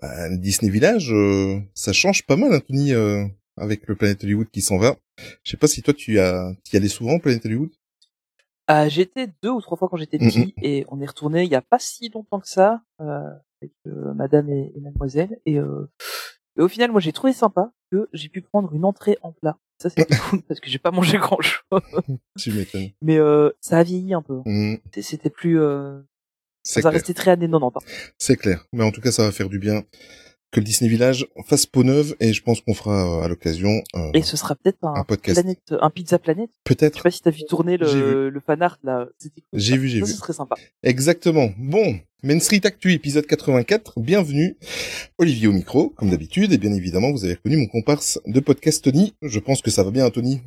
bah, Disney Village, euh, ça change pas mal, Anthony, euh, avec le Planet Hollywood qui s'en va. Je sais pas si toi tu as, y allais souvent au Planet Hollywood? Euh, j'étais deux ou trois fois quand j'étais petit et on est retourné il y a pas si longtemps que ça euh, avec euh, Madame et, Mademoiselle et, euh, et, au final moi j'ai trouvé sympa que j'ai pu prendre une entrée en plat. Ça c'était cool parce que j'ai pas mangé grand chose. tu m'étonnes. Mais ça a vieilli un peu. Mmh. C'était plus ça va rester très années 90. Hein. C'est clair. Mais en tout cas, ça va faire du bien que le Disney Village fasse peau neuve et je pense qu'on fera euh, à l'occasion euh, et ce sera peut-être un, podcast. Planète, un pizza planète. Peut-être. Je sais pas si t'as vu tourner le, le fan art là. J'ai vu j'ai vu. ce serait sympa. Exactement. Bon. Main Street Actu épisode 84 bienvenue. Olivier au micro comme d'habitude. Et bien évidemment vous avez reconnu mon comparse de podcast Tony. Je pense que ça va bien Tony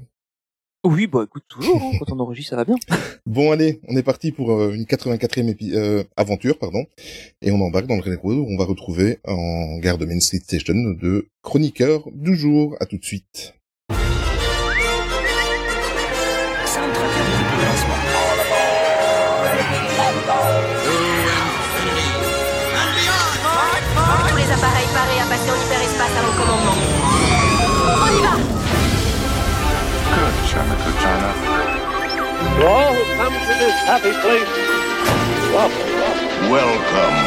oui, bah écoute, toujours, hein, quand on enregistre, ça va bien. bon, allez, on est parti pour euh, une 84e euh, aventure, pardon, et on embarque dans le Railroad où on va retrouver en gare de Main Street Station de chroniqueurs du jour. À tout de suite. Tous les appareils parés à passer en hyperespace à mon commandement. China China. all who come to this happy place, welcome. Welcome,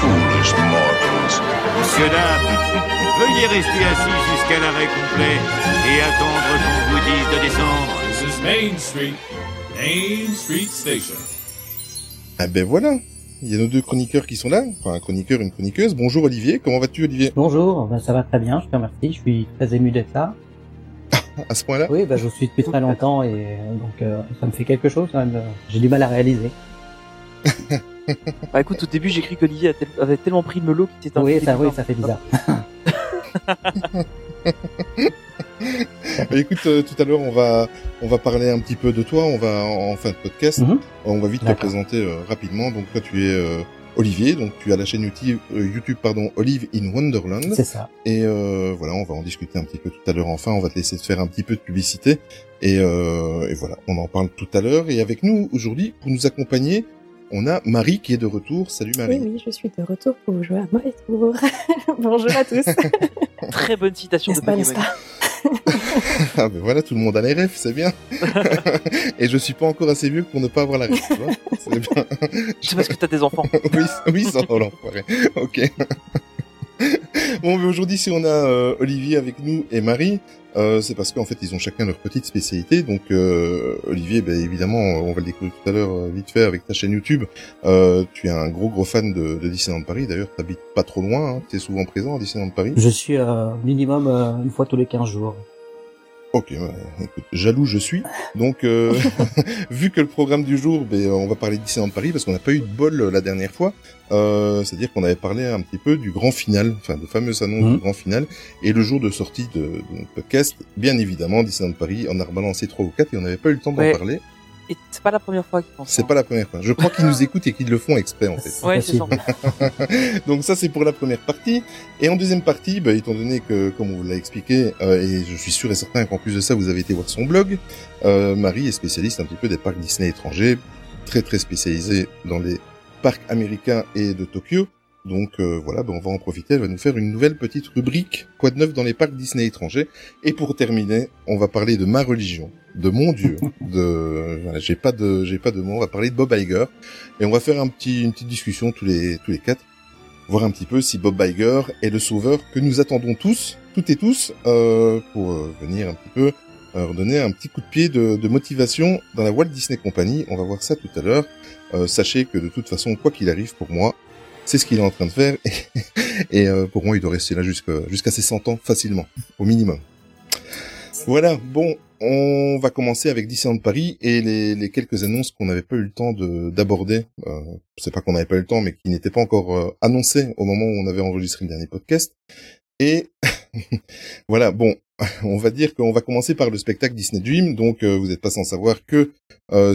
foolish mortals. Monsieur, dame, veuillez rester assis jusqu'à l'arrêt complet et attendre qu'on vous dise de descendre. This is Main Street, Main Street Station. Ah ben voilà, il y a nos deux chroniqueurs qui sont là, enfin un chroniqueur, une chroniqueuse. Bonjour Olivier, comment vas-tu Olivier? Bonjour, ben ça va très bien, je te remercie, je suis très ému d'être là à ce point-là? Oui, bah, je suis depuis très longtemps et euh, donc euh, ça me fait quelque chose quand même. J'ai du mal à réaliser. bah écoute, au début j'ai cru qu'Olivier avait tellement pris le melot qu'il était Oui, ça, oui, ça fait bizarre. bah, écoute, euh, tout à l'heure on va on va parler un petit peu de toi. On va en, fin de podcast, mhm. on va vite te présenter rapidement. Donc toi tu es Olivier, donc tu as la chaîne YouTube, euh, YouTube pardon, Olive in Wonderland. C'est ça. Et euh, voilà, on va en discuter un petit peu tout à l'heure. Enfin, on va te laisser te faire un petit peu de publicité. Et, euh, et voilà, on en parle tout à l'heure. Et avec nous aujourd'hui, pour nous accompagner, on a Marie qui est de retour. Salut Marie. Oui, oui, je suis de retour pour jouer à Mauvais Tour. Bonjour à tous. Très bonne citation de Marie. ah ben voilà, tout le monde a les rêves, c'est bien. Et je suis pas encore assez vieux pour ne pas avoir la rêve, tu vois. C'est bien. C'est parce que t'as des enfants. oui, oui, ça, oh l'enfoiré. Ok. bon, mais aujourd'hui, si on a euh, Olivier avec nous et Marie, euh, c'est parce qu'en fait, ils ont chacun leur petite spécialité. Donc, euh, Olivier, ben, évidemment, on va le découvrir tout à l'heure euh, vite fait avec ta chaîne YouTube. Euh, tu es un gros gros fan de, Disneyland Paris. D'ailleurs, tu habites pas trop loin. Hein. Tu es souvent présent à Disneyland Paris. Je suis minimum une fois tous les 15 jours. Ok, écoute, jaloux je suis. Donc, euh, vu que le programme du jour, ben, on va parler de Paris parce qu'on n'a pas eu de bol euh, la dernière fois. Euh, C'est-à-dire qu'on avait parlé un petit peu du grand final, enfin de fameuses annonces du mhm. grand final, et le jour de sortie de, de notre podcast, bien évidemment, Disneyland Paris en a rebalancé trois ou quatre et on n'avait pas eu le temps d'en parler. Et c'est pas la première fois qu'ils font ça. C'est pas la première fois. Je crois qu'ils nous écoutent et qu'ils le font exprès, en fait. Ouais, c'est. Donc ça, c'est pour la première partie. Et en deuxième partie, bah, étant donné que, comme on vous l'a expliqué, euh, et je suis sûr et certain qu'en plus de ça, vous avez été voir son blog, euh, Marie est spécialiste un petit peu des parcs Disney étrangers, très très spécialisée dans les parcs américains et de Tokyo. Donc euh, voilà, ben on va en profiter. Elle va nous faire une nouvelle petite rubrique quoi de neuf dans les parcs Disney étrangers. Et pour terminer, on va parler de ma religion, de mon Dieu. de voilà, j'ai pas de j'ai pas de mots. On va parler de Bob Iger et on va faire un petit une petite discussion tous les tous les quatre, voir un petit peu si Bob Iger est le sauveur que nous attendons tous, toutes et tous, euh, pour euh, venir un petit peu euh, donner un petit coup de pied de, de, motivation dans la Walt Disney Company. On va voir ça tout à l'heure. sachez que de toute façon, quoi qu'il arrive pour moi, c'est ce qu'il est en train de faire. Et, euh, pour moi, il doit rester là jusqu'à ses 100 ans facilement, au minimum. Voilà, bon, on va commencer avec Disneyland Paris et les, quelques annonces qu'on n'avait pas eu le temps d'aborder. Euh, c'est pas qu'on n'avait pas eu le temps, mais qui n'étaient pas encore euh, annoncées au moment où on avait enregistré le dernier podcast. Et voilà, bon, on va dire qu'on va commencer par le spectacle Disney Dream. Donc, euh, vous n'êtes pas sans savoir que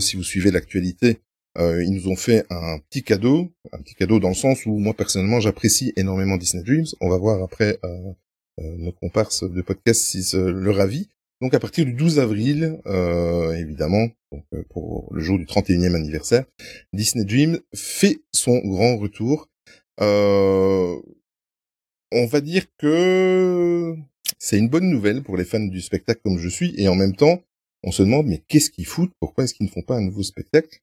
si vous suivez l'actualité, euh, ils nous ont fait un petit cadeau, un petit cadeau dans le sens où moi personnellement j'apprécie énormément Disney Dreams. On va voir après euh, euh, nos comparses de podcast si le ravi. Donc à partir du 12 avril, euh, évidemment, donc, euh, pour le jour du 31e anniversaire, Disney Dreams fait son grand retour. Euh, on va dire que c'est une bonne nouvelle pour les fans du spectacle comme je suis, et en même temps, on se demande mais qu'est-ce qu'ils foutent? Pourquoi est-ce qu'ils ne font pas un nouveau spectacle?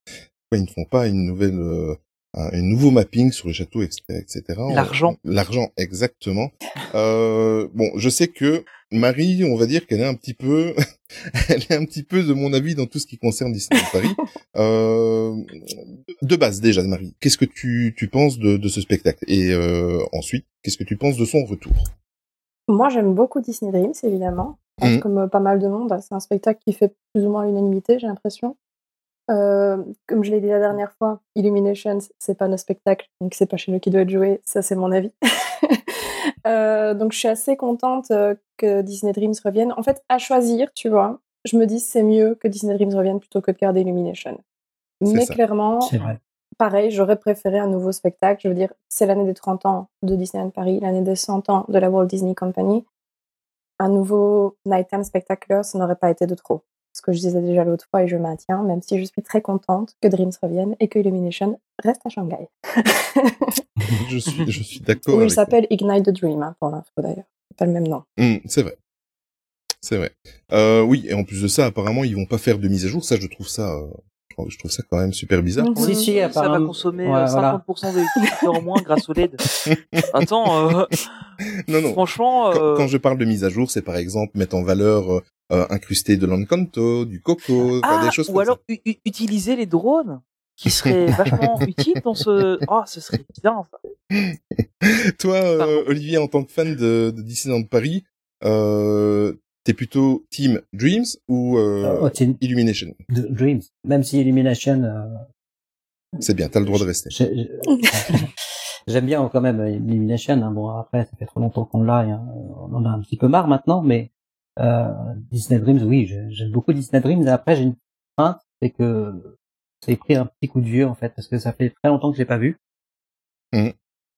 Pourquoi ils ne font pas une nouvelle, euh, un, nouveau mapping sur le château, etc., etc. L'argent. L'argent, exactement. euh, bon, je sais que Marie, on va dire qu'elle est un petit peu, elle est un petit peu de mon avis dans tout ce qui concerne Disneyland Paris. Euh, de base déjà, Marie, qu'est-ce que tu, tu penses de, de ce spectacle? Et euh, ensuite, qu'est-ce que tu penses de son retour? Moi, j'aime beaucoup Disney Dreams, évidemment. Mmh. Comme euh, pas mal de monde, c'est un spectacle qui fait plus ou moins l'unanimité, j'ai l'impression. Euh, comme je l'ai dit la dernière fois, Illuminations, c'est pas notre spectacle, donc c'est pas chez nous qui doit être joué, ça c'est mon avis. euh, donc je suis assez contente euh, que Disney Dreams revienne. En fait, à choisir, tu vois, je me dis c'est mieux que Disney Dreams revienne plutôt que de garder Illumination. Mais ça. clairement, vrai. pareil, j'aurais préféré un nouveau spectacle. Je veux dire, c'est l'année des 30 ans de Disneyland Paris, l'année des 100 ans de la Walt Disney Company. Un nouveau Nighttime Spectacular, ça n'aurait pas été de trop ce que je disais déjà l'autre fois et je maintiens, même si je suis très contente que Dreams revienne et que Illumination reste à Shanghai. je suis, je suis d'accord. Il s'appelle Ignite the Dream, hein, pour l'info d'ailleurs. Pas le même nom. Mmh, c'est vrai. C'est vrai. Euh, oui, et en plus de ça, apparemment, ils vont pas faire de mise à jour. Ça, je trouve ça, euh, je trouve ça quand même super bizarre. Mmh. Si, si, ça va consommer ouais, 50% voilà. d'électricité en moins grâce au LED. Attends, euh... non, non. Franchement, quand, quand, je parle de mise à jour, c'est par exemple mettre en valeur euh, incrusté de l'encanto, du coco, ah, des choses ou comme alors ça. utiliser les drones qui seraient vachement utiles dans ce oh ce serait bien ça. Toi euh, Olivier en tant que fan de, de Disneyland Paris, euh, t'es plutôt team Dreams ou euh, oh, team Illumination? Dreams, même si Illumination euh, C'est bien, t'as le droit de rester. J'aime bien quand même Illumination. Hein. Bon après, ça fait trop longtemps qu'on l'a, hein. on en a un petit peu marre maintenant, mais euh, Disney Dreams, oui, j'aime beaucoup Disney Dreams. Et après, j'ai une crainte, c'est que ça ait pris un petit coup de vieux en fait, parce que ça fait très longtemps que j'ai pas vu. Mmh.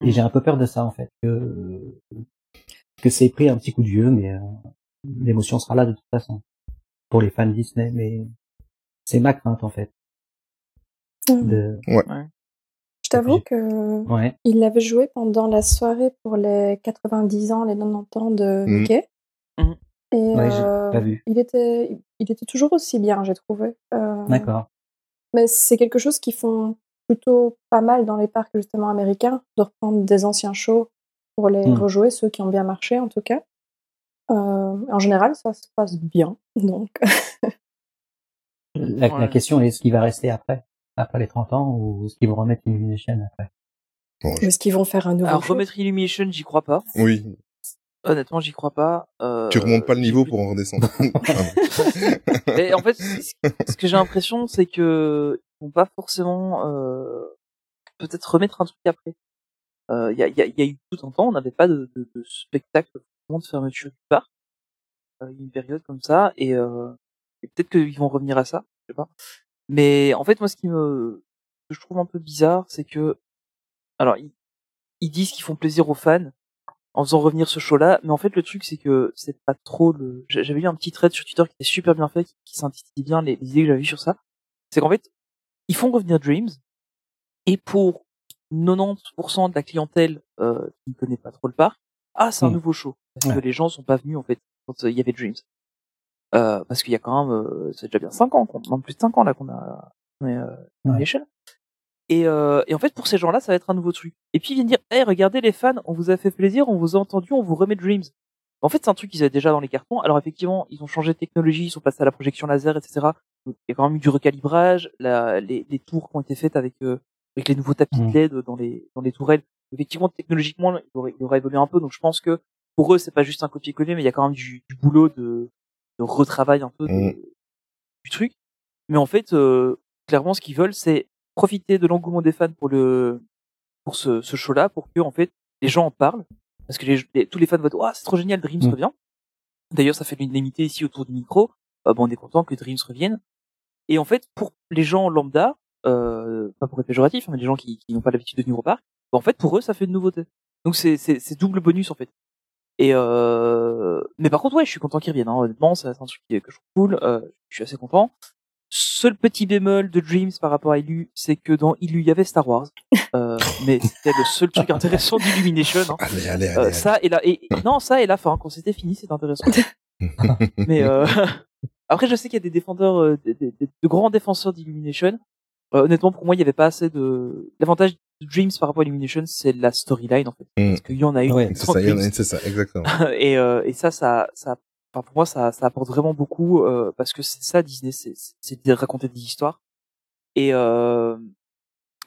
Et j'ai un peu peur de ça en fait, que que ça ait pris un petit coup de vieux, mais euh, l'émotion sera là de toute façon pour les fans Disney. Mais c'est ma crainte en fait. Mmh. De... Ouais. Je t'avoue que ouais. il l'avait joué pendant la soirée pour les 90 ans, les 90 ans de Mmh. Mickey. Mmh. Et Ouais, euh, pas vu. il était, il était toujours aussi bien, j'ai trouvé. Euh, D'accord. mais c'est quelque chose qu'ils font plutôt pas mal dans les parcs justement américains, de reprendre des anciens shows pour les Mm. rejouer, ceux qui ont bien marché en tout cas. Euh, en général, ça se passe bien, donc La, question est ce qui va rester après, après les 30 ans, ou est-ce qu'ils vont remettre Illumination après? Bon, je- est-ce qu'ils vont faire un nouveau Alors show remettre Illumination, j'y crois pas. Oui, Honnêtement, j'y crois pas. Euh, tu remontes pas le niveau pour en redescendre. Et en fait, ce que j'ai l'impression, c'est que ils vont pas forcément euh, peut-être remettre un truc après. Il y, a, y, a, y a eu tout un temps, on n'avait pas de, de, de spectacle de fermeture du parc. Euh, Il y a eu une période comme ça, et, euh, et peut-être qu'ils vont revenir à ça, je sais pas. Mais en fait, moi, ce qui me, ce que je trouve un peu bizarre, c'est que, alors, ils, ils disent qu'ils font plaisir aux fans en faisant revenir ce show-là, mais en fait, le truc, c'est que c'est pas trop le. j'a- J'avais lu un petit thread sur Twitter qui était super bien fait, qui, qui synthétisait bien les, les idées que j'avais vues sur ça. C'est qu'en fait, ils font revenir Dreams, et pour 90% de la clientèle euh, qui ne connaît pas trop le parc, ah, c'est un Mm. nouveau show. Parce Ouais. que les gens sont pas venus, en fait, quand euh, il y avait Dreams. Euh, parce qu'il y a quand même, euh, c'est déjà bien 5 ans, qu'on- non plus de 5 ans là qu'on a, on est, euh, Illumination. Et, euh, et en fait, pour ces gens-là, ça va être un nouveau truc. Et puis ils viennent dire, hey, regardez les fans, on vous a fait plaisir, on vous a entendu, on vous remet Dreams. En fait, c'est un truc qu'ils avaient déjà dans les cartons. Alors effectivement, ils ont changé de technologie, ils sont passés à la projection laser, etc. Donc, il y a quand même eu du recalibrage, la, les, les tours qui ont été faites avec euh, avec les nouveaux tapis de LED dans les dans les tourelles. Effectivement, technologiquement, il aurait, il aurait évolué un peu. Donc je pense que pour eux, c'est pas juste un copier-coller, mais il y a quand même du, du boulot de, de retravail un peu de- Mm. du truc. Mais en fait, euh, clairement, ce qu'ils veulent, c'est profiter de l'engouement des fans pour le pour ce, ce show-là, pour que en fait les gens en parlent, parce que les, les- tous les fans vont ah, c'est trop génial, Dreams Mm. revient. D'ailleurs, ça fait l'unanimité ici autour du micro. Euh, bon, on est content que Dreams revienne. Et en fait, pour les gens lambda, euh, pas pour être péjoratif, hein, mais les gens qui, qui n'ont pas l'habitude de venir au parc, bah, en fait, pour eux, ça fait une nouveauté. Donc c'est c'est c'est double bonus en fait. Et euh... mais par contre, ouais, je suis content qu'ils reviennent. Hein. Honnêtement, c'est un truc que je trouve cool. Euh, je suis assez content. Seul petit bémol de Dreams par rapport à Illu, c'est que dans Illu, il y avait Star Wars. Euh, mais c'était le seul truc intéressant d'Illumination. Hein. Allez, allez, Euh, allez. ça et la et non ça et la fin quand c'était fini c'est intéressant mais euh, après je sais qu'il y a des défendeurs euh, des- des- des- de grands défenseurs d'Illumination Euh, honnêtement pour moi il n'y avait pas assez de l'avantage de Dreams par rapport à Illumination c'est la storyline en fait Mm. parce qu'il y en a eu Ouais, C'est ça, il y en a Dreams. une, c'est ça, exactement. et euh, et ça ça ça enfin pour moi ça ça apporte vraiment beaucoup euh, parce que c'est ça Disney c'est de raconter des histoires. Et euh,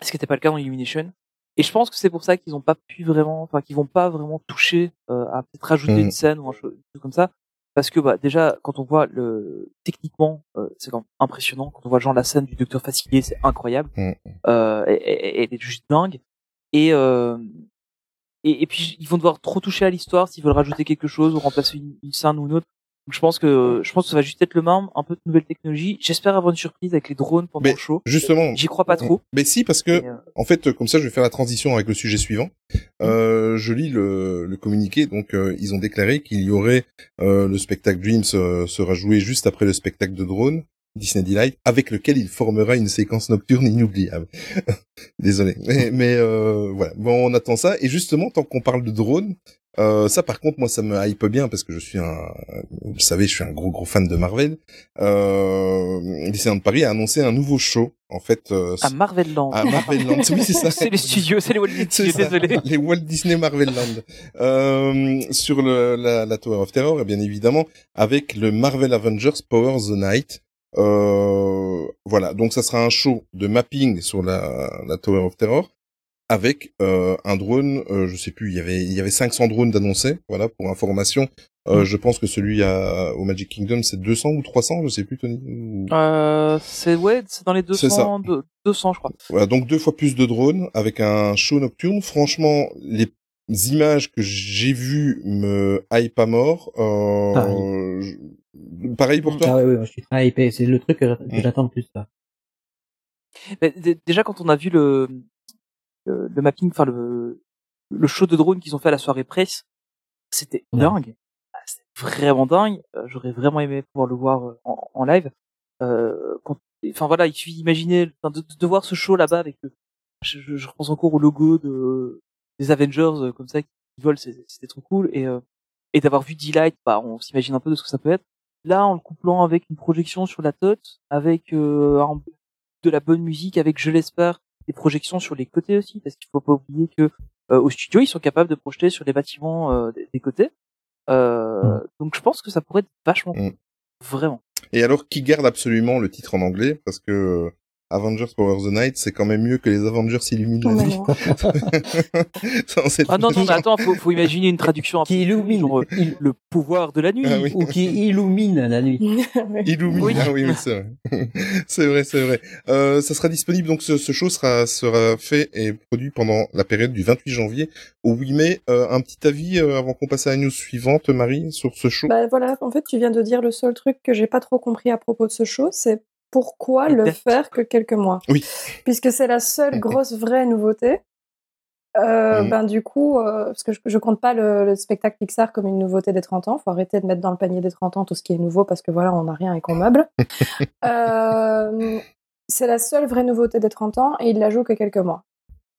ce qui n'était pas le cas dans Illumination. Et je pense que c'est pour ça qu'ils ont pas pu vraiment enfin qu'ils vont pas vraiment toucher euh, à peut-être rajouter une scène ou un chose comme ça. Parce que bah déjà quand on voit le techniquement euh, c'est quand même impressionnant. Quand on voit genre la scène du docteur Facilier c'est incroyable. Mm. euh, et- elle est juste dingue. Et euh, et, et puis ils vont devoir trop toucher à l'histoire s'ils veulent rajouter quelque chose ou remplacer une, une scène ou une autre. Donc je pense que je pense que ça va juste être le même, un peu de nouvelles technologies. J'espère avoir une surprise avec les drones pendant Mais le show. Justement. J'y crois pas trop. Mais si, parce que euh, En fait, comme ça, je vais faire la transition avec le sujet suivant. Mmh. Euh, je lis le, le communiqué. Donc, euh, ils ont déclaré qu'il y aurait euh, le spectacle Dreams euh, sera joué juste après le spectacle de drone Disney Delight, avec lequel il formera une séquence nocturne inoubliable. Désolé, mais, mais euh, voilà. Bon, on attend ça. Et justement, tant qu'on parle de drone, euh, ça, par contre, moi, ça me hype bien parce que je suis un, vous le savez, je suis un gros gros fan de Marvel. Euh, Disneyland Paris a annoncé un nouveau show. En fait, euh, à Marvel Land. à Marvel Land. Oui, c'est ça. c'est les studios, c'est les Walt Disney désolé. Les Walt Disney Marvel Land. Euh, sur le, la, la Tower of Terror, et bien évidemment, avec le Marvel Avengers Power the Night. Euh, voilà, donc ça sera un show de mapping sur la, la Tower of Terror avec euh, un drone, euh, je sais plus, il y avait il y avait 500 drones d'annoncés, voilà pour information. Euh. Je pense que celui à, au Magic Kingdom c'est 200 ou 300, je sais plus Tony. Ou- Euh, c'est ouais, c'est dans les C'est ça. 200, de- 200 je crois. Voilà, donc deux fois plus de drones avec un show nocturne. Franchement, les images que j'ai vues me hype à mort. Euh, Pareil. pour toi Ah ouais, ouais, moi, je suis très hypé. C'est le truc que Mm. j'attends le plus, ça. Mais déjà quand on a vu le le, le mapping, enfin le le show de drone qu'ils ont fait à la soirée presse, c'était Ouais. dingue. Ah, C'était vraiment dingue. Euh, J'aurais vraiment aimé pouvoir le voir euh, en, en live. Euh, quand- enfin voilà, il suffit d'imaginer, de, de voir ce show là-bas avec le, je, je, je repense encore au logo de des Avengers euh, comme ça qui volent, c'était trop cool et euh, et d'avoir vu D-Light, bah on s'imagine un peu de ce que ça peut être. Là, en le couplant avec une projection sur la tote, avec euh, de la bonne musique, avec, je l'espère, des projections sur les côtés aussi, parce qu'il faut pas oublier que euh, au studio, ils sont capables de projeter sur les bâtiments euh, des, des côtés. Euh, Donc je pense que ça pourrait être vachement. Mm. Vraiment. Et alors, qui garde absolument le titre en anglais? Parce que euh, Avengers Power the Night, c'est quand même mieux que les Avengers. Ça, c'est- Ah non, non, mais attends, faut, faut imaginer une traduction un Qui illumine, genre, euh, il- le pouvoir de la nuit. Ah oui. ou qui illumine la nuit. Illumine. Oui. Ah oui, oui, c'est vrai. c'est vrai, c'est vrai. Euh, ça sera disponible, donc ce, ce show sera, sera fait et produit pendant la période du 28 janvier au 8 mai. Euh, un petit avis euh, avant qu'on passe à la news suivante, Marie, sur ce show? Bah voilà, en fait, tu viens de dire le seul truc que j'ai pas trop compris à propos de ce show, c'est pourquoi le faire que quelques mois. Oui. Puisque c'est la seule grosse vraie nouveauté. Euh, Mhm. Ben du coup, euh, parce que je, je compte pas le, le spectacle Pixar comme une nouveauté des 30 ans. Faut arrêter de mettre dans le panier des 30 ans tout ce qui est nouveau parce que voilà, on n'a rien et qu'on meuble. Euh, c'est la seule vraie nouveauté des 30 ans et il la joue que quelques mois.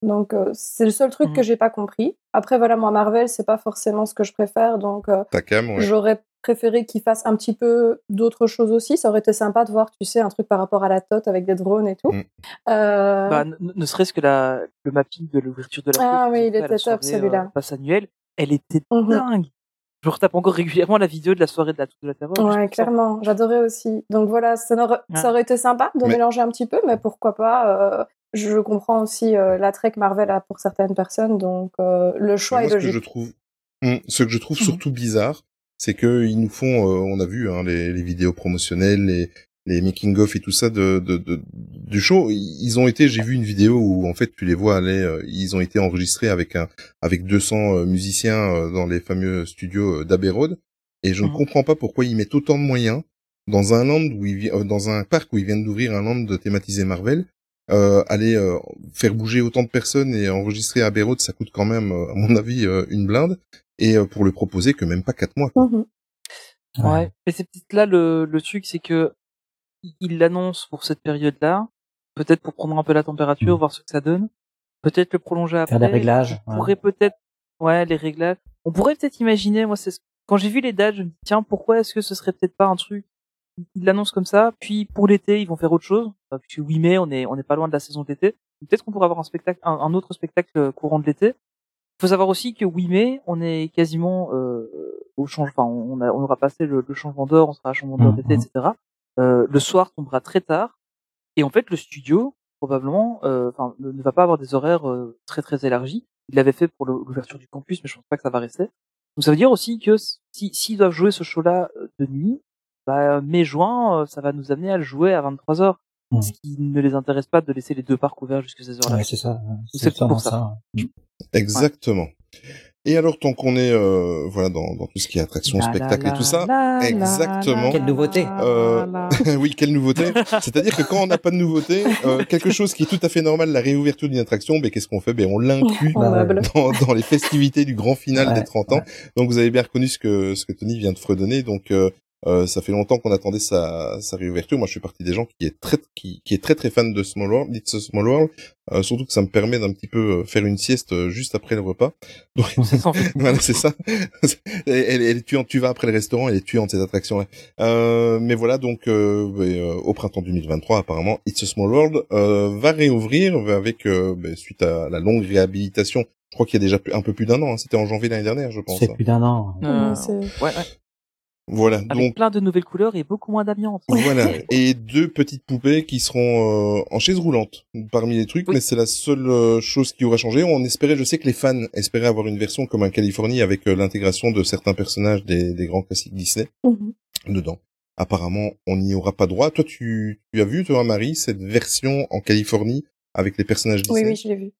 Donc euh, c'est le seul truc que j'ai pas compris. Après voilà, moi Marvel, c'est pas forcément ce que je préfère, donc euh, ouais. J'aurais préféré qu'ils fassent un petit peu d'autres choses aussi. Ça aurait été sympa de voir, tu sais, un truc par rapport à la TOT avec des drones et tout. Mm. Euh, Bah, ne, serait-ce que la, le mapping de l'ouverture de la Ah tote oui, il était top, celui-là. euh, passe annuelle, elle était Mhm. dingue. Je retape encore régulièrement la vidéo de la soirée de la, de la terreur. ouais, clairement, j'adorais aussi. Donc voilà, ça, n'aurait- Ouais. ça aurait été sympa de Mais- mélanger un petit peu, mais pourquoi pas. euh, je comprends aussi euh, l'attrait que Marvel a pour certaines personnes, donc euh, le choix Mais est moi, ce que logique. je trouve, ce que je trouve surtout bizarre, c'est que ils nous font, euh, on a vu hein, les, les vidéos promotionnelles, les, les making of et tout ça de, de, de- du show. Ils ont été, j'ai vu une vidéo où en fait tu les vois aller, euh, ils ont été enregistrés avec un, avec 200 euh, musiciens euh, dans les fameux studios d'Abbey Road, et je ne Mhm. comprends pas pourquoi ils mettent autant de moyens dans un land où ils, euh, dans un parc où ils viennent d'ouvrir un land de thématisé Marvel. Euh, aller euh, faire bouger autant de personnes et enregistrer à Road, ça coûte quand même, euh, à mon avis, euh, une blinde. Et euh, pour le proposer que même pas quatre mois. quoi. Mhm. Ouais. Mais c'est peut-être là le, le truc, c'est que ils l'annoncent pour cette période-là, peut-être pour prendre un peu la température, mmh. voir ce que ça donne. Peut-être le prolonger après. Faire des réglages. On pourrait peut-être, ouais, les réglages. On pourrait peut-être imaginer, moi, c'est quand j'ai vu les dates, je me dis tiens, pourquoi est-ce que ce serait peut-être pas un truc ils l'annoncent comme ça, puis pour l'été ils vont faire autre chose, puisque oui mai on est on n'est pas loin de la saison d'été. Peut-être qu'on pourrait avoir un spectacle, un, autre spectacle courant de l'été. Il faut savoir aussi que oui mai on est quasiment euh, au changement, enfin on, a, on aura passé le, changement d'heure, on sera à changement d'heure d'été, etc. Euh, le soir tombera très tard, et en fait le studio probablement, euh, ne va pas avoir des horaires euh, très très élargis. Il l'avait fait pour l'ouverture du campus, mais je pense pas que ça va rester. Donc ça veut dire aussi que si s'ils doivent jouer ce show-là euh, de nuit, bah mai-juin, euh, ça va nous amener à le jouer à 23 heures. Mmh. Ce qui ne les intéresse pas de laisser les deux parcs ouverts jusqu'à ces heures-là. Ouais, c'est ça. C'est pour ça. Exactement. Et alors, tant qu'on est euh, voilà dans, dans tout ce qui est attraction, spectacle et tout ça, exactement. Quelle nouveauté euh, Oui, quelle nouveauté C'est-à-dire que quand on n'a pas de nouveauté, euh, quelque chose qui est tout à fait normal, la réouverture d'une attraction, ben qu'est-ce qu'on fait? Ben on l'inclut dans, dans, les festivités du grand final des 30 ans. Donc vous avez bien reconnu ce que ce que Tony vient de fredonner. Donc euh, euh, ça fait longtemps qu'on attendait sa, sa réouverture. Moi, je suis partie des gens qui est très qui, qui est très très fan de Small World, It's a Small World. Euh, surtout que ça me permet d'un petit peu euh, faire une sieste euh, juste après le repas. Donc voilà, c'est ça. elle, elle, est tuante. Tu vas après le restaurant, elle est tuante cette attraction là. Euh, mais voilà, donc au printemps 2023, apparemment, It's a Small World va réouvrir avec ben, suite à la longue réhabilitation. Je crois qu'il y a déjà un peu plus d'un an. Hein. C'était en janvier l'année dernière, je pense. C'est plus d'un an. ouais, ouais. Voilà. Avec donc plein de nouvelles couleurs et beaucoup moins d'amiante. Voilà. et deux petites poupées qui seront euh, en chaise roulante parmi les trucs, mais c'est la seule euh, chose qui aura changé. On espérait, je sais que les fans espéraient avoir une version comme un Californie avec euh, l'intégration de certains personnages des, des grands classiques Disney mhm. dedans. Apparemment, on n'y aura pas droit. Toi, tu, tu as vu, toi, Marie, cette version en Californie avec les personnages Disney Oui, oui, je l'ai vu.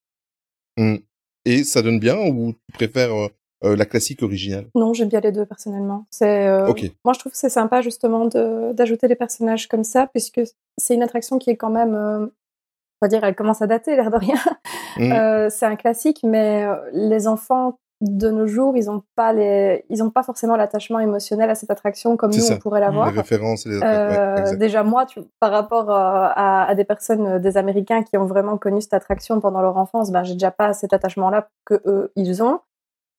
Hum. Et ça donne bien ou tu préfères euh, la classique originale Non, j'aime bien les deux personnellement. C'est euh, moi je trouve que c'est sympa justement d'ajouter les personnages comme ça puisque c'est une attraction qui est quand même euh, on va dire elle commence à dater l'air de rien. Mmh. c'est un classique mais les enfants de nos jours, ils n'ont pas les, ils ont pas forcément l'attachement émotionnel à cette attraction comme nous on pourrait l'avoir. Les références, les euh, déjà moi, tu, par rapport à, à, des personnes, des Américains qui ont vraiment connu cette attraction pendant leur enfance, ben j'ai déjà pas cet attachement-là que eux ils ont.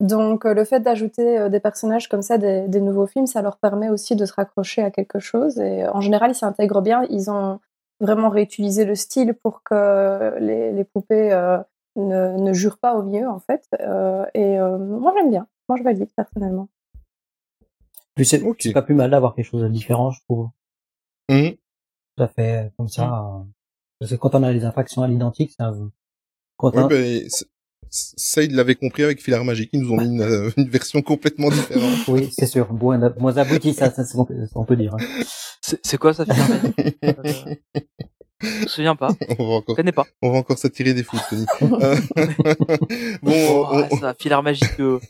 Donc euh, le fait d'ajouter euh, des personnages comme ça, des, nouveaux films, ça leur permet aussi de se raccrocher à quelque chose. Et euh, en général, ils s'intègrent bien. Ils ont vraiment réutilisé le style pour que les, poupées ne, jurent pas au mieux, en fait. et moi, j'aime bien. Moi, je valide personnellement. Puis c'est pas plus mal d'avoir quelque chose de différent, je trouve. Mmh. Ça fait comme ça. Mmh. parce que quand on a les infractions à l'identique, ça. Quand ça, ils l'avaient compris avec Filar Magique. Ils nous ont mis une, euh, une version complètement différente. Oui, c'est sûr. Moins, moins abouti, ça, ça, on peut dire. Hein. C'est quoi ça, Filar Magique Je me souviens pas. On va encore, connais pas. On va encore s'attirer des fous, Tony. bon, oh, on... ça, Filar Magique, euh,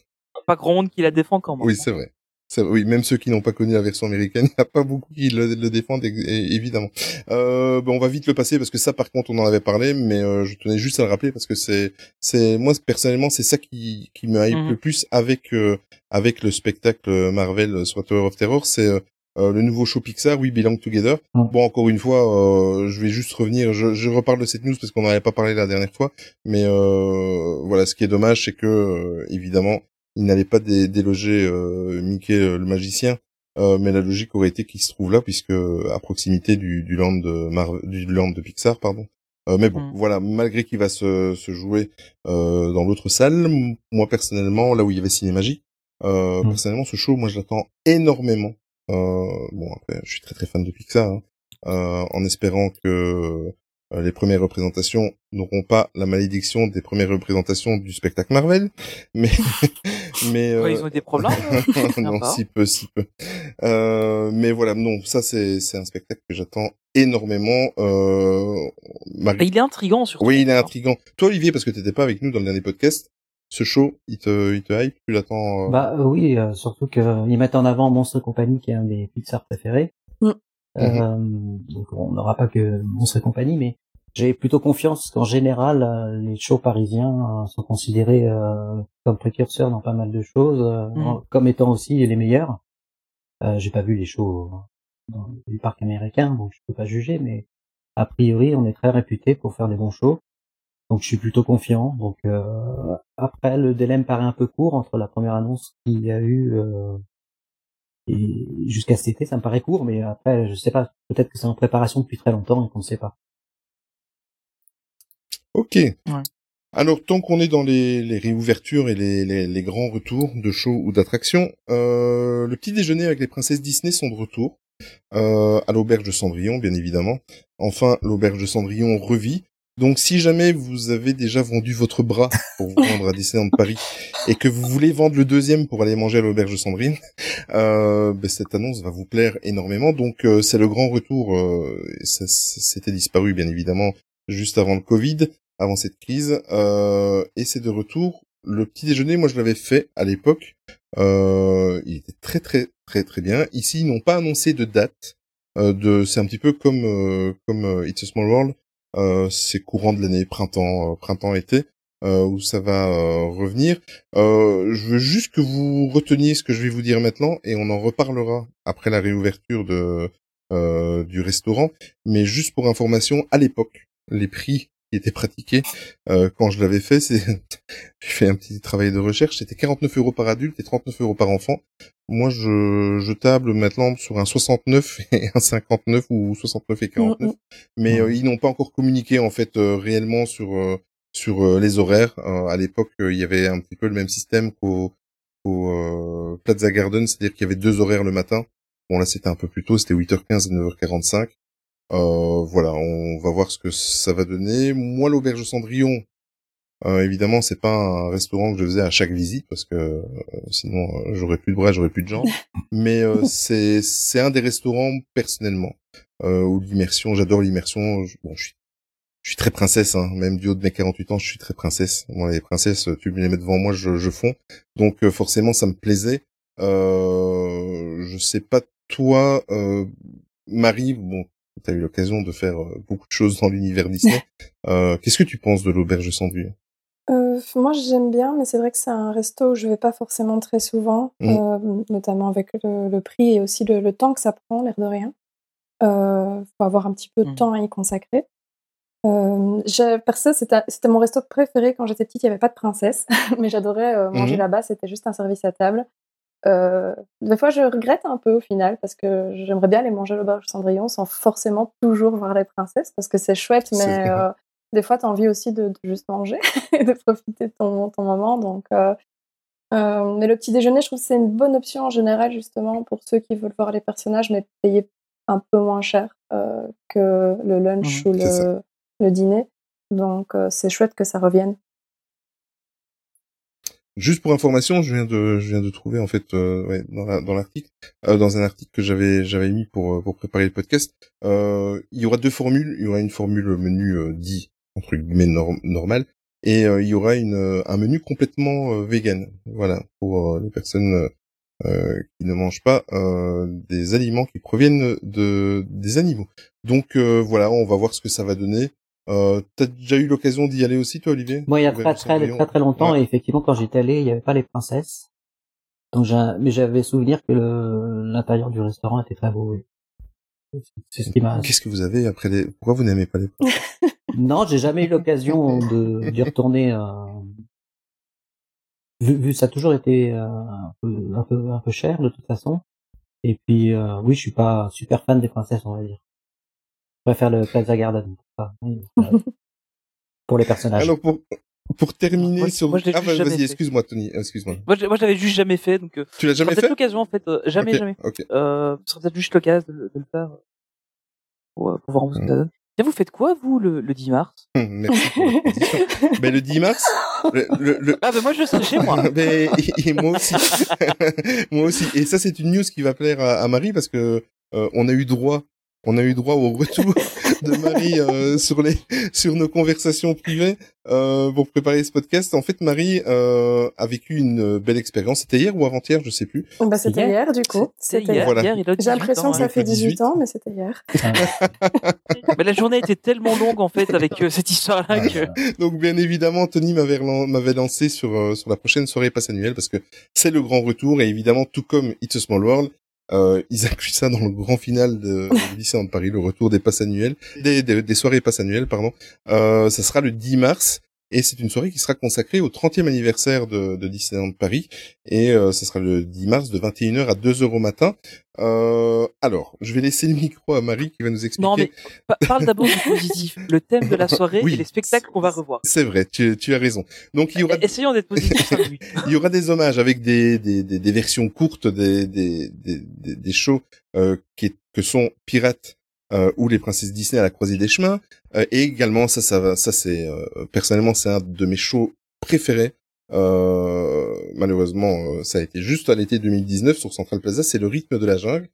pas grand monde qui la défend quand même. Oui, c'est vrai oui, même ceux qui n'ont pas connu la version américaine, il n'y a pas beaucoup qui le, défendent, évidemment. Euh, on va vite le passer parce que ça, par contre, on en avait parlé, mais euh, je tenais juste à le rappeler parce que c'est, c'est moi personnellement, c'est ça qui, qui me hype mhm. le plus avec euh, avec le spectacle Marvel soit Tower of Terror, c'est euh, le nouveau show Pixar, We Belong Together. Bon, encore une fois, je vais juste revenir. Je, je, reparle de cette news parce qu'on n'en avait pas parlé la dernière fois, mais voilà, ce qui est dommage, c'est que évidemment il n'allait pas déloger euh, Mickey euh, le magicien, euh, mais la logique aurait été qu'il se trouve là puisque à proximité du, du land de du land de Pixar, pardon. mais bon, mm. voilà, malgré qu'il va se, se jouer dans l'autre salle, moi personnellement, là où il y avait Cinémagie, euh, mm. personnellement, ce show, moi je l'attends énormément. bon, après, je suis très très fan de Pixar, hein, en espérant que les premières représentations n'auront pas la malédiction des premières représentations du spectacle Marvel, mais mais euh... ils ont des problèmes. non, si peu, si peu. Euh, mais voilà, non, ça c'est c'est un spectacle que j'attends énormément. Euh... il est intrigant surtout. Oui, il est intrigant. Toi, Olivier, parce que t'étais pas avec nous dans le dernier podcast, ce show, il te, il te hype, tu l'attends. Euh bah euh, oui, surtout qu'ils mettent en avant Monstre Company, qui est un des Pixar préférés. Mm. Mhm. Euh, donc on n'aura pas que Monstre et compagnie, mais j'ai plutôt confiance qu'en général, euh, les shows parisiens euh, sont considérés comme précurseurs dans pas mal de choses, mhm. comme étant aussi les meilleurs. j'ai pas vu les shows dans les parcs américains, donc je peux pas juger, mais a priori, on est très réputé pour faire des bons shows. Donc je suis plutôt confiant. Donc euh, après, le délai me paraît un peu court entre la première annonce qu'il y a eu euh, et jusqu'à cet été, ça me paraît court, mais après, je sais pas. Peut-être que c'est en préparation depuis très longtemps et qu'on ne sait pas. Ok. Ouais. Alors, tant qu'on est dans les, les réouvertures et les, les, les, grands retours de shows ou d'attractions, euh, le petit déjeuner avec les princesses Disney sont de retour. Euh, à l'auberge de Cendrillon, bien évidemment. Enfin, l'auberge de Cendrillon revit. Donc, si jamais vous avez déjà vendu votre bras pour vous rendre à Disneyland Paris et que vous voulez vendre le deuxième pour aller manger à l'auberge Cendrillon, euh, ben, cette annonce va vous plaire énormément. Donc, euh, c'est le grand retour. Euh, ça, c'était disparu, bien évidemment, juste avant le Covid, avant cette crise, euh, et c'est de retour. Le petit déjeuner, moi, je l'avais fait à l'époque. il était très, très, très, très bien. Ici, ils n'ont pas annoncé de date. de, c'est un petit peu comme comme It's a Small World euh, c'est courant de l'année, printemps, euh, printemps-été, euh, où ça va revenir. je veux juste que vous reteniez ce que je vais vous dire maintenant, et on en reparlera après la réouverture de du restaurant. Mais juste pour information, à l'époque, les prix qui étaient pratiqués quand je l'avais fait, c'est j'ai fait un petit travail de recherche, c'était 49 euros par adulte et 39 euros par enfant. Moi, je, je table maintenant sur un 69 et un 59 ou 69 et 49. Mm, mm. Mais euh, ils n'ont pas encore communiqué en fait euh, réellement sur euh, sur les horaires. à l'époque, il y avait un petit peu le même système qu'au au Plaza Garden, c'est-à-dire qu'il y avait deux horaires le matin. Bon là, c'était un peu plus tôt, c'était 8h15 et 9h45. Voilà, on va voir ce que ça va donner. Moi, l'auberge Cendrillon, euh, évidemment, c'est pas un restaurant que je faisais à chaque visite parce que euh, sinon euh, j'aurais plus de bras, j'aurais plus de jambes. Mais euh, c'est c'est un des restaurants personnellement où l'immersion, j'adore l'immersion. Bon, je suis je suis très princesse, hein. même du haut de mes 48 ans, je suis très princesse. Moi, les princesses, tu me les mets devant moi, je, je fonds. Donc forcément, ça me plaisait. je sais pas toi, Marie, bon, tu as eu l'occasion de faire beaucoup de choses dans l'univers Disney. Qu'est-ce que tu penses de l'auberge sans euh, moi, j'aime bien, mais c'est vrai que c'est un resto où je vais pas forcément très souvent, mmh. euh, notamment avec le, prix et aussi le, temps que ça prend, l'air de rien. Euh, faut avoir un petit peu de mmh. temps à y consacrer. Euh, perso, c'était mon resto préféré quand j'étais petite. Il y avait pas de princesse, mais j'adorais euh, manger mmh. là-bas. C'était juste un service à table. Euh, des fois, je regrette un peu au final parce que j'aimerais bien aller manger à l'auberge Cendrillon sans forcément toujours voir les princesses parce que c'est chouette, mais des fois, tu as envie aussi de, juste manger et de profiter de ton, ton moment. Donc, euh, euh, mais le petit déjeuner, je trouve que c'est une bonne option en général, justement, pour ceux qui veulent voir les personnages, mais payer un peu moins cher euh, que le lunch mmh, ou le, le, dîner. Donc, c'est chouette que ça revienne. Juste pour information, je viens de, je viens de trouver en fait ouais, dans l'article, dans un article que j'avais j'avais mis pour pour préparer le podcast. il y aura deux formules. Il y aura une formule menu dit entre guillemets normal et euh, il y aura une euh, un menu complètement euh, vegan voilà pour les personnes qui ne mangent pas des aliments qui proviennent de des animaux donc voilà on va voir ce que ça va donner euh, T'as déjà eu l'occasion d'y aller aussi, toi, Olivier? Moi, il y a très très, très très longtemps, et effectivement, quand j'étais allé, il n'y avait pas les princesses. Donc, mais j'avais souvenir que l'intérieur du restaurant était très beau. Qu'est-ce que vous avez après les Pourquoi vous n'aimez pas les Non, j'ai jamais eu l'occasion de d'y retourner. Euh... Vu, vu, ça a toujours été euh, un, peu, un peu un peu cher de toute façon. Et puis euh, oui, je suis pas super fan des princesses, on va dire. Préfère le Plaza Garden. pour les personnages. Alors pour pour terminer sur ah vas-y excuse-moi Tony excuse-moi moi je, moi j'avais juste jamais fait donc euh, tu l'as jamais fait l'occasion en fait euh, jamais jamais okay. euh peut juste l'occasion de, de, le faire pour, pour voir où ça hmm. donne vous faites quoi, vous, le, le 10 mars? Merci pour la ben, Le 10 mars... Le, le, Ah, ben moi, je serai chez moi. ben, et, moi aussi. moi aussi. Et ça, c'est une news qui va plaire à, à Marie parce que euh, on a eu droit on a eu droit au retour de Marie euh, sur les sur nos conversations privées euh, pour préparer ce podcast. En fait, Marie euh, a vécu une belle expérience. C'était hier ou avant-hier, je sais plus. Bah, c'était hier. du coup. C'était hier. Voilà. J'ai l'impression que ça fait 18 ans, mais c'était hier. mais la journée était tellement longue en fait avec euh, cette histoire-là que. Donc bien évidemment, Tony m'avait m'avait lancé sur euh, sur la prochaine soirée passe annuelle parce que c'est le grand retour et évidemment tout comme It's a Small World, Euh, ils incluent ça dans le grand final de, de Disneyland Paris, le retour des passes annuelles, des soirées passes annuelles, pardon. Euh, ça sera le 10 mars. Et c'est une soirée qui sera consacrée au 30e anniversaire de, de Disneyland Paris. Et euh, ce sera le 10 mars de 21h à 2h au matin. Euh, alors, je vais laisser le micro à Marie qui va nous expliquer. Non, mais parle d'abord du positif. Le thème de la soirée et les spectacles qu'on va revoir. C'est vrai, tu, tu, as raison. Donc il y aura... Essayons d'être positifs. il y aura des hommages avec des, des, des, des versions courtes des, des, des, des shows euh, qui, que sont Pirates euh, ou les princesses Disney à la croisée des chemins. Euh, et également, ça, ça, ça c'est euh, personnellement, c'est un de mes shows préférés. Euh, malheureusement, ça a été juste à l'été 2019 sur Central Plaza. C'est le rythme de la jungle.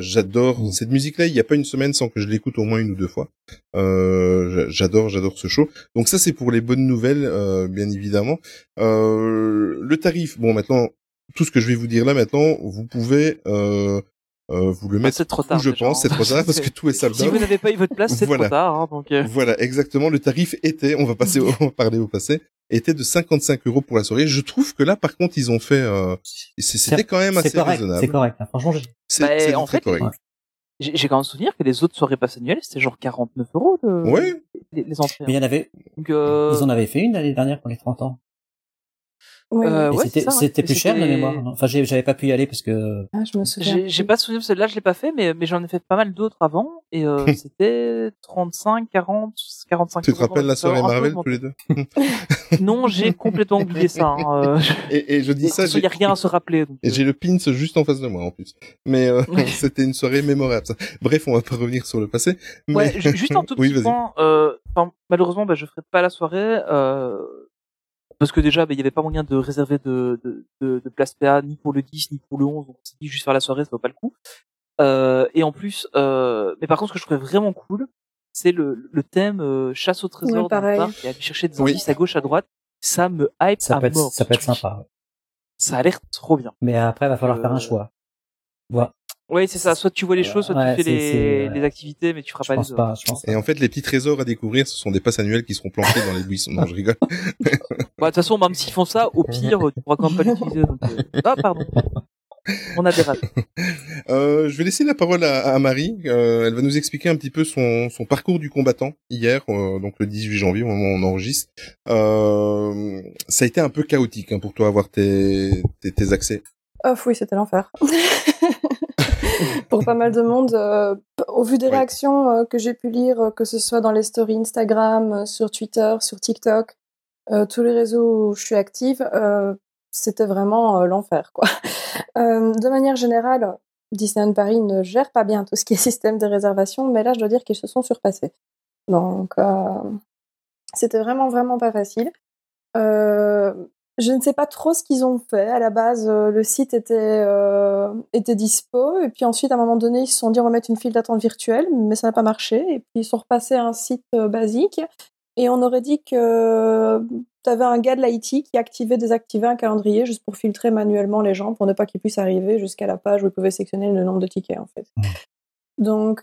j'adore mmh. cette musique-là. Il n'y a pas une semaine sans que je l'écoute au moins une ou deux fois. j'adore, j'adore ce show. Donc ça, c'est pour les bonnes nouvelles, bien évidemment. le tarif, bon, maintenant, tout ce que je vais vous dire là maintenant, vous pouvez euh, euh, vous le ah, mettez trop tard, je pense, c'est trop tard parce que tout est sold Si vous n'avez pas eu votre place, c'est trop tard. Hein, donc euh. Voilà, exactement. Le tarif était, on va passer, au, on va parler au passé, était de 55 euros pour la soirée. Je trouve que là, par contre, ils ont fait, euh, c'était quand même assez raisonnable. C'est correct. Hein. Franchement, c'est bah, en fait, correct. J'ai quand même souvenir que les autres soirées passes annuelles, c'était genre 49 euros de, ouais. les, entrées. Mais il y en avait, donc, euh... ils en avaient fait une l'année dernière pour les 30 ans. Ouais, euh, c'était c'était plus cher de mémoire. Enfin, j'avais pas pu y aller parce que. Ah, je me souviens. J'ai pas souvenir celle-là, je l'ai pas fait, mais mais j'en ai fait pas mal d'autres avant et euh, c'était 35, 40, 45. Tu te rappelles la soirée Marvel tous les deux Non, j'ai complètement oublié ça. Hein, euh. et, et, je dis ça. Il y a rien à se rappeler. Donc, et j'ai le pins juste en face de moi en plus. Mais euh, c'était une soirée mémorable. Ça. Bref, on va pas revenir sur le passé. Mais... Ouais, juste un tout petit oui, point. Euh, malheureusement, bah, je ferai pas la soirée. Euh, parce que déjà, bah, il n'y avait pas moyen de réserver de, de, de, de, place PA ni pour le 10 ni pour le 11, donc on s'est dit juste faire la soirée, ça vaut pas le coup. Euh, et en plus, euh, mais par contre, ce que je trouvais vraiment cool, c'est le, le thème euh, chasse au trésor dans le parc et aller chercher des indices à gauche, à droite. Ça me hype ça à peut être, mort. Ça peut être sympa. Ça a l'air trop bien. Mais après, il va falloir faire un euh, choix. Voilà. Oui, c'est ça. Soit tu vois les choses, soit tu fais les, les, activités, mais tu feras pas les pas, je pense Et en fait, les petits trésors à découvrir, ce sont des passes annuelles qui seront planquées dans les buissons. Non, je rigole. bah, de toute façon, même s'ils font ça, au pire, tu pourras quand même pas l'utiliser. Donc... Euh. Ah, pardon. On a des rats. Euh, je vais laisser la parole à, à Marie. Euh, elle va nous expliquer un petit peu son, son parcours du combattant hier, euh, donc le 18 janvier, au moment où on enregistre. Euh, ça a été un peu chaotique hein, pour toi avoir tes, tes, tes accès. Oh oui, c'était l'enfer. pour pas mal de monde. Euh, au vu des réactions euh, que j'ai pu lire, euh, que ce soit dans les stories Instagram, sur Twitter, sur TikTok, tous les réseaux où je suis active, c'était vraiment l'enfer. quoi. de manière générale, Disneyland Paris ne gère pas bien tout ce qui est système de réservation, mais là, je dois dire qu'ils se sont surpassés. Donc, c'était vraiment, vraiment pas facile. Je ne sais pas trop ce qu'ils ont fait. À la base, euh, le site était, euh, était dispo. Et puis ensuite, à un moment donné, ils se sont dit on va mettre une file d'attente virtuelle, mais ça n'a pas marché. Et puis ils sont repassés à un site euh, basique. Et on aurait dit que tu avais un gars de l'IT qui activait, désactivait un calendrier juste pour filtrer manuellement les gens pour ne pas qu'ils puissent arriver jusqu'à la page où ils pouvaient sélectionner le nombre de tickets en fait. Mmh. Donc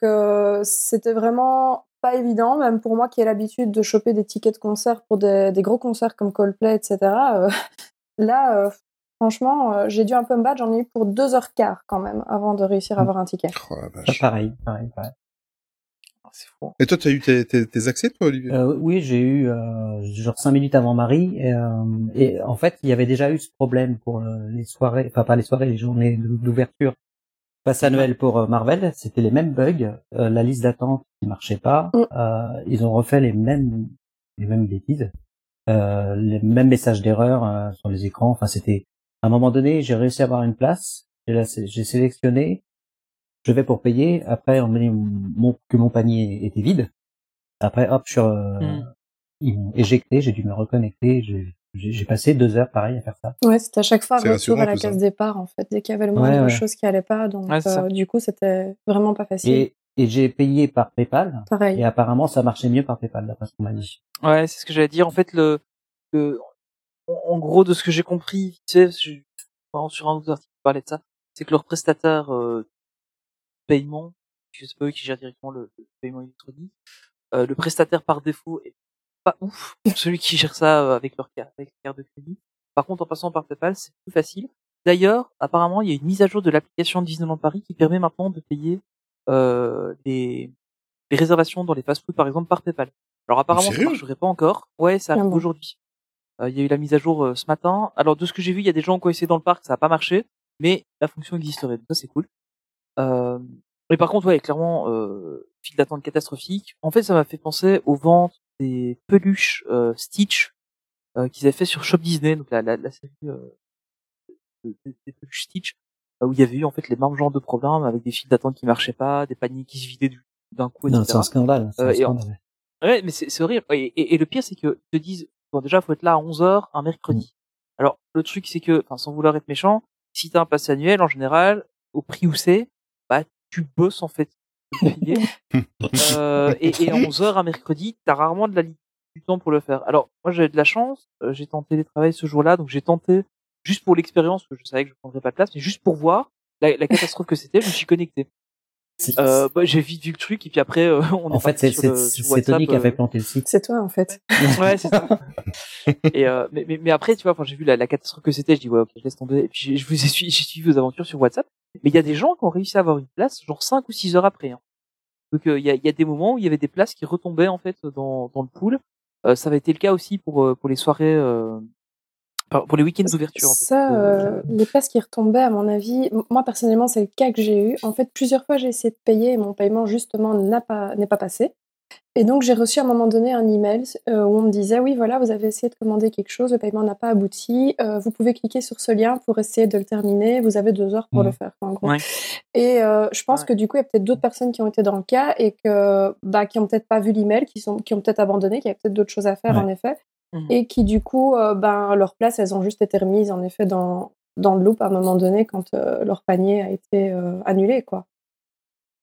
c'était vraiment pas évident, même pour moi qui ai l'habitude de choper des tickets de concert pour des, gros concerts comme Coldplay, etc. Euh, là, euh, franchement, euh, j'ai dû un peu me battre. J'en ai eu pour deux heures quart quand même avant de réussir à avoir un ticket. Oh, pareil, pareil, pareil. Ah, c'est fou. Et toi, tu as eu tes, tes, accès, toi, Olivier? Oui, j'ai eu genre cinq minutes avant Marie. Et, et, en fait, il y avait déjà eu ce problème pour les soirées, enfin pas les soirées, les journées d'ouverture passe annuel pour euh, Marvel, c'était les mêmes bugs, euh, la liste d'attente qui marchait pas, mm. euh, ils ont refait les mêmes les mêmes bêtises, les mêmes messages d'erreur sur les écrans. Enfin, c'était à un moment donné, j'ai réussi à avoir une place, j'ai sélectionné, je vais pour payer. Après, on me dit mon, que mon panier était vide. Après, hop, je mm. ils m'ont éjecté, j'ai dû me reconnecter, j'ai passé deux heures pareil à faire ça. Ouais, c'était à chaque fois retour à la case départ en fait, dès qu'il y avait le moindre ouais, chose qui allait pas. Donc euh, du coup, c'était vraiment pas facile. Et, et j'ai payé par PayPal. Pareil. Et apparemment, ça marchait mieux par PayPal d'après ce qu'on m'a dit. Ouais, c'est ce que j'allais dire. En fait, le, le, en gros, de ce que j'ai compris, tu sais, je, sur un autre article qui parlait de ça, c'est que leur prestataire euh, paiement, je sais pas eux qui gèrent directement le, paiement électronique, euh, le prestataire par défaut est pas ouf celui qui gère ça euh, avec leur carte, avec carte de crédit. Par contre, en passant par PayPal, c'est plus facile. D'ailleurs, apparemment, il y a une mise à jour de l'application Disneyland Paris qui permet maintenant de payer euh, les, les réservations dans les fast-food, par exemple, par PayPal. Alors apparemment, ça marcherait pas encore. Ouais, ça arrive aujourd'hui. Euh, il y a eu la mise à jour euh, ce matin. Alors de ce que j'ai vu, il y a des gens qui ont essayé dans le parc, ça n'a pas marché, mais la fonction existerait. Donc ça c'est cool. Euh, mais par contre, ouais, clairement, euh, file d'attente catastrophique. En fait, ça m'a fait penser aux ventes des peluches euh, Stitch euh, qu'ils avaient fait sur Shop Disney, donc la, la, la série des, des, peluches Stitch, où il y avait eu en fait les mêmes genres de problèmes avec des files d'attente qui marchaient pas, des paniers qui se vidaient d'un coup, etc. Non, c'est un scandale. Un scandale. Ouais, mais c'est horrible. Et, et, le pire, c'est que ils te disent, bon, déjà, faut être là à 11h un mercredi. Mm. Alors, le truc, c'est que, enfin, sans vouloir être méchant, si t'as un pass annuel, en général, au prix où c'est, bah, tu bosses, en fait. Euh, et, et à 11h un mercredi, t'as rarement de la du temps pour le faire. Alors, moi, j'avais de la chance, euh, j'ai tenté les travail ce jour-là, donc j'ai tenté, juste pour l'expérience, que je savais que je prendrais pas de place, mais juste pour voir la, la catastrophe que c'était, je me suis connecté. Euh, bah, j'ai vite vu le truc et puis après euh, on en fait c'est c'est Tony qui a fait euh, planter le site. C'est toi en fait. Ouais. C'est ça. Et euh, mais, mais, mais après tu vois quand j'ai vu la, la catastrophe que c'était je dis ouais ok je laisse tomber et puis je vous ai suivi j'ai suivi vos aventures sur WhatsApp. Mais il y a des gens qui ont réussi à avoir une place genre 5 ou 6 heures après hein. Donc il y, a, y a des moments où il y avait des places qui retombaient en fait dans dans le pool ça avait été le cas aussi pour pour les soirées pour les week-ends d'ouverture. Ça, euh, les places qui retombaient, à mon avis, moi personnellement, c'est le cas que j'ai eu. En fait, plusieurs fois, j'ai essayé de payer et mon paiement, justement, n'a pas, n'est pas passé. Et donc, j'ai reçu à un moment donné un email euh, où on me disait Oui, voilà, vous avez essayé de commander quelque chose, le paiement n'a pas abouti. Euh, vous pouvez cliquer sur ce lien pour essayer de le terminer. Vous avez deux heures pour le mmh. faire, en gros. Et je pense que du coup, il y a peut-être d'autres personnes qui ont été dans le cas et que, bah, qui ont peut-être pas vu l'email, qui, sont, qui ont peut-être abandonné, qui avaient peut-être d'autres choses à faire, en effet. Mmh et qui du coup, euh, ben, leur place, elles ont juste été remises en effet dans, dans le loop à un moment donné quand euh, leur panier a été euh, annulé, quoi.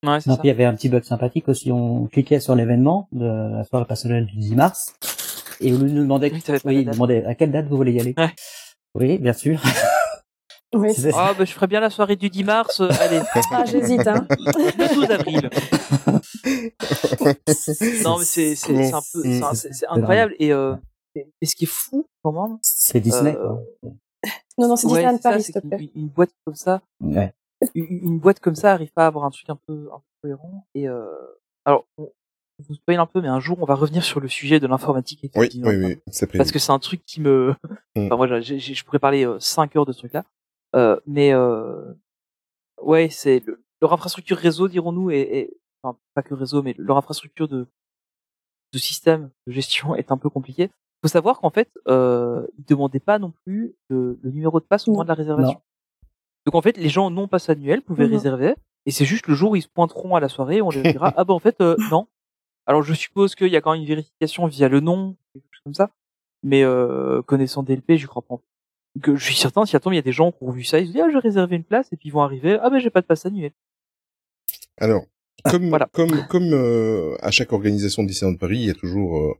Ouais, ça. il y avait un petit bug sympathique aussi. On cliquait sur l'événement de la soirée personnelle du 10 mars et on nous demandait, oui, demandait à quelle date vous voulez y aller. Ouais. Oui, bien sûr. Oui. Ah, bah, je ferais bien la soirée du 10 mars. allez. Ah, j'hésite, hein. Le 12 avril. non, mais c'est, c'est, un peu, c'est, incroyable. Et, euh, et ce qui est fou, quand même. C'est Disney, euh... Non, non, c'est ouais, Disneyland Paris, s'il te plaît. Une, une, boîte comme ça. Ouais. Une, boîte comme ça arrive pas à avoir un truc un peu, un peu cohérent. Et, euh... alors, on, vous spoil un peu, mais un jour, on va revenir sur le sujet de l'informatique. Et oui, oui, oui, c'est Parce que c'est un truc qui me, mm. enfin, moi, j je pourrais parler 5 euh, heures de ce truc-là. Euh, mais, euh... ouais, c'est, le, leur infrastructure réseau, dirons-nous, et, enfin, pas que réseau, mais leur infrastructure de, de système de gestion est un peu compliquée faut savoir qu'en fait, euh, ils demandaient pas non plus le, le numéro de passe au moment de la réservation. Donc en fait, les gens non passe annuel pouvaient réserver, et c'est juste le jour où ils se pointeront à la soirée, on leur dira ah ben en fait euh, non. Alors je suppose qu'il y a quand même une vérification via le nom, quelque chose comme ça, mais euh, connaissant DLP, je crois pas. Que je suis certain, si attends, il y a des gens qui ont vu ça, ils se disent ah j'ai réservé une place, et puis ils vont arriver ah ben j'ai pas de passe annuel. Alors comme voilà. comme comme euh, à chaque organisation de Disneyland Paris, il y a toujours euh,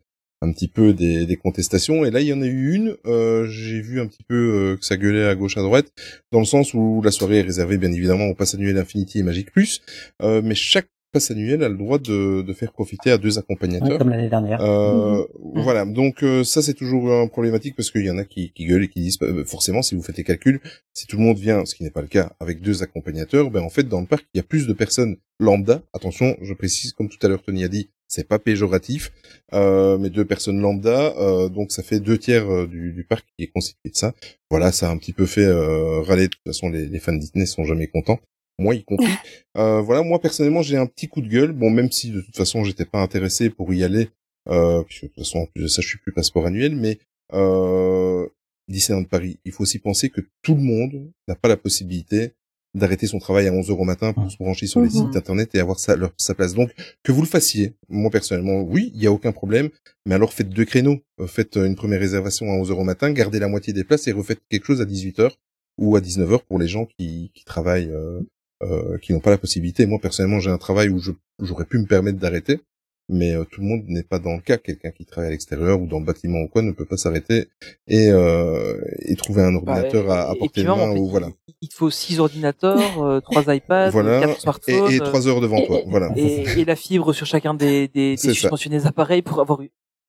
un petit peu des, des, contestations. Et là, il y en a eu une. Euh, j'ai vu un petit peu euh, que ça gueulait à gauche à droite, dans le sens où la soirée est réservée bien évidemment au pass annuel Infinity et Magic Plus, euh, mais chaque passe annuel a le droit de, de faire profiter à deux accompagnateurs. comme l'année dernière. Euh, mmh. Voilà, donc euh, ça c'est toujours un problématique parce qu'il y en a qui, qui gueulent et qui disent bah, forcément si vous faites les calculs, si tout le monde vient, ce qui n'est pas le cas, avec deux accompagnateurs, ben en fait dans le parc il y a plus de personnes lambda. Attention, je précise comme tout à l'heure Tony a dit, c'est pas péjoratif, euh, mais deux personnes lambda, euh, donc ça fait deux tiers euh, du, du, parc qui est constitué de ça. Voilà, ça a un petit peu fait euh, râler. De toute façon, les, les fans Disney sont jamais contents, moi y compris. euh, voilà, moi personnellement, j'ai un petit coup de gueule. Bon, même si de toute façon, j'étais pas intéressé pour y aller, euh, puisque de toute façon, en plus de ça, je suis plus passeport annuel, mais euh, Disneyland Paris, il faut aussi penser que tout le monde n'a pas la possibilité d'arrêter son travail à 11 heures au matin pour se brancher sur les mhm. sites internet et avoir sa, leur, sa place. Donc, que vous le fassiez. Moi, personnellement, oui, il n'y a aucun problème. Mais alors, faites deux créneaux. Euh, faites euh, une première réservation à 11 heures au matin, gardez la moitié des places et refaites quelque chose à 18 heures ou à 19 heures pour les gens qui, qui travaillent, euh, euh, qui n'ont pas la possibilité. Moi, personnellement, j'ai un travail où j'aurais pu me permettre d'arrêter mais euh, tout le monde n'est pas dans le cas. Quelqu'un qui travaille à l'extérieur ou dans le bâtiment ou quoi ne peut pas s'arrêter et, euh, et trouver un bah, ordinateur à, à portée de main. ou, voilà. Il te faut six ordinateurs, euh, trois iPads, quatre smartphones. Et, et trois heures devant toi. Voilà. Et, la fibre sur chacun des, des, des suspensionnés appareils pour avoir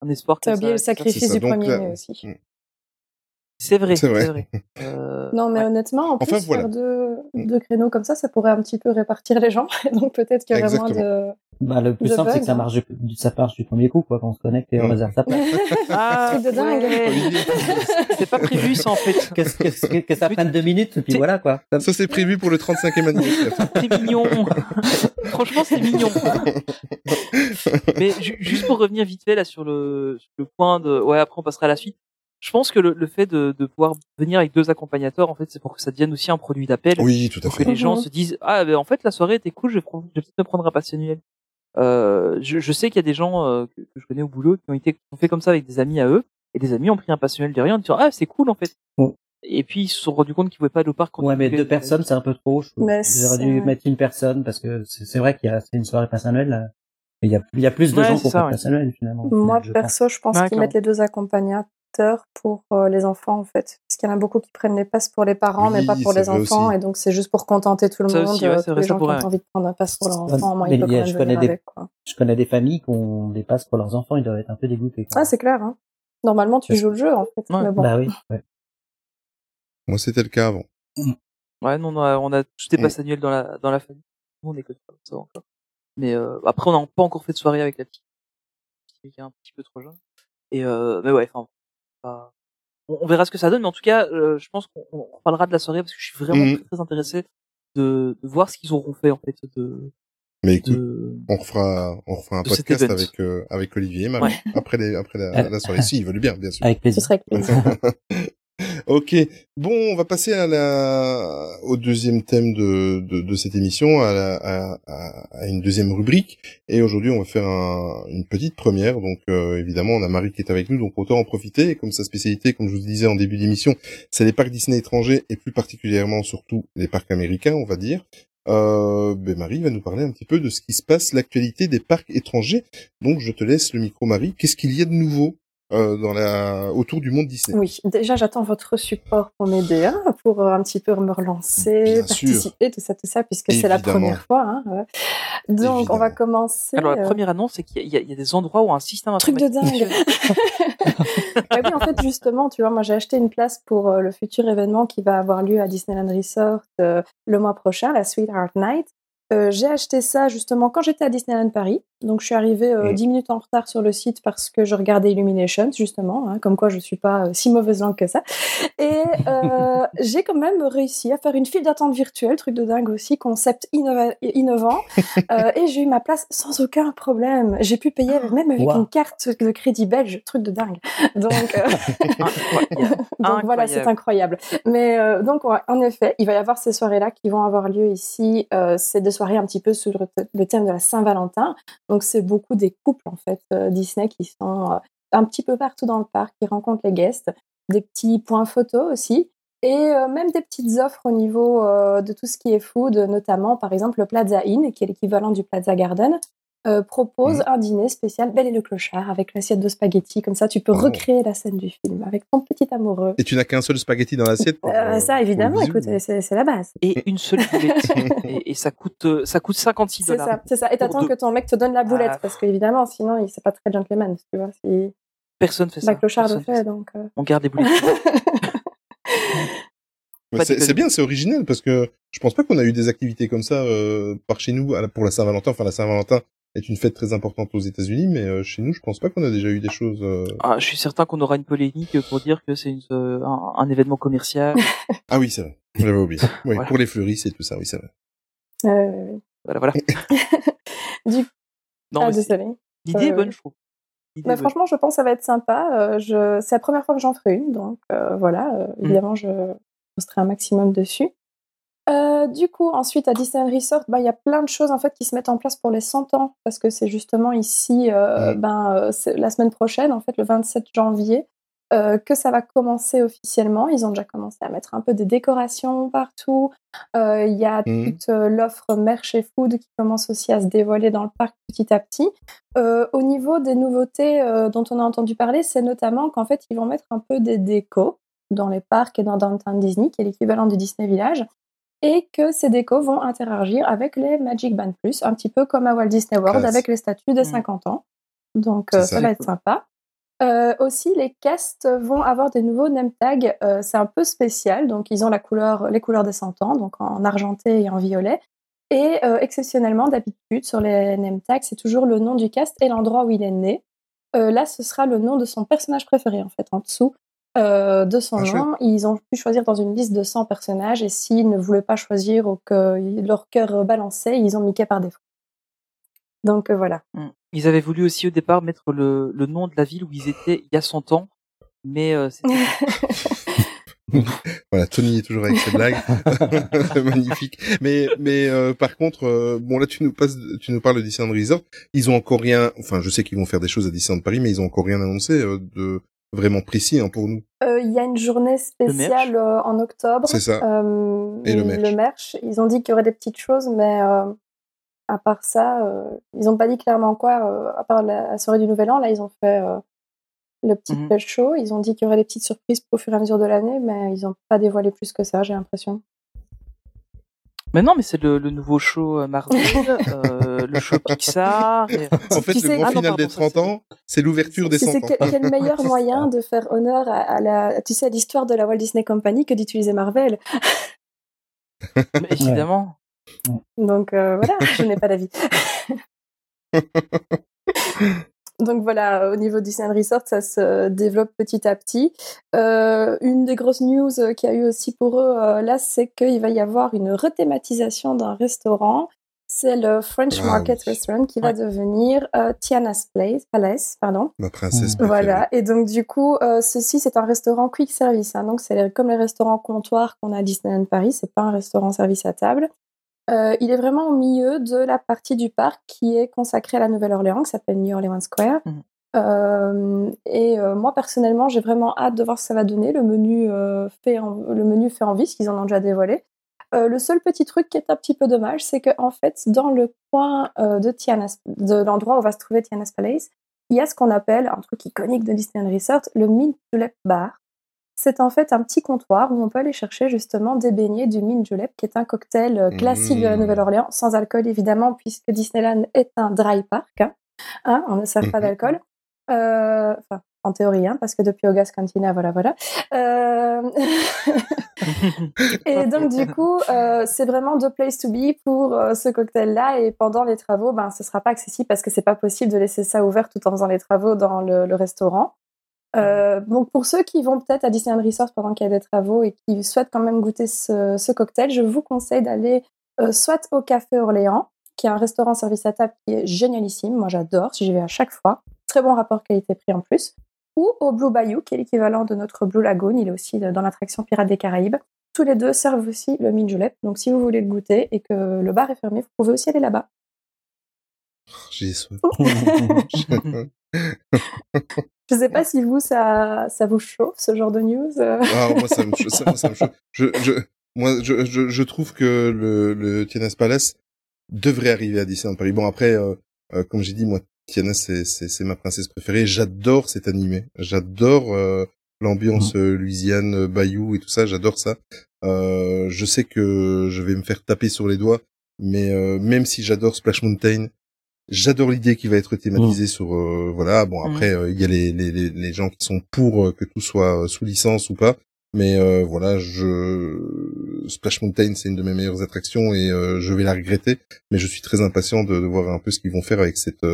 un espoir. T'as oublié le sacrifice du premier aussi. Mm. C'est vrai, c'est vrai. Euh, non, mais honnêtement, en plus, faire deux, deux, créneaux comme ça, ça pourrait un petit peu répartir les gens. Donc peut-être qu'il y aurait moins de. Bah, le plus simple, c'est que ça marche, ça marche du premier coup, quoi, quand on se connecte et on mm. réserve sa place. ah, truc de dingue. c'est pas prévu, ça, en fait. Que, que, ça prenne deux minutes, et puis voilà, quoi. Ça, c'est prévu pour le 35e anniversaire. C'est mignon. Franchement, c'est mignon. mais juste pour revenir vite fait, là, sur le, sur le point de, ouais, après, on passera à la suite je pense que le, le fait de, de, pouvoir venir avec deux accompagnateurs, en fait, c'est pour que ça devienne aussi un produit d'appel. Oui, tout à fait. Pour que les gens mhm. se disent ah ben en fait la soirée était cool, je vais, peut-être me prendre un passionnel. Euh, je, je, sais qu'il y a des gens euh, que, je connais au boulot qui ont été qui ont fait comme ça avec des amis à eux et des amis ont pris un passionnel derrière en disant ah c'est cool en fait. Et puis ils se sont rendus compte qu'ils pouvaient pas aller au parc. Ouais, mais deux personnes c'est un peu trop. J'aurais dû mettre une personne parce que c'est vrai qu'il y a c'est une soirée passionnelle. Il y a, il y a plus de gens qui ont fait passionnel finalement. Moi perso, je pense qu'ils mettent les deux accompagnateurs pour euh, les enfants en fait. Qu'il y en a beaucoup qui prennent les passes pour les parents mais pas pour les enfants et donc c'est juste pour contenter tout le monde. Aussi, euh, les gens qui ont envie de prendre un passe pour leurs enfants, moi, ils peuvent je connais des, Je connais des familles qui ont des passes pour leurs enfants, ils doivent être un peu dégoûtés. Ah c'est clair. Hein. Normalement tu joues le jeu en fait. Mais bon. Bah oui. Moi c'était le cas avant. Ouais non, on a, on a tous des passes annuelles dans la dans la famille. on est que ça encore. Mais euh, après on n'a pas encore fait de soirée avec la petite qui est un petit peu trop jeune. Et euh, mais ouais, enfin on, verra ce que ça donne, mais en tout cas, euh, je pense qu'on parlera de la soirée parce que je suis vraiment mmh. très, intéressé de, voir ce qu'ils auront fait en fait de. Mais écoute, on refera, on refera un podcast avec euh, avec Olivier après les, après la, la soirée. si, il veut bien, bien sûr. Avec plaisir. Ce serait plaisir. Ok, bon, on va passer au deuxième thème de, de, de cette émission, à, la, à, à, une deuxième rubrique. Et aujourd'hui, on va faire un, une petite première. Donc, euh, évidemment, on a Marie qui est avec nous, donc autant en profiter. Et comme sa spécialité, comme je vous disais en début d'émission, c'est les parcs Disney étrangers et plus particulièrement, surtout, les parcs américains, on va dire. Euh, ben Marie va nous parler un petit peu de ce qui se passe, l'actualité des parcs étrangers. Donc, je te laisse le micro, Marie. Qu'est-ce qu'il y a de nouveau euh, dans la autour du monde Disney. Oui, déjà j'attends votre support pour m'aider, hein, pour euh, un petit peu me relancer, participer, tout ça, tout ça, puisque c'est la première fois. Hein, Donc on va commencer. Alors la euh, première annonce, c'est qu'il y, y, a des endroits où un système truc de dingue. bah oui, en fait justement, tu vois, moi j'ai acheté une place pour le futur événement qui va avoir lieu à Disneyland Resort le mois prochain, la Sweetheart Night. Euh, j'ai acheté ça justement quand j'étais à Disneyland Paris. Donc je suis arrivée euh, 10 mmh. minutes en retard sur le site parce que je regardais Illuminations justement, hein, comme quoi je suis pas euh, si mauvaise langue que ça. Et euh, j'ai quand même réussi à faire une file d'attente virtuelle, truc de dingue aussi, concept innovant. et j'ai eu ma place sans aucun problème. J'ai pu payer même avec une carte de crédit belge, truc de dingue. Donc, donc voilà, c'est incroyable. Mais donc en effet, il va y avoir ces soirées-là qui vont avoir lieu ici. c'est de soirée un petit peu sur le thème de la Saint-Valentin. Donc c'est beaucoup des couples en fait euh, Disney qui sont euh, un petit peu partout dans le parc, qui rencontrent les guests, des petits points photos aussi. Et euh, même des petites offres au niveau de tout ce qui est food, notamment par exemple le Plaza Inn, qui est l'équivalent du Plaza Garden, euh, propose mmh. un dîner spécial Belle et le clochard avec l'assiette de spaghettis. Comme ça, tu peux oh. recréer la scène du film avec ton petit amoureux. Et tu n'as qu'un seul spaghetti dans l'assiette euh, Ça, évidemment, écoute, c'est la base. Et une seule boulette. et, ça coûte euh, ça coûte 56 dollars. C'est ça. Et t'attends que ton mec te donne la boulette ah. parce qu'évidemment, sinon, c'est pas très gentleman, tu vois. Si... Personne fait ça. Le clochard le fait, donc. On garde les boulettes. c'est bien, c'est original parce que je pense pas qu'on a eu des activités comme ça par chez nous pour la Saint-Valentin. Enfin, la Saint-Valentin, est une fête très importante aux États-Unis, mais euh, chez nous, je pense pas qu'on a déjà eu des choses. Euh, ah, je suis certain qu'on aura une polémique pour dire que c'est euh, un, un, événement commercial. ah oui, c'est vrai. J'avais oublié. Oui, pour les fleuristes et tout ça, oui, c'est vrai. Euh... Voilà, voilà. du... Non, ah, L'idée est bonne, je trouve. Bah, franchement, je pense que ça va être sympa. je... C'est la première fois que j'en ferai une, donc voilà. Mm. Évidemment, je posterai un maximum dessus. Euh, du coup, ensuite à Disneyland Resort, bah, il y a plein de choses en fait qui se mettent en place pour les 100 ans parce que c'est justement ici, euh, ben, euh, la semaine prochaine, en fait, le 27 janvier, que ça va commencer officiellement. Ils ont déjà commencé à mettre un peu des décorations partout. Il y a mmh. toute l'offre merch et food qui commence aussi à se dévoiler dans le parc petit à petit. au niveau des nouveautés dont on a entendu parler, c'est notamment qu'en fait, ils vont mettre un peu des décos dans les parcs et dans Downtown Disney, qui est l'équivalent du Disney Village et que ces décos vont interagir avec les Magic Band Plus, un petit peu comme à Walt Disney World avec les statues des 50 mm. ans. Donc euh, ça. va être sympa. Euh, aussi, les castes vont avoir des nouveaux name tags. Euh, c'est un peu spécial. Donc, ils ont la couleur, les couleurs des cent ans, donc en argenté et en violet. Et euh, exceptionnellement, d'habitude, sur les name tags, c'est toujours le nom du cast et l'endroit où il est né. là, ce sera le nom de son personnage préféré, en fait, en dessous de son ah, nom. Ils ont pu choisir dans une liste de 100 personnages. Et s'ils ne voulaient pas choisir ou que leur cœur balançait, ils ont Mickey par défaut. Donc voilà. Mmh. Ils avaient voulu aussi au départ mettre le, le nom de la ville où ils étaient il y a 100 ans, mais euh, c'était... voilà, Tony est toujours avec ses blagues, magnifique. Mais mais euh, par contre, euh, bon là tu nous passes, tu nous parles de Disneyland Resort. Ils ont encore rien. Enfin, je sais qu'ils vont faire des choses à Disneyland Paris, mais ils ont encore rien annoncé euh, de vraiment précis hein, pour nous. Il y a une journée spéciale en octobre. C'est ça. Et le merch. le merch. Ils ont dit qu'il y aurait des petites choses, mais à part ça, euh, ils n'ont pas dit clairement quoi, euh, à part la, soirée du Nouvel An. Là, ils ont fait euh, le petit mmh show. Ils ont dit qu'il y aurait des petites surprises au fur et à mesure de l'année, mais ils n'ont pas dévoilé plus que ça, j'ai l'impression. Mais non, mais c'est le, nouveau show Marvel, le show Pixar. En fait, le grand final des 30 ans, c'est l'ouverture des 100 ans. C'est quel meilleur moyen de faire honneur à, la, tu sais, à l'histoire de la Walt Disney Company que d'utiliser Marvel Évidemment. Donc euh, voilà, je n'ai pas d'avis. Donc voilà, au niveau du Disneyland Resort, ça se développe petit à petit. Euh, une des grosses news qu'il y a eu aussi pour eux euh, là, c'est qu'il va y avoir une rethématisation d'un restaurant. C'est le French Market Restaurant qui va devenir Tiana's Place, Palace, pardon. Ma princesse préférée. Voilà, et donc du coup, ceci c'est un restaurant quick service. Hein. donc c'est comme les restaurants comptoirs qu'on a à Disneyland Paris. C'est pas un restaurant service à table. Euh, il est vraiment au milieu de la partie du parc qui est consacrée à la Nouvelle-Orléans, qui s'appelle New Orleans Square. Mmh. Euh, et euh, moi personnellement, j'ai vraiment hâte de voir ce que ça va donner. Le menu fait en, le menu fait envie, ce qu'ils en ont déjà dévoilé. le seul petit truc qui est un petit peu dommage, c'est qu'en en fait, dans le coin de Tiana's, de l'endroit où va se trouver Tiana's Palace, il y a ce qu'on appelle un truc iconique de Disneyland Resort, le Mint Julep Bar, c'est en fait un petit comptoir où on peut aller chercher justement des beignets du Mint Julep, qui est un cocktail euh, classique de la mmh. Nouvelle-Orléans, sans alcool évidemment, puisque Disneyland est un dry park. Hein. Hein, on ne sert pas mmh d'alcool. Euh, enfin, en théorie, hein, parce que depuis Auguste Cantina, voilà, voilà. Euh, et donc, du coup, c'est vraiment the place to be pour ce cocktail-là. Et pendant les travaux, ben, ce sera pas accessible parce que c'est pas possible de laisser ça ouvert tout en faisant les travaux dans le restaurant. Euh, donc pour ceux qui vont peut-être à Disneyland Resort pendant qu'il y a des travaux et qui souhaitent quand même goûter ce, cocktail, je vous conseille d'aller euh, soit au Café Orléans, qui est un restaurant service à table qui est génialissime, moi j'adore, j'y vais à chaque fois, très bon rapport qualité-prix en plus, ou au Blue Bayou, qui est l'équivalent de notre Blue Lagoon, il est aussi dans l'attraction Pirates des Caraïbes. Tous les deux servent aussi le mint julep, donc si vous voulez le goûter et que le bar est fermé, vous pouvez aussi aller là-bas. J'ai soif. Je sais pas si vous, ça, ça vous chauffe, ce genre de news. Euh. Ah, moi, ça me, ça, ça me chauffe. Je, je, moi, je, je, je trouve que le, le Tiana's Palace devrait arriver à Disneyland Paris. Bon, après, euh, euh, comme j'ai dit, moi, Tiana, c'est, c'est, c'est ma princesse préférée. J'adore cet animé. J'adore l'ambiance mmh. Louisiane, Bayou et tout ça. J'adore ça. je sais que je vais me faire taper sur les doigts, mais même si j'adore Splash Mountain, J'adore l'idée qui va être thématisée mmh. sur euh, voilà bon mmh. après euh, il y a les, les, les gens qui sont pour euh, que tout soit sous licence ou pas mais voilà je Splash Mountain c'est une de mes meilleures attractions et je vais la regretter mais je suis très impatient de, de voir un peu ce qu'ils vont faire avec cette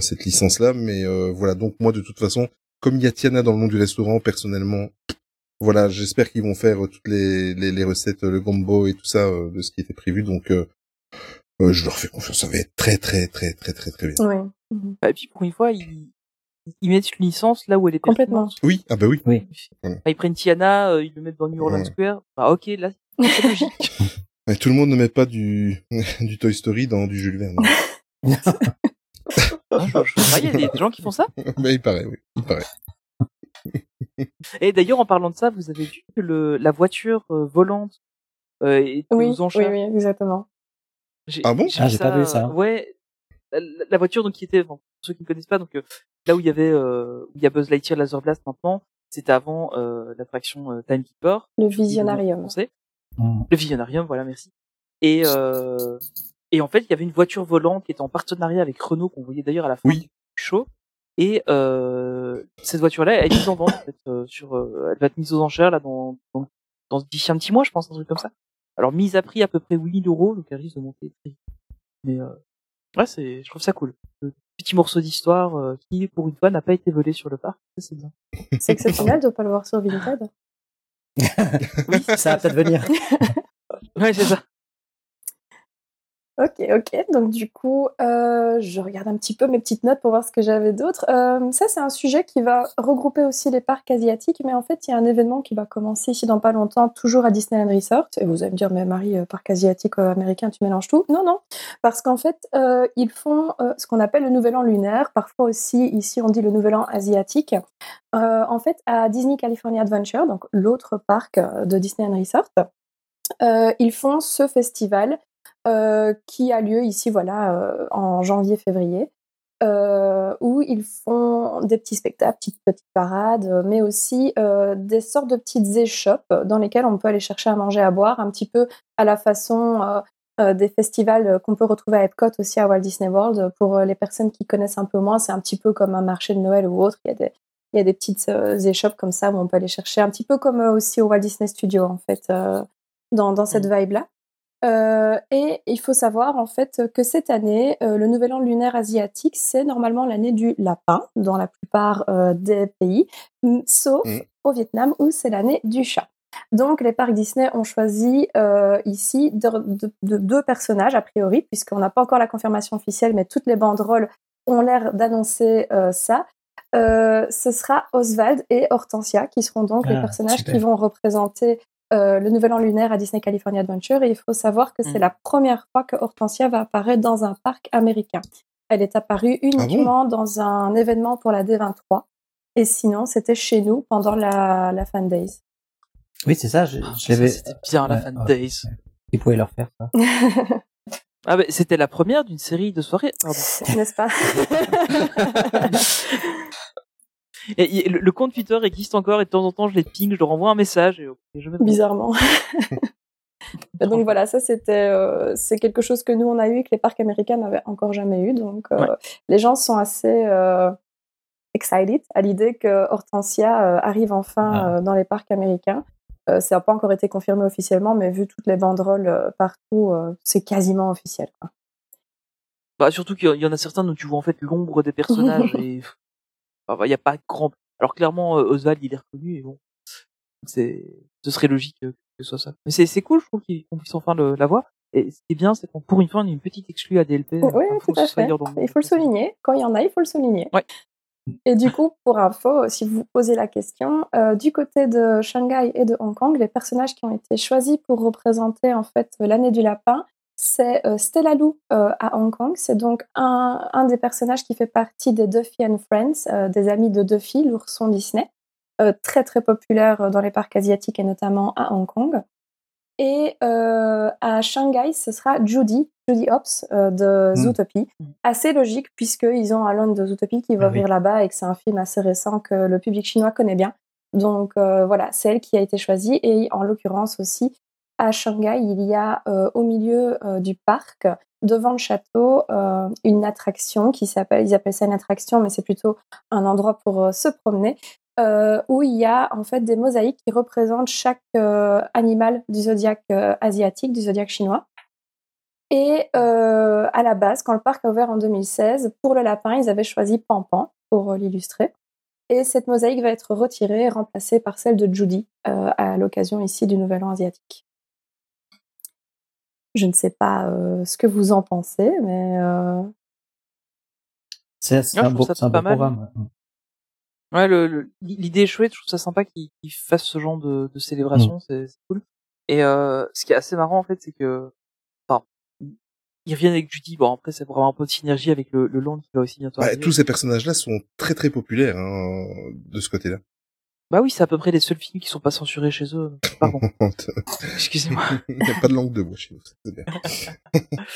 cette licence là mais voilà donc moi de toute façon comme il y a Tiana dans le nom du restaurant personnellement voilà j'espère qu'ils vont faire toutes les, les, les recettes le gombo et tout ça de ce qui était prévu donc euh, je leur fais confiance, ça va être très très très très très très bien. Ouais. Bah, et puis pour une fois, ils, ils mettent une licence là où elle est complètement. Oui, ah bah oui. oui. ils prennent Tiana, euh, ils le mettent dans New Orleans Square. Bah ok, là c'est logique. Mais tout le monde ne met pas du du Toy Story dans du Jules Verne. ah, il y a des, gens qui font ça. Mais il paraît, oui, il paraît. Et d'ailleurs, en parlant de ça, vous avez vu que le, la voiture euh, volante euh, est oui, aux enchères? Oui, oui, exactement. Ah bon? Ah, j'ai pas vu ça. Ouais, la, voiture donc qui était, pour ceux qui ne connaissent pas, donc euh, là où il y avait, euh, où il y a Buzz Lightyear Laser Blast maintenant, c'était avant euh, l'attraction euh, Timekeeper. Le Visionarium. Mmh. Le Visionarium, voilà, merci. Et euh, et en fait, il y avait une voiture volante qui était en partenariat avec Renault qu'on voyait d'ailleurs à la fin oui. du show. Et euh, cette voiture-là, elle est mise en vente en fait, euh, sur, euh, elle va être mise aux enchères là dans dans, dans d'ici un petit mois, je pense, un truc comme ça. Alors mise à prix à peu près 8000 euros, donc elle risque de monter très vite. Mais euh, ouais, c'est, je trouve ça cool. Le petit morceau d'histoire euh, qui, pour une fois, n'a pas été volé sur le parc, ça, c'est bien. C'est exceptionnel de ne pas le voir sur Vinted. oui, ça va peut-être venir. ouais, c'est ça. Ok, ok. Donc du coup, euh, je regarde un petit peu mes petites notes pour voir ce que j'avais d'autre. Euh, ça, c'est un sujet qui va regrouper aussi les parcs asiatiques, mais en fait, il y a un événement qui va commencer ici dans pas longtemps, toujours à Disneyland Resort. Et vous allez me dire, mais Marie, euh, parc asiatique américain, tu mélanges tout? Non, non, parce qu'en fait, ils font ce qu'on appelle le Nouvel An lunaire. Parfois aussi, ici, on dit le Nouvel An asiatique. en fait, à Disney California Adventure, donc l'autre parc de Disneyland Resort, ils font ce festival qui a lieu ici, voilà, euh, en janvier-février, euh, où ils font des petits spectacles, petites petites parades, mais aussi des sortes de petites échoppes dans lesquelles on peut aller chercher à manger, à boire, un petit peu à la façon des festivals qu'on peut retrouver à Epcot aussi à Walt Disney World. Pour les personnes qui connaissent un peu moins, c'est un petit peu comme un marché de Noël ou autre. Il y a des, il y a des petites échoppes comme ça où on peut aller chercher, un petit peu comme aussi au Walt Disney Studio en fait, dans, dans cette vibe-là. Euh, et il faut savoir en fait que cette année, euh, le Nouvel An lunaire asiatique, c'est normalement l'année du lapin dans la plupart euh, des pays, sauf mmh. au Vietnam où c'est l'année du chat. Donc les parcs Disney ont choisi ici de, deux personnages a priori, puisqu'on n'a pas encore la confirmation officielle, mais toutes les banderoles ont l'air d'annoncer ça. ce sera Oswald et Hortensia qui seront donc les ah, personnages qui vont représenter euh, le Nouvel An lunaire à Disney California Adventure et il faut savoir que c'est mm. la première fois que Hortensia va apparaître dans un parc américain. Elle est apparue ah uniquement dans un événement pour la D23 et sinon c'était chez nous pendant la, la Fan Days. Oui, c'est ça. Je, je C'était bien la Fan Days. Ils pouvaient leur faire ça. Ah ben, c'était la première d'une série de soirées. N'est-ce pas? Et, le, compte Twitter existe encore et de temps en temps je les ping, je leur envoie un message. Et, je Bizarrement. donc voilà, ça c'était euh, c'est quelque chose que nous on a eu et que les parcs américains n'avaient encore jamais eu. Donc euh, les gens sont assez euh, excited à l'idée que Hortensia arrive enfin ah. dans les parcs américains. ça n'a pas encore été confirmé officiellement, mais vu toutes les banderoles partout, c'est quasiment officiel. Quoi. Bah surtout qu'il y en a certains où tu vois en fait l'ombre des personnages et il n'y a pas grand. Alors clairement, Oswald, il est reconnu et bon, c'est, ce serait logique que ce soit ça. Mais c'est, c'est cool, je trouve qu'on puisse enfin le, la voir. Et ce qui est bien, c'est qu'on pour une fois, on a une petite exclue ADLP. Oui, tout à fait. Il faut le souligner. Quand il y en a, il faut le souligner. Ouais. Et du coup, pour info, si vous vous posez la question, euh, du côté de Shanghai et de Hong Kong, les personnages qui ont été choisis pour représenter en fait l'année du lapin, c'est euh, Stella Lou euh, à Hong Kong. C'est donc un, un, des personnages qui fait partie des Duffy and Friends, euh, des amis de Duffy, l'ourson Disney, très très populaire dans les parcs asiatiques et notamment à Hong Kong. Et à Shanghai, ce sera Judy, Judy Hopps de hmm. Zootopie. Assez logique puisqu'ils ont un land de Zootopie qui va ah ouvrir là-bas et que c'est un film assez récent que le public chinois connaît bien. Donc voilà, c'est elle qui a été choisie et en l'occurrence aussi à Shanghai, il y a euh, au milieu euh, du parc, devant le château, euh, une attraction qui s'appelle, ils appellent ça une attraction, mais c'est plutôt un endroit pour se promener, où il y a en fait des mosaïques qui représentent chaque animal du zodiaque asiatique, du zodiaque chinois. Et à la base, quand le parc a ouvert en 2016, pour le lapin, ils avaient choisi Pampan pour l'illustrer. Et cette mosaïque va être retirée et remplacée par celle de Judy à l'occasion ici du Nouvel An asiatique. Je ne sais pas euh, ce que vous en pensez, mais euh... c'est un, beau, un beau programme. Ouais, le, l'idée est chouette. Je trouve ça sympa qu'ils fassent ce genre de, de célébration. C'est cool. Et euh, ce qui est assez marrant en fait, c'est que, enfin, ils reviennent avec Judy. Bon, après, c'est vraiment un peu de synergie avec le, le land qui va aussi bientôt. Bah, tous ces personnages-là sont très très populaires hein, de ce côté-là. Bah oui, c'est à peu près les seuls films qui sont pas censurés chez eux. Pardon. Excusez-moi. Il n'y a pas de langue de bois chez nous, c'est bien.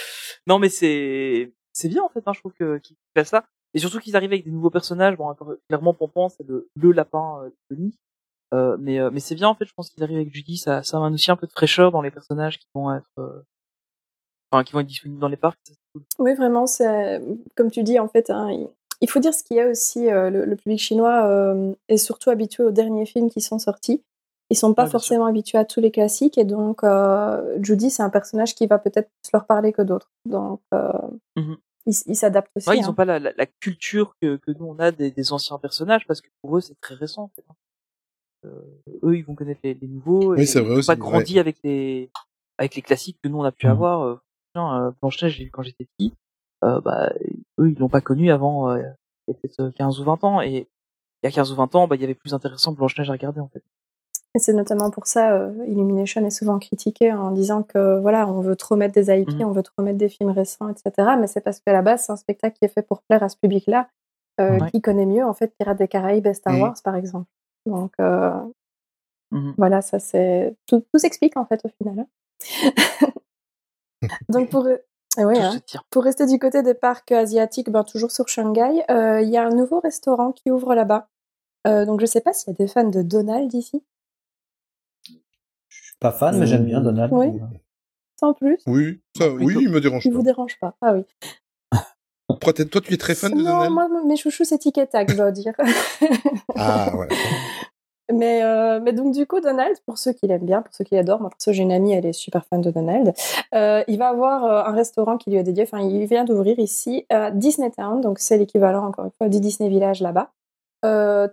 non, mais c'est c'est bien en fait. Hein, je trouve que qu'ils fassent ça. Et surtout qu'ils arrivent avec des nouveaux personnages. Bon, clairement, Pompon, c'est le, le lapin euh, de. Euh, mais euh, mais c'est bien en fait. Je pense qu'ils arrivent avec Judy. Ça ça amène aussi un peu de fraîcheur dans les personnages qui vont être euh, enfin qui vont être disponibles dans les parcs. Cool. Oui, vraiment. C'est comme tu dis en fait. Hein, il faut dire ce qu'il y a aussi, le, public chinois est surtout habitué aux derniers films qui sont sortis. Ils sont pas forcément habitués à tous les classiques et donc Judy c'est un personnage qui va peut-être plus leur parler que d'autres. Donc mmh ils s'adaptent aussi. Ouais, ils n'ont hein. pas la, la, culture que, que, nous on a des, des, anciens personnages parce que pour eux c'est très récent. En fait. Euh, eux ils vont connaître les, les nouveaux. Oui, c'est vrai ils n'ont pas grandi avec les avec les classiques que nous on a pu mmh. avoir. Euh, euh, Blanche-Neige quand j'étais petit, euh, bah eux ils l'ont pas connu avant euh, il y a peut-être 15 ou 20 ans et il y a 15 ou 20 ans bah il y avait plus intéressant Blanche-Neige à regarder en fait. Et c'est notamment pour ça, euh, Illumination est souvent critiqué en disant que voilà, on veut trop mettre des IP, mmh. on veut trop mettre des films récents, etc. Mais c'est parce qu'à la base, c'est un spectacle qui est fait pour plaire à ce public-là, euh, qui connaît mieux en fait Pirates des Caraïbes et Star mmh. Wars, par exemple. Donc euh, mmh. voilà, ça c'est tout, tout s'explique en fait au final. Hein. Donc pour ouais, hein. pour rester du côté des parcs asiatiques, ben, toujours sur Shanghai, il y a un nouveau restaurant qui ouvre là-bas. donc je sais pas s'il y a des fans de Donald ici. Pas fan, mais j'aime bien Donald. Oui. Sans plus. Oui, ça, oui, il me dérange il pas. Il vous dérange pas. Ah oui. Toi, tu es très fan de Donald? Non, moi, mes chouchous, c'est Tic je dois dire. ah, ouais. Mais, euh, mais donc, du coup, Donald, pour ceux qui l'aiment bien, pour ceux qui l'adorent, moi, que j'ai une amie, elle est super fan de Donald, euh, il va avoir euh, un restaurant qui lui est dédié, enfin, il vient d'ouvrir ici à Disney Town, donc c'est l'équivalent, encore une fois, du Disney Village là-bas.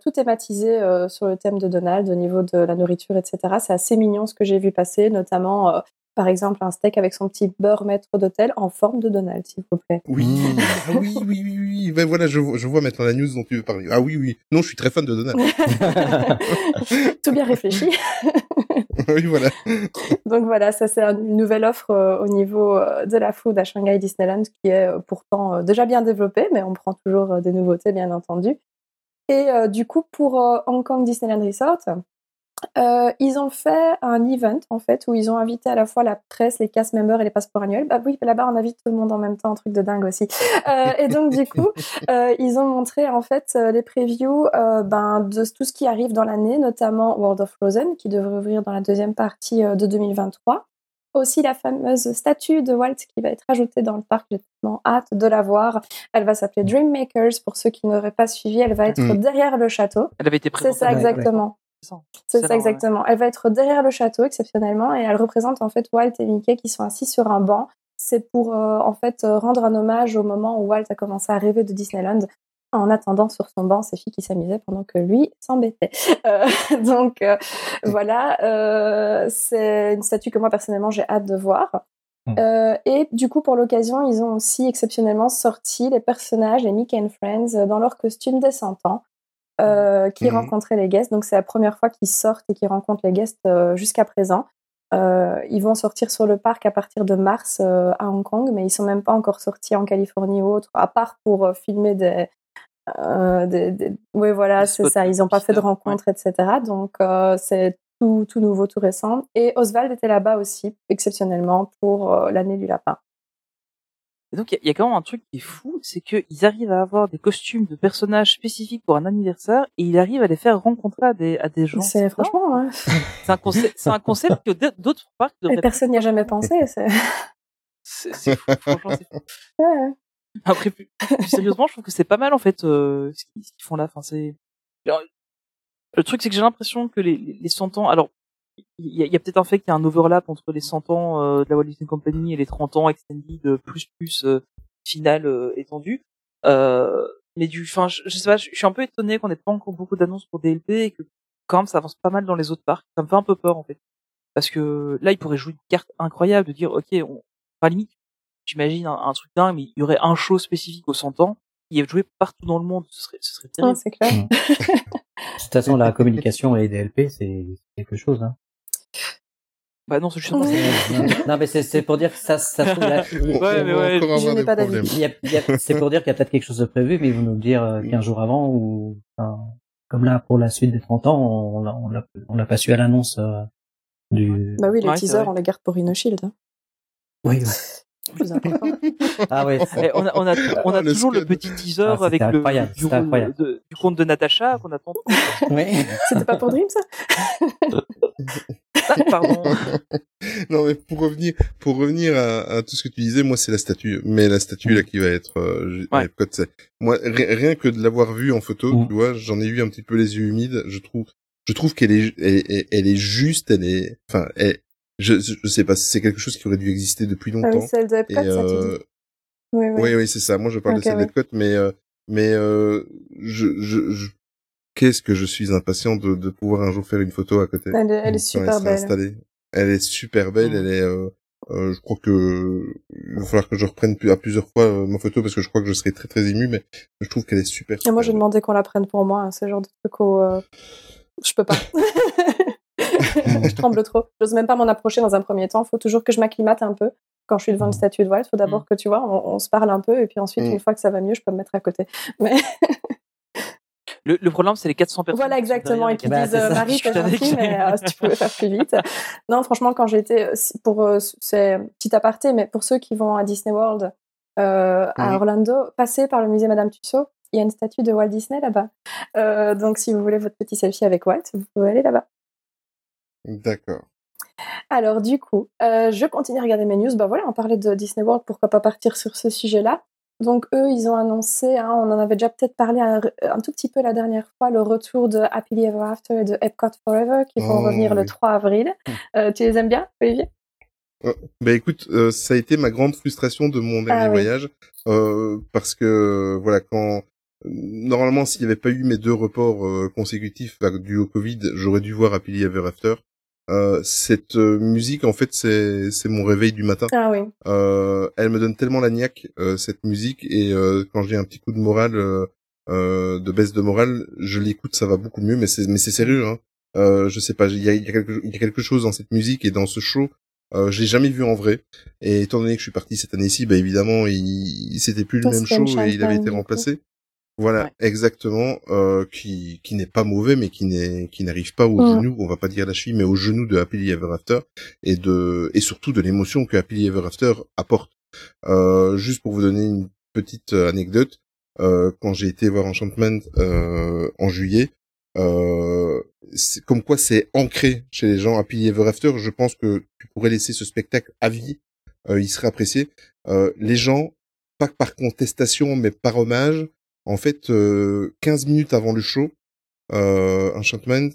Tout thématisé sur le thème de Donald au niveau de la nourriture, etc. C'est assez mignon ce que j'ai vu passer, notamment par exemple un steak avec son petit beurre maître d'hôtel en forme de Donald, s'il vous plaît. Oui, ah oui, oui, oui, oui. Ben voilà, je, je, vois maintenant la news dont tu veux parler. Ah oui, oui. Non, je suis très fan de Donald. Tout bien réfléchi. oui, voilà. Donc voilà, ça c'est une nouvelle offre au niveau de la food à Shanghai Disneyland qui est pourtant déjà bien développée, mais on prend toujours des nouveautés, bien entendu. Et euh, du coup, pour euh, Hong Kong Disneyland Resort, euh, ils ont fait un event en fait où ils ont invité à la fois la presse, les cast members et les passeports annuels. Bah oui, là-bas on invite tout le monde en même temps, un truc de dingue aussi. Euh, et donc du coup, euh, ils ont montré en fait les previews ben, de tout ce qui arrive dans l'année, notamment World of Frozen qui devrait ouvrir dans la deuxième partie de 2023 aussi la fameuse statue de Walt qui va être ajoutée dans le parc. J'ai tellement hâte de la voir. Elle va s'appeler Dream Makers. Pour ceux qui n'auraient pas suivi, elle va être mm. derrière le château. Elle avait été présentée. C'est ça exactement. C'est ça exactement. Elle va être derrière le château exceptionnellement et elle représente en fait Walt et Mickey qui sont assis sur un banc. C'est pour euh, en fait rendre un hommage au moment où Walt a commencé à rêver de Disneyland en attendant sur son banc ses filles qui s'amusaient pendant que lui s'embêtait. Euh, donc euh, voilà, euh, c'est une statue que moi personnellement j'ai hâte de voir. Mmh. et du coup, pour l'occasion, ils ont aussi exceptionnellement sorti les personnages, les Mickey and Friends, dans leur costume des 100 ans, qui mmh. rencontraient les guests. Donc, c'est la première fois qu'ils sortent et qu'ils rencontrent les guests jusqu'à présent. ils vont sortir sur le parc à partir de mars à Hong Kong, mais ils sont même pas encore sortis en Californie ou autre, à part pour filmer des, euh, oui, voilà, c'est ça. Ils n'ont pas fait de rencontres, etc. Donc, euh, c'est tout, tout nouveau, tout récent. Et Oswald était là-bas aussi, exceptionnellement, pour euh, l'année du lapin. Et donc, il y, a quand même un truc qui est fou, c'est qu'ils arrivent à avoir des costumes de personnages spécifiques pour un anniversaire et ils arrivent à les faire rencontrer à des, à des gens. C'est franchement, c'est un concept, c'est un concept que d'autres parcs personne n'y a jamais pensé. C'est fou, franchement, c'est fou. Ouais. Après, plus, sérieusement, je trouve que c'est pas mal en fait euh, ce qu'ils font là. Enfin, c'est le truc, c'est que j'ai l'impression que les, les 100 ans. Alors, il y a, peut-être un fait qu'il y a un overlap entre les 100 ans euh, de la Walt Disney Company et les 30 ans extended euh, plus plus euh, final euh, étendu. mais du, enfin, je, sais pas, je, suis un peu étonné qu'on n'ait pas encore beaucoup d'annonces pour DLP et que quand même ça avance pas mal dans les autres parcs. Ça me fait un peu peur en fait, parce que là, ils pourraient jouer une carte incroyable de dire, ok, on, enfin limite, j'imagine un, truc dingue, mais il y aurait un show spécifique aux 100 ans qui est joué partout dans le monde. Ce serait, ce serait terrible. c'est clair. Mm. de toute façon, la communication et les DLP, c'est quelque chose. Hein. Bah non, c'est juste non, mais c'est pour dire que ça, ça se trouve, ouais, mais ouais, je n'ai pas d'avis. C'est pour dire qu'il y a peut-être quelque chose de prévu, mais ils vont nous le dire 15 euh, jours avant ou, enfin, comme là, pour la suite des 30 ans, on l'a, on l'a, on l'a pas su à l'annonce, euh, du... Bah oui, les teasers, on les garde pour Shield. Hein. Oui, plus important. ah ouais. Eh, on a, on a, on a Ah, toujours le petit teaser Ah, avec le du, de- du conte de Natacha qu'on attend. Oui. C'était pas pour Dream ça Ah, pardon. non, mais pour revenir, pour revenir à, à tout ce que tu disais, moi, c'est la statue. Mais la statue, là, qui va être, euh, Ouais. Moi, ri- rien que de l'avoir vue en photo, Mm. tu vois, j'en ai eu un petit peu les yeux humides, je trouve, je trouve qu'elle est, elle, elle- elle est juste, elle est, enfin, elle, je, je sais pas, c'est quelque chose qui aurait dû exister depuis Ah longtemps. oui, celle de Et, Epcot, ça tu euh. Oui, oui. oui, oui, c'est ça. Moi, je parle Ok, de celle oui. d'Epcot, mais, euh, mais, euh, je, je, je- qu'est-ce que je suis impatient de, de pouvoir un jour faire une photo à côté. Elle, est- elle est super sera belle. installée. Elle est super belle. Elle est. Euh, euh, je crois que il va falloir que je reprenne à plusieurs fois euh, ma photo parce que je crois que je serai très très ému, mais je trouve qu'elle est super. Et moi, j'ai demandé qu'on la prenne pour moi. hein, ce genre de truc où euh, je peux pas. je tremble trop. J'ose même pas m'en approcher dans un premier temps. Il faut toujours que je m'acclimate un peu. Quand je suis devant une statue de voile, il faut d'abord que tu vois, on, on se parle un peu, et puis ensuite, Mm. une fois que ça va mieux, je peux me mettre à côté. Mais Le, le problème, c'est les 400 personnes. voilà qui sont exactement, et qui Bah, disent c'est euh, ça. Marie, Je t'es gentille, mais euh, si tu pouvais faire plus vite. Non, franchement, quand j'ai été euh, pour euh, c'est petit aparté, mais pour ceux qui vont à Disney World euh, à. Orlando, passez par le musée Madame Tussaud. Il y a une statue de Walt Disney là-bas. Euh, donc, si vous voulez votre petit selfie avec Walt, vous pouvez aller là-bas. D'accord. Alors du coup, euh, je continue à regarder mes news. Bah voilà, on parlait de Disney World, pourquoi pas partir sur ce sujet-là. Donc eux, ils ont annoncé, hein, on en avait déjà peut-être parlé un, un tout petit peu la dernière fois, le retour de Happily Ever After et de Epcot Forever qui vont Oh, revenir le oui. 3 avril. Euh, tu les aimes bien, Olivier? Bah écoute, euh, ça a été ma grande frustration de mon dernier Ah oui. voyage euh, parce que voilà quand normalement s'il n'y avait pas eu mes deux reports euh, consécutifs dus au Covid, j'aurais dû voir Happily Ever After. Euh, cette euh, musique en fait c'est c'est mon réveil du matin. Ah oui. Euh, elle me donne tellement la niaque euh, cette musique et euh, quand j'ai un petit coup de morale de baisse de morale je l'écoute ça va beaucoup mieux mais c'est mais c'est sérieux hein euh, je sais pas il y a, y a quelque il y a quelque chose dans cette musique et dans ce show euh, je l'ai jamais vu en vrai et étant donné que je suis parti cette année-ci bah évidemment il, il- c'était plus le même show et il avait été remplacé voilà Ouais. exactement euh, qui qui n'est pas mauvais mais qui n'est qui n'arrive pas au Mm. genou on va pas dire la cheville mais au genou de Happily Ever After et de et surtout de l'émotion que Happily Ever After apporte. Euh, juste pour vous donner une petite euh, anecdote, euh, quand j'ai été voir Enchantment euh, en juillet, euh, c'est- comme quoi c'est ancré chez les gens Happily Ever After, je pense que tu pourrais laisser ce spectacle à vie, euh, il serait apprécié. Euh, les gens, pas par contestation mais par hommage, en fait, euh, 15 minutes avant le show, euh, Enchantment,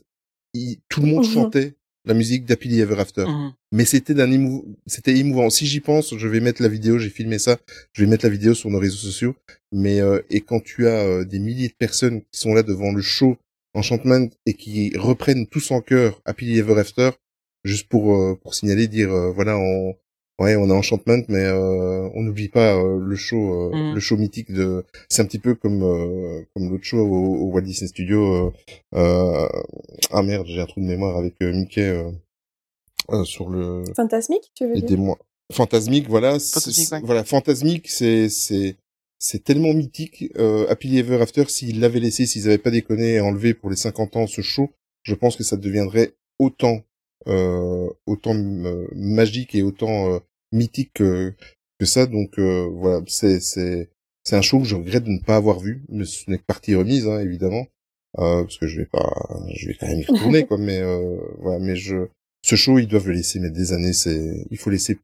il- tout le monde chantait la musique d'Happily Ever After Mhm. mais c'était d'un émou... c'était émouvant. Si j'y pense, je vais mettre la vidéo, j'ai filmé ça, je vais mettre la vidéo sur nos réseaux sociaux. Mais euh, et quand tu as euh, des milliers de personnes qui sont là devant le show Enchantment et qui reprennent tous en chœur Happily Ever After, juste pour euh, pour signaler, dire euh, voilà on ouais on a Enchantment, mais euh, on n'oublie pas euh, le show euh, Mm. le show mythique de c'est un petit peu comme euh, comme l'autre show au, au Walt Disney Studio. euh, euh, ah merde, j'ai un trou de mémoire avec euh, Mickey. euh, euh, sur le Fantasmique, tu veux dire aidez-moi fantasmique voilà Fantasmique, ouais. voilà fantasmique c'est c'est c'est tellement mythique euh, Happily Ever After s'ils l'avaient laissé s'ils avaient pas déconné et enlevé pour les 50 ans ce show je pense que ça deviendrait autant autant euh, magique et autant euh, mythique que, que ça donc euh, voilà c'est c'est c'est un show que je regrette de ne pas avoir vu mais ce n'est que partie remise hein, évidemment euh, parce que je vais pas je vais quand même y retourner quoi mais euh, voilà mais je ce show, ils doivent le laisser mais des années. C'est, il faut laisser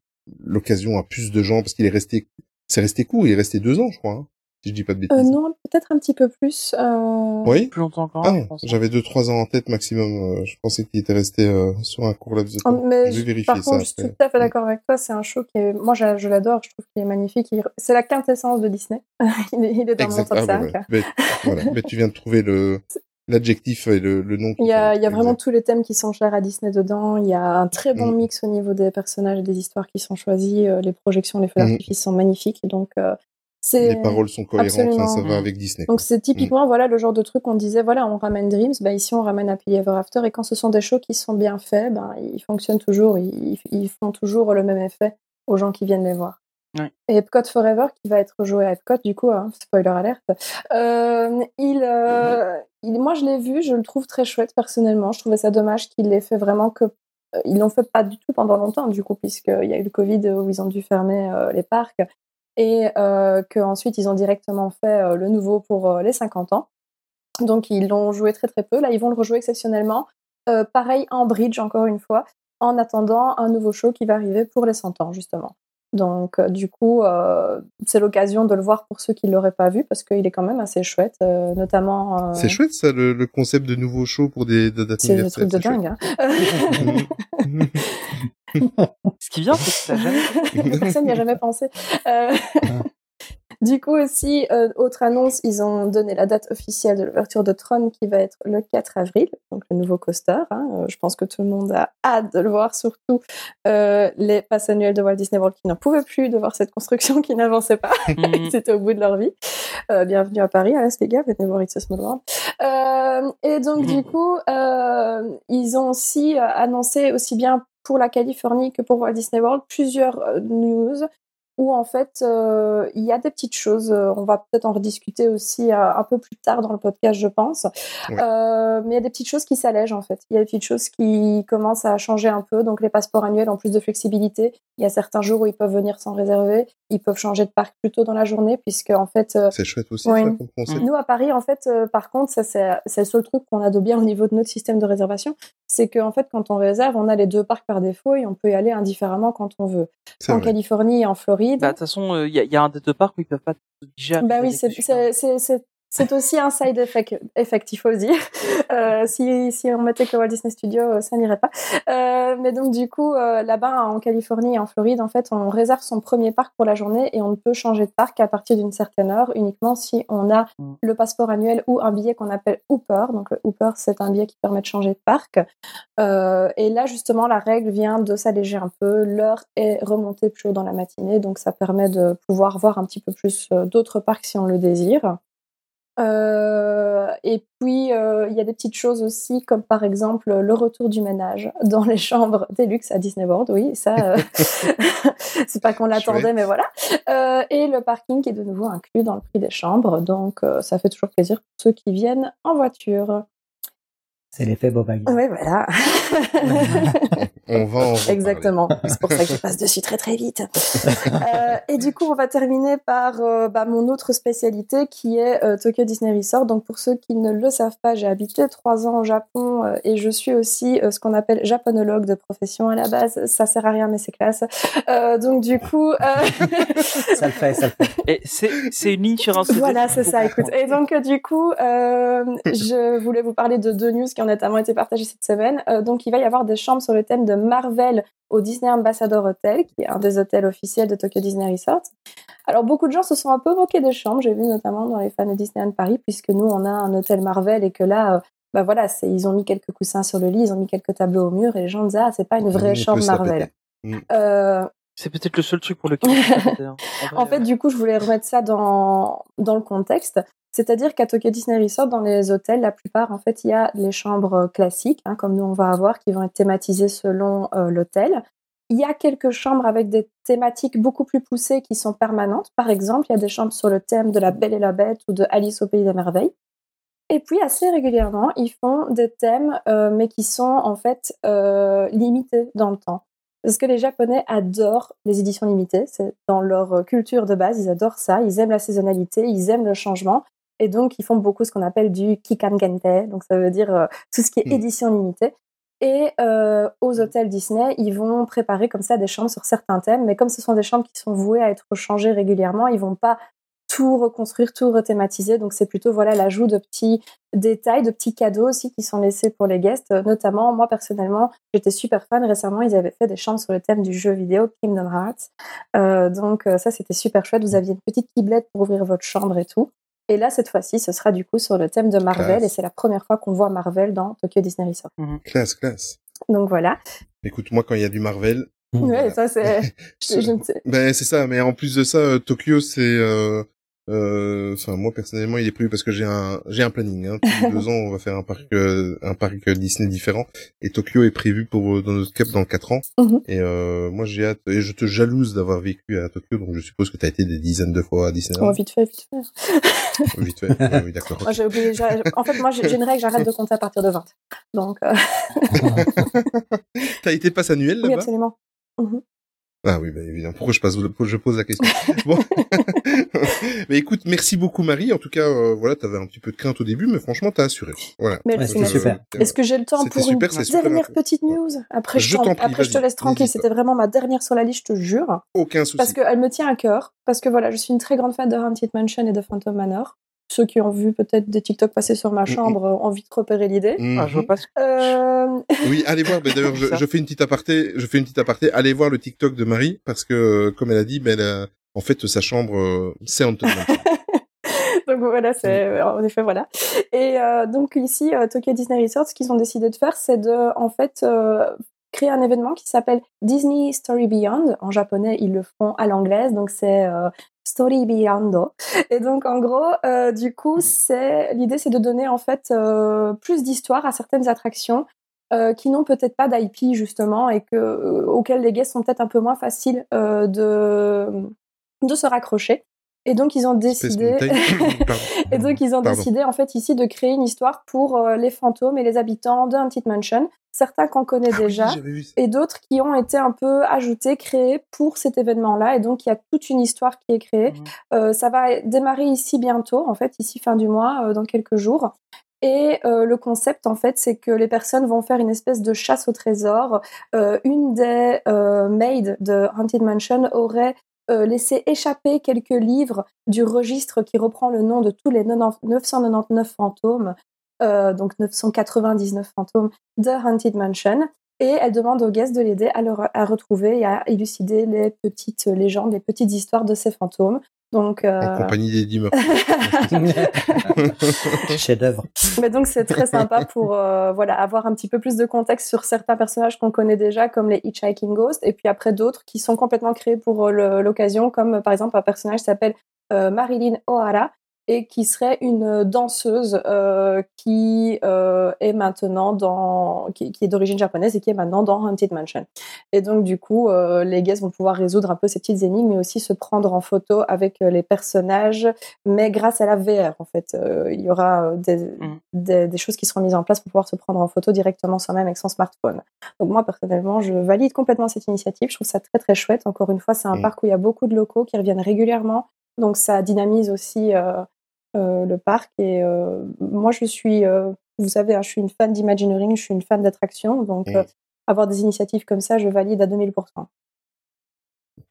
l'occasion à plus de gens parce qu'il est resté, c'est resté court. Il est resté deux ans, je crois. hein, si je dis pas de bêtises. euh, Non, peut-être un petit peu plus. Euh... Oui. Plus longtemps encore. Ah, j'avais deux trois ans en tête maximum. euh, Je pensais qu'il était resté euh, sur un court laps de Oh, temps. mais je vais vérifier par ça. contre, je suis tout à fait d'accord avec toi. C'est un show qui est, moi, je, je l'adore. Je trouve qu'il est magnifique. Il- C'est la quintessence de Disney. il, est, il est dans Exact. mon top Ah, 5. ouais. Mais, voilà. Mais tu viens de trouver le l'adjectif et le, le nom. Il y a, qu'il il y a fallait. vraiment tous les thèmes qui sont chers à Disney dedans. Il y a un très bon Mm. mix au niveau des personnages et des histoires qui sont choisis. Les projections, les feux Mm. d'artifice sont magnifiques. Donc, euh. Les paroles sont cohérentes. Enfin, ça va avec Disney. Donc c'est typiquement voilà le genre de truc qu'on disait voilà on ramène Dreams bah ici on ramène Happy Ever After et quand ce sont des shows qui sont bien faits ben ils fonctionnent toujours ils, ils font toujours le même effet aux gens qui viennent les voir. Ouais. Et Epcot Forever qui va être joué à Epcot du coup hein, spoiler alerte euh, il, euh, il moi je l'ai vu je le trouve très chouette personnellement je trouvais ça dommage qu'il l'ait fait vraiment que ils l'ont fait pas du tout pendant longtemps, du coup, puisqu'il y a eu le Covid où ils ont dû fermer les parcs et qu'ensuite ils ont directement fait le nouveau pour les 50 ans. Donc ils l'ont joué très très peu. Là, ils vont le rejouer exceptionnellement. pareil en bridge, encore une fois, en attendant un nouveau show qui va arriver pour les 100 ans, justement. Donc, euh, du coup, euh, c'est l'occasion de le voir pour ceux qui ne l'auraient pas vu, parce qu'il est quand même assez chouette, euh, notamment... C'est chouette, ça, le, concept de nouveau show pour des, dates C'est un truc de dingue, hein. Ce qui vient, c'est que ça jamais... Personne n'y a jamais pensé. Du coup aussi, euh, autre annonce, ils ont donné la date officielle de l'ouverture de Tron qui va être le 4 avril, donc le nouveau coaster. Hein. Euh, je pense que tout le monde a hâte de le voir, surtout euh, les passes annuels de Walt Disney World qui n'en pouvaient plus de voir cette construction qui n'avançait pas, mhm. c'était au bout de leur vie. Euh, bienvenue à Paris, à Las Vegas, venez voir It's a Small World. Et donc du mhm. coup, ils ont aussi annoncé aussi bien pour la Californie que pour Walt Disney World plusieurs news où en fait euh, il y a des petites choses. Euh, on va peut-être en rediscuter aussi euh, un peu plus tard dans le podcast, je pense. Euh, mais il y a des petites choses qui s'allègent en fait. Il y a des petites choses qui commencent à changer un peu. Donc les passeports annuels ont plus de flexibilité. Il y a certains jours où ils peuvent venir sans réserver. Ils peuvent changer de parc plus tôt dans la journée puisque en fait. c'est chouette aussi. ça, Nous à Paris en fait, par contre, ça c'est le seul truc qu'on a de bien au niveau de notre système de réservation, c'est qu'en fait quand on réserve, on a les deux parcs par défaut et on peut y aller indifféremment quand on veut. En Californie et en Floride bah, de toute façon, il euh, y, a un des deux parcs où ils peuvent pas. Bah oui, c'est c'est aussi un side effect, effect, il faut le dire. Euh, si, si on mettait que Walt Disney Studio, euh, ça n'irait pas. Euh, mais donc du coup, là-bas en Californie et en Floride, en fait, on réserve son premier parc pour la journée et on ne peut changer de parc à partir d'une certaine heure, uniquement si on a le passeport annuel ou un billet qu'on appelle Hooper. Donc le Hooper, c'est un billet qui permet de changer de parc. Et là, justement, la règle vient de s'alléger un peu. L'heure est remontée plus haut dans la matinée, donc ça permet de pouvoir voir un petit peu plus d'autres parcs si on le désire. Euh, et puis, euh, il y a des petites choses aussi, comme par exemple le retour du ménage dans les chambres des luxe à Disney World. Oui, ça, euh, c'est pas qu'on l'attendait, mais voilà. Et le parking qui est de nouveau inclus dans le prix des chambres. Donc, ça fait toujours plaisir pour ceux qui viennent en voiture. C'est l'effet Bob Oui, voilà. On va en Exactement. C'est pour ça que je passe dessus très très vite. euh, et du coup, on va terminer par euh, bah, mon autre spécialité qui est euh, Tokyo Disney Resort. Donc pour ceux qui ne le savent pas, j'ai habité trois ans au Japon euh, et je suis aussi ce qu'on appelle japonologue de profession à la base. Ça sert à rien mais c'est classe. donc du coup, ça le fait, ça le fait. Et c'est une ligne sur un Voilà, c'est ça. Écoute. Et donc du coup, je voulais vous parler de deux news qui ont notamment été partagées cette semaine. donc il va y avoir des chambres sur le thème de Marvel au Disney Ambassador Hotel, qui est un des hôtels officiels de Tokyo Disney Resort. Alors beaucoup de gens se sont un peu moqués des chambres, j'ai vu notamment dans les fans de Disneyland Paris, puisque nous on a un hôtel Marvel et que là, euh, bah voilà, ils ont mis quelques coussins sur le lit, ils ont mis quelques tableaux au mur et les gens disaient ah c'est pas une vraie chambre Marvel. Euh, c'est peut-être le seul truc pour lequel. en fait, du coup, je voulais remettre ça dans, dans le contexte. C'est-à-dire qu'à Tokyo Disney Resort, dans les hôtels, la plupart, en fait, il y a les chambres classiques, hein, comme nous on va avoir, qui vont être thématisées selon euh, l'hôtel. Il y a quelques chambres avec des thématiques beaucoup plus poussées qui sont permanentes. Par exemple, il y a des chambres sur le thème de La Belle et la Bête ou de Alice au Pays des Merveilles. Et puis, assez régulièrement, ils font des thèmes, euh, mais qui sont en fait euh, limités dans le temps. Parce que les Japonais adorent les éditions limitées, c'est dans leur culture de base, ils adorent ça, ils aiment la saisonnalité, ils aiment le changement, et donc, ils font beaucoup ce qu'on appelle du kikangente, donc ça veut dire euh, tout ce qui est mmh. édition limitée. Et euh, aux mmh. hôtels Disney, ils vont préparer comme ça des chambres sur certains thèmes, mais comme ce sont des chambres qui sont vouées à être changées régulièrement, ils vont pas tout reconstruire, tout rethématiser. Donc c'est plutôt voilà l'ajout de petits détails, de petits cadeaux aussi qui sont laissés pour les guests. Notamment, moi personnellement, j'étais super fan. Récemment, ils avaient fait des chambres sur le thème du jeu vidéo Kingdom Hearts. Euh, donc euh, ça, c'était super chouette. Vous aviez une petite quiblette pour ouvrir votre chambre et tout. Et là, cette fois-ci, ce sera du coup sur le thème de Marvel, et c'est la première fois qu'on voit Marvel dans Tokyo Disney Resort. Mhm. Classe, classe. Donc voilà. Écoute, moi, quand il y a du Marvel. Ouais, ça c'est. ben c'est ça, mais en plus de ça, euh, Tokyo, c'est euh, Euh, enfin, moi personnellement, il est prévu parce que j'ai un j'ai un planning. Hein. Tous les deux ans, on va faire un parc euh, un parc Disney différent. Et Tokyo est prévu pour euh, dans notre cap dans quatre ans. Mhm. Et euh, moi, j'ai hâte. Et je te jalouse d'avoir vécu à Tokyo, donc je suppose que tu as été des dizaines de fois à Disneyland. Oh, vite fait, vite fait. vite fait. Oui, d'accord. Oublié. j'ai- En fait, moi, j'ai une règle, j'arrête de compter à partir de 20. Donc, euh, T'as été passe annuel oui, là-bas? absolument. Ah oui, bah, évidemment. Pourquoi je, passe, je pose la question? Bon. mais écoute, merci beaucoup Marie. En tout cas, euh, voilà, t'avais un petit peu de crainte au début, mais franchement, t'as assuré. Voilà. Merci, merci. super. Est-ce que j'ai le temps pour super, une super dernière petite news? Après, je, Je t'en- t'en prie, après, je te laisse tranquille. C'était vraiment ma dernière sur la liste, je te jure. Aucun souci. Parce qu'elle me tient à cœur. Parce que voilà, je suis une très grande fan de Haunted Mansion et de Phantom Manor. Ceux qui ont vu peut-être des TikTok passer sur ma Mm, chambre euh, ont vite repéré l'idée. Mhm. Ah, je vois pas ce que... Euh, Oui, allez voir. Mais d'ailleurs, je, fais une petite aparté. Je fais une petite aparté. Allez voir le TikTok de Marie parce que, euh, comme elle a dit, ben, elle a- en fait, sa chambre, c'est Anton. Mansion. donc voilà, c'est en effet voilà. Et euh, donc ici, euh, Tokyo Disney Resort, ce qu'ils ont décidé de faire, c'est de en fait euh, créer un événement qui s'appelle Disney Story Beyond. En japonais, ils le font à l'anglaise, donc c'est euh, Story Beyond. Et donc en gros, euh, du coup, c'est l'idée, c'est de donner en fait euh, plus d'histoire à certaines attractions. euh, qui n'ont peut-être pas d'IP justement et que, auxquelles les guests sont peut-être un peu moins faciles de, de se raccrocher. Et donc ils ont décidé. Et donc, ils ont Pardon. décidé, en fait, ici, de créer une histoire pour euh, les fantômes et les habitants de Haunted Mansion. Certains qu'on connaît Ah déjà, et d'autres qui ont été un peu ajoutés, créés pour cet événement-là. Et donc, il y a toute une histoire qui est créée. Mhm. Euh, ça va démarrer ici bientôt, en fait, ici fin du mois, euh, dans quelques jours. Et euh, le concept, en fait, c'est que les personnes vont faire une espèce de chasse au trésor. Euh, une des euh, maids de Haunted Mansion aurait euh, laissé échapper quelques livres du registre qui reprend le nom de tous les 90 999 fantômes, euh, donc 999 fantômes de Haunted Mansion. Et elle demande aux guests de l'aider à, à retrouver et à élucider les petites légendes, les petites histoires de ces fantômes. Donc, En euh, compagnie d'Eddie Murphy. Chef d'œuvre. mais donc c'est très sympa pour euh, voilà avoir un petit peu plus de contexte sur certains personnages qu'on connaît déjà, comme les Hitchhiking Ghosts, et puis après d'autres qui sont complètement créés pour euh, l'occasion, comme par exemple un personnage qui s'appelle euh, Marilyn O'Hara et qui serait une danseuse euh, qui euh, est maintenant dans qui, qui est d'origine japonaise et qui est maintenant dans Haunted Mansion. Et donc du coup, euh, les guests vont pouvoir résoudre un peu ces petites énigmes, mais aussi se prendre en photo avec euh, les personnages mais grâce à la VR en fait. Euh, il y aura euh, des, des, des choses qui seront mises en place pour pouvoir se prendre en photo directement soi-même avec son smartphone. Donc moi personnellement, je valide complètement cette initiative. Je trouve ça très très chouette. Encore une fois, c'est un Mhm. parc où il y a beaucoup de locaux qui reviennent régulièrement, donc ça dynamise aussi euh, euh, le parc. Et euh, moi, je suis, euh, vous savez, hein, je suis une fan d'imagineering, je suis une fan d'attraction, donc euh, avoir des initiatives comme ça, je valide à 2000%.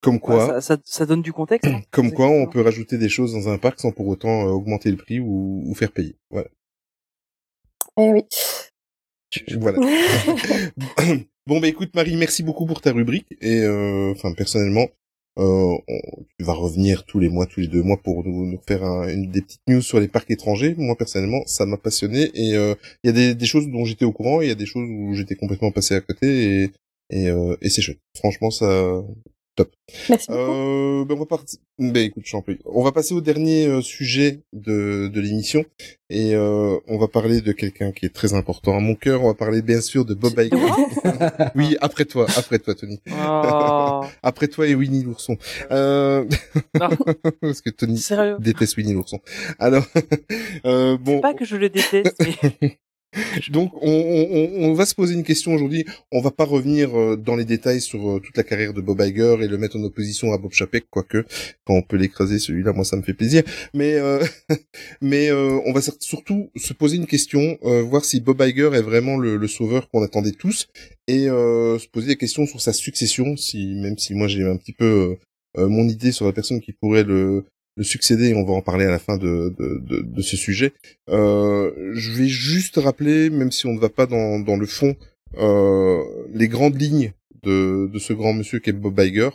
Comme quoi, Ouais, ça, ça, ça donne du contexte. hein. comme quoi, on peut rajouter des choses dans un parc sans pour autant euh, augmenter le prix ou, ou faire payer. Voilà. Eh oui. Voilà. bon bah écoute Marie, merci beaucoup pour ta rubrique et euh, enfin personnellement, euh, on- tu vas revenir tous les mois, tous les deux mois pour nous, faire un- une des petites news sur les parcs étrangers. Moi personnellement, ça m'a passionné et euh, il y a des, choses dont j'étais au courant, il y a des choses où j'étais complètement passé à côté et et, euh, et c'est chouette. Franchement, ça Merci beaucoup. euh, ben on va partir. Ben écoute, je t'en prie. On va passer au dernier euh, sujet de, de l'émission et euh, on va parler de quelqu'un qui est très important à mon cœur. On va parler bien sûr de Bob Iger. oui, après toi, après toi, Tony. Oh, Après toi et Winnie l'ourson. Euh... Parce que Tony sérieux? déteste Winnie l'ourson. Alors, euh, bon, Pas que je le déteste, mais donc on, on, on va se poser une question aujourd'hui. On va pas revenir euh, dans les détails sur euh, toute la carrière de Bob Iger et le mettre en opposition à Bob Chapek, quoique quand on peut l'écraser celui-là, moi ça me fait plaisir. Mais euh, mais euh, on va surtout se poser une question, euh, voir si Bob Iger est vraiment le, le sauveur qu'on attendait tous, et euh, se poser des questions sur sa succession. Si même si moi j'ai un petit peu mon idée sur la personne qui pourrait le le succéder, on va en parler à la fin de, de, de, de ce sujet. Euh, je vais juste rappeler, même si on ne va pas dans, dans le fond, euh, les grandes lignes de, de ce grand monsieur qu'est Bob Iger.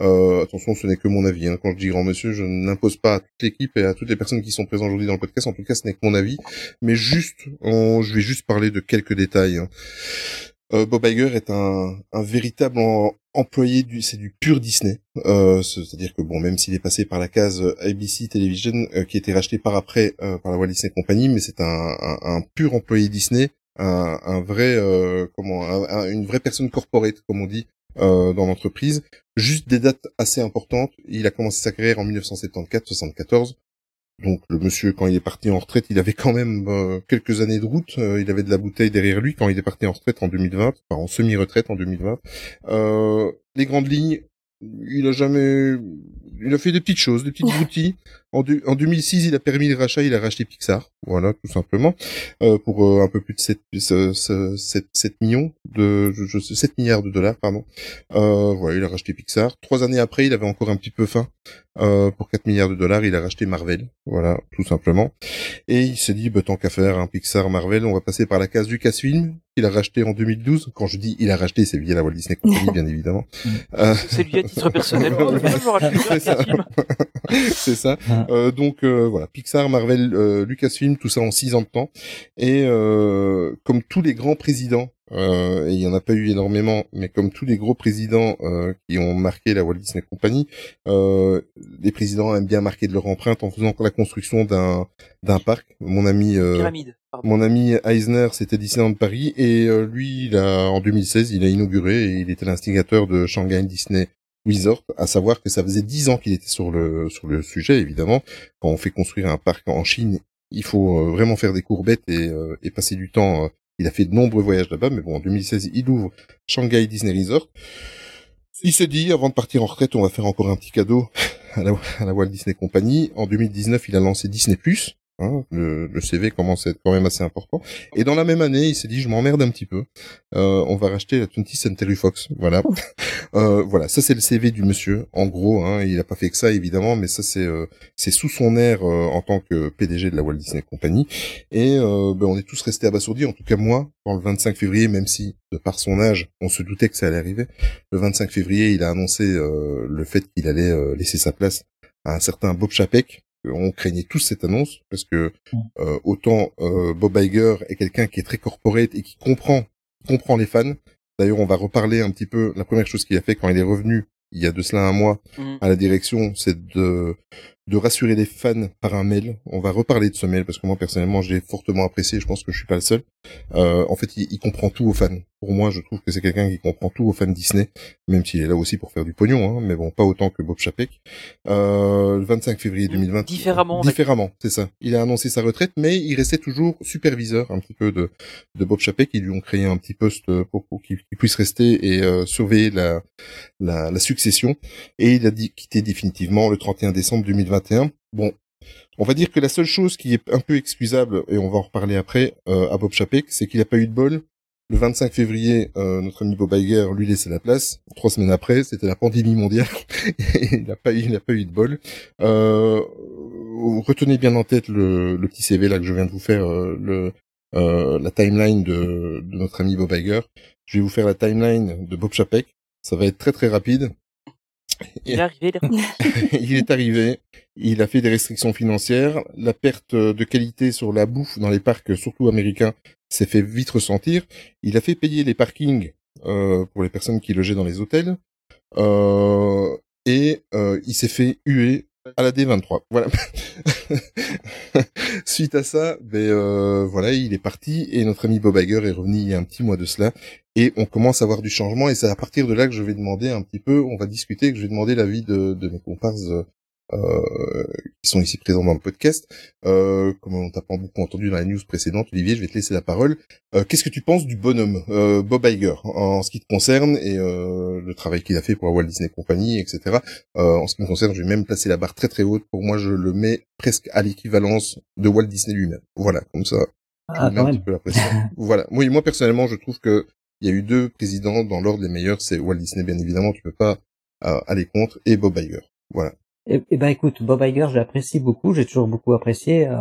Euh, attention, ce n'est que mon avis. Hein. Quand je dis grand monsieur, je n'impose pas à toute l'équipe et à toutes les personnes qui sont présentes aujourd'hui dans le podcast. En tout cas, ce n'est que mon avis. Mais juste, je vais juste parler de quelques détails. hein. Euh, Bob Iger est un, un véritable employé du, c'est du pur Disney. Euh, c'est-à-dire que bon, même s'il est passé par la case ABC Television, euh, qui a été racheté par après par la Walt Disney Company, mais c'est un, un, pur employé Disney, un, un vrai, comment, une vraie personne corporate, comme on dit, dans l'entreprise. Juste des dates assez importantes. Il a commencé sa carrière en 1974-74. Donc le monsieur, quand il est parti en retraite, il avait quand même euh, quelques années de route. Euh, il avait de la bouteille derrière lui quand il est parti en retraite en 2020, enfin en semi-retraite en 2020. Euh, les grandes lignes, il a jamais, il a fait des petites choses, des petites broutilles. En, en 2006, il a permis le rachat, il a racheté Pixar, voilà, tout simplement, euh, pour euh, un peu plus de 7, 7, 7, millions de, je, 7 milliards de dollars, pardon. Euh, voilà, il a racheté Pixar. Trois années après, il avait encore un petit peu faim. Euh, pour 4 milliards de dollars, il a racheté Marvel, voilà, tout simplement. Et il s'est dit, bah, tant qu'à faire, un Pixar, Marvel, on va passer par la case Lucasfilm, qu'il a racheté en 2012. Quand je dis il a racheté, c'est via la Walt Disney Company, bien évidemment. C'est lui à titre personnel. c'est ça. Euh, donc euh, voilà, Pixar, Marvel, euh, Lucasfilm, tout ça en six ans de temps. Et euh, comme tous les grands présidents, et il y en a pas eu énormément, mais comme tous les gros présidents qui ont marqué la Walt Disney Company, les présidents aiment bien marquer de leur empreinte en faisant la construction d'un d'un parc. Mon ami mon ami Eisner, c'était Disneyland Paris, et lui, il a en 2016, il a inauguré et il était l'instigateur de Shanghai Disney Resort, à savoir que ça faisait dix ans qu'il était sur le sur le sujet, évidemment. Quand on fait construire un parc en Chine, il faut euh, vraiment faire des courbettes et, euh, et passer du temps. Euh, il a fait de nombreux voyages là-bas, mais bon, en 2016, il ouvre Shanghai Disney Resort. Il s'est dit, avant de partir en retraite, on va faire encore un petit cadeau à la, à la Walt Disney Company. En 2019, il a lancé Disney+, Hein, le, le, CV commence à être quand même assez important. Et dans la même année, il s'est dit, je m'emmerde un petit peu. Euh, on va racheter la 20th Century Fox. Voilà. euh, voilà, ça c'est le CV du monsieur. En gros, hein, il a pas fait que ça évidemment, mais ça c'est euh, c'est sous son air euh, en tant que PDG de la Walt Disney Company. Et euh, ben, on est tous restés abasourdis. En tout cas moi, dans le 25 février, même si de par son âge, on se doutait que ça allait arriver. Le 25 février, il a annoncé le fait qu'il allait laisser sa place à un certain Bob Chapek, on craignait tous cette annonce parce que mm. euh, autant euh, Bob Iger est quelqu'un qui est très corporate et qui comprend comprend les fans. D'ailleurs, on va reparler un petit peu. La première chose qu'il a fait quand il est revenu il y a de cela un mois mm. à la direction, c'est de de rassurer les fans par un mail. On va reparler de ce mail parce que moi personnellement j'ai fortement apprécié. Je pense que je suis pas le seul. Euh, en fait, il, il, comprend tout aux fans. Pour moi, je trouve que c'est quelqu'un qui comprend tout aux fans Disney, même s'il est là aussi pour faire du pognon, hein, mais bon, pas autant que Bob Chapek. Euh, le 25 février 2020. Différemment. Différemment, c'est ça. Il a annoncé sa retraite, mais il restait toujours superviseur un petit peu de, de Bob Chapek. Ils lui ont créé un petit poste pour, pour qu'il puisse rester et euh, surveiller la, la, la succession. Et il a dit quitter définitivement le 31 décembre 2020 Bon, on va dire que la seule chose qui est un peu excusable, et on va en reparler après, euh, à Bob Chapek, c'est qu'il n'a pas eu de bol. Le 25 février, euh, notre ami Bob Iger lui laissait la place. Trois semaines après, c'était la pandémie mondiale. il n'a pas eu, pas eu de bol. Euh, retenez bien en tête le, le, petit CV là que je viens de vous faire, le, la timeline de, de, notre ami Bob Iger. Je vais vous faire la timeline de Bob Chapek. Ça va être très très rapide. Il est arrivé. il a fait des restrictions financières. La perte de qualité sur la bouffe dans les parcs, surtout américains, s'est fait vite ressentir. Il a fait payer les parkings euh, pour les personnes qui logeaient dans les hôtels. Euh, et euh, il s'est fait huer à la D23. Voilà. Suite à ça, ben euh, voilà, il est parti et notre ami Bob Iger est revenu il y a un petit mois de cela et on commence à voir du changement et c'est à partir de là que je vais demander un petit peu, on va discuter, que je vais demander l'avis de, de mes comparses euh, qui sont ici présents dans le podcast. Euh, comme on t'a pas beaucoup entendu dans la news précédente, Olivier, je vais te laisser la parole. Euh, Qu'est-ce que tu penses du bonhomme euh, Bob Iger en ce qui te concerne et euh, le travail qu'il a fait pour la Walt Disney Company, etc. Euh, en ce qui me concerne, je vais même placer la barre très très haute. Pour moi, je le mets presque à l'équivalence de Walt Disney lui-même. Voilà, comme ça. Ah, un petit peu la voilà. Oui, moi personnellement, je trouve que il y a eu deux présidents dans l'ordre des meilleurs. C'est Walt Disney, bien évidemment, tu peux pas aller contre, et Bob Iger. Voilà. Eh, eh, ben écoute, Bob Iger, j'apprécie beaucoup, j'ai toujours beaucoup apprécié. Euh,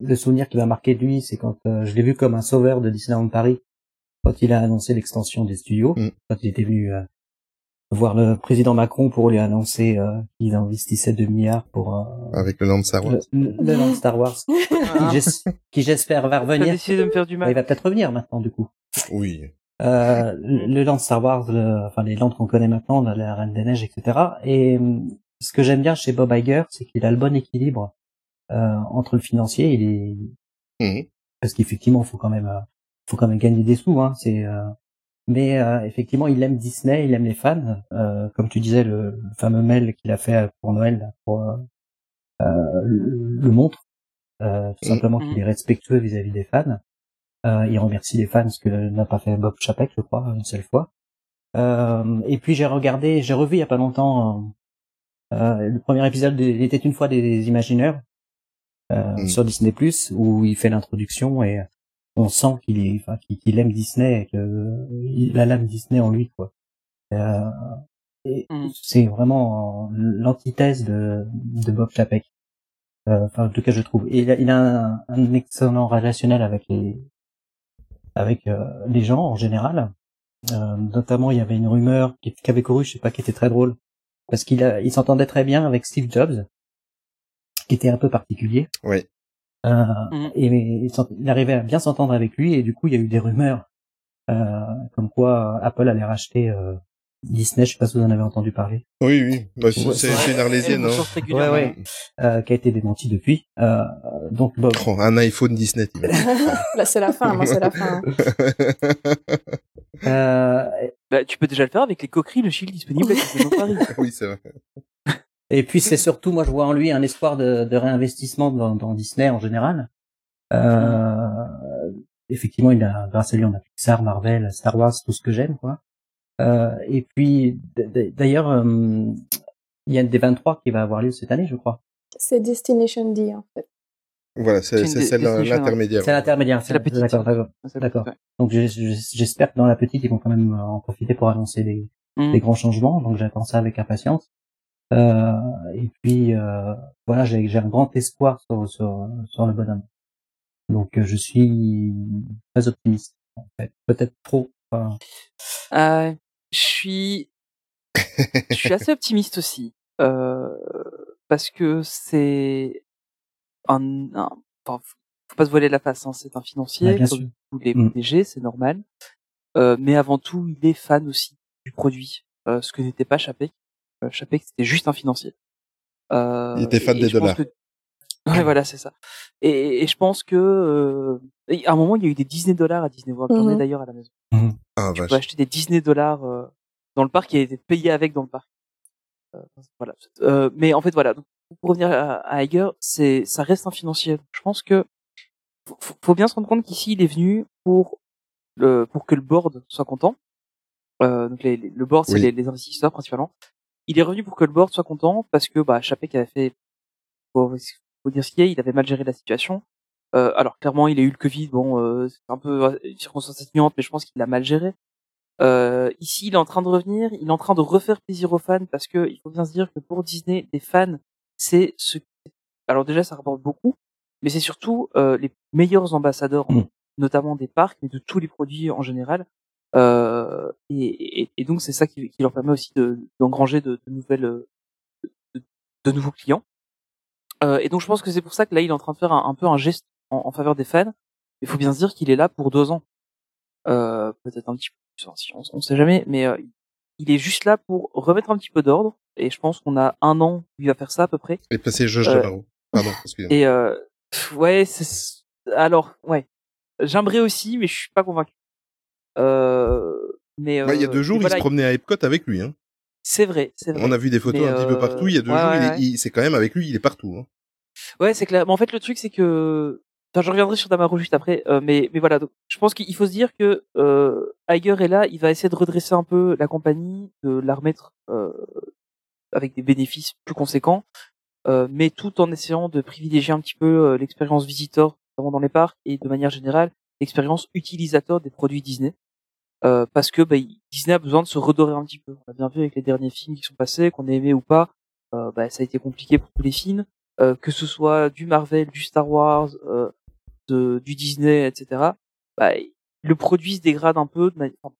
le souvenir qui m'a marqué de lui, c'est quand euh, je l'ai vu comme un sauveur de Disneyland Paris, quand il a annoncé l'extension des studios, mm. quand il était venu euh, voir le président Macron pour lui annoncer qu'il investissait 2 milliards pour avec le land Star Wars, le, le Star Wars, qui j'espère va revenir. de me faire du mal. Il va peut-être revenir maintenant du coup. Oui. euh, le land Star Wars, enfin les lands qu'on connaît maintenant, la Reine des Neiges, etc. Et ce que j'aime bien chez Bob Iger, c'est qu'il a le bon équilibre euh, entre le financier et les, mmh. parce qu'effectivement, faut quand même, euh, faut quand même gagner des sous. Hein, c'est, euh, mais euh, effectivement, il aime Disney, il aime les fans, comme tu disais, le, fameux mail qu'il a fait pour Noël, pour le, montre, tout mmh. simplement qu'il est respectueux vis-à-vis des fans. il remercie les fans ce que n'a pas fait Bob Chapek, je crois, une seule fois. et puis j'ai regardé, j'ai revu il y a pas longtemps euh, le premier épisode il était une fois des Imagineurs euh, mm. sur Disney Plus où il fait l'introduction et on sent qu'il est, enfin, qu'il aime Disney et qu'il a l'âme Disney en lui quoi. Euh, et mm. c'est vraiment l'antithèse de, de Bob Chapek. Euh, enfin, en tout cas, je trouve. Et il a, il a un, excellent relationnel avec les avec euh, les gens en général. Euh, notamment, il y avait une rumeur qui, qui avait couru, je sais pas, qui était très drôle, parce qu'il il s'entendait très bien avec Steve Jobs, qui était un peu particulier. Oui. Euh, mm. Et il, arrivait à bien s'entendre avec lui, et du coup, il y a eu des rumeurs euh, comme quoi Apple allait racheter euh, Disney. Je sais pas si vous en avez entendu parler. Oui, oui. Bah, c'est une arlésienne, hein. Ouais, ouais. Euh, qui a été démenti depuis. Euh, donc, Bob. Oh, un iPhone Disney. Là, c'est la fin. Moi, c'est la fin. Euh, bah, tu peux déjà le faire avec les coqueries, le shield disponible oui, c'est vrai. Et puis c'est surtout, moi je vois en lui un espoir de, de réinvestissement dans, dans, Disney en général. Euh, effectivement, il a, grâce à lui, on a Pixar, Marvel, Star Wars, tout ce que j'aime, quoi. Euh, et puis, d'ailleurs, euh, il y a un D23 qui va avoir lieu cette année, je crois. C'est Destination D, en fait. Voilà, c'est celle l'intermédiaire. C'est l'intermédiaire. C'est la petite. D'accord, d'accord. Donc j'espère que dans la petite, ils vont quand même en profiter pour annoncer des, mm. des grands changements. Donc j'attends ça avec impatience. Euh, et puis euh, voilà, j'ai un grand espoir sur, sur, sur le bonhomme. Donc euh, je suis très optimiste. En fait, peut-être trop. Euh, je suis, je suis assez optimiste aussi euh, parce que c'est un, enfin, faut pas se voiler la face, hein, c'est un financier, bah, comme tous les mmh. PDG, c'est normal. Euh, mais avant tout, il est fan aussi du produit, ce que n'était pas Chapek. Chapek, c'était juste un financier. Il était fan des dollars. Que... Ouais, voilà, c'est ça. Et, et, je pense que euh, à un moment, il y a eu des Disney dollars à Disney World. J'en ai mmh d'ailleurs à la maison. Mmh. Ah, tu peux acheter des Disney dollars euh, dans le parc et être payé avec dans le parc. Euh, voilà. Euh, mais en fait, voilà. Donc, pour revenir à, à Iger, c'est ça reste un financier. Je pense que faut, faut bien se rendre compte qu'ici il est venu pour le pour que le board soit content. Euh, donc les, le board c'est les, les, investisseurs principalement. Il est revenu pour que le board soit content parce que bah Chapek avait fait faut, faut dire ce qu'il est, il avait mal géré la situation. Euh, alors clairement il a eu le Covid, bon euh, c'est un peu euh, une circonstance atténuante, mais je pense qu'il l'a mal géré. Euh, ici, il est en train de revenir, il est en train de refaire plaisir aux fans parce que il faut bien se dire que pour Disney, des fans, c'est ce. Alors déjà, ça rapporte beaucoup, mais c'est surtout euh, les meilleurs ambassadeurs, mm. notamment des parcs, mais de tous les produits en général. Euh, et, et, et, donc c'est ça qui, qui, leur permet aussi d'engranger de, de, nouvelles, de, de, nouveaux clients. Euh, et donc je pense que c'est pour ça que là, il est en train de faire un, un peu un geste en, en, faveur des fans. Il faut bien se dire qu'il est là pour deux ans, euh, peut-être un petit peu on, on sait jamais, mais euh, il est juste là pour remettre un petit peu d'ordre. Et je pense qu'on a un an où il va faire ça à peu près. Et passer Josh euh, Pardon, excusez-moi. Et euh, ouais, c'est alors ouais, j'aimerais aussi, mais je suis pas convaincu. Euh, mais il y a deux jours, il se promenait à Epcot avec lui. Hein. C'est vrai, c'est vrai. On a vu des photos un petit peu partout. Il y a deux jours, il c'est quand même avec lui, il est partout. Hein. Ouais, c'est clair. Mais en fait, le truc, c'est que Enfin, je reviendrai sur Damaro juste après, euh, mais mais voilà. Je pense qu'il faut se dire que euh, est là, il va essayer de redresser un peu la compagnie, de la remettre euh, avec des bénéfices plus conséquents, euh, mais tout en essayant de privilégier un petit peu euh, l'expérience visitor, notamment dans les parcs, et de manière générale l'expérience utilisateur des produits Disney, euh, parce que bah, Disney a besoin de se redorer un petit peu. On a bien vu avec les derniers films qui sont passés, qu'on ait aimé ou pas, bah, ça a été compliqué pour tous les films. que ce soit du Marvel, du Star Wars, de, du Disney, etc. Bah, le produit se dégrade un peu, enfin,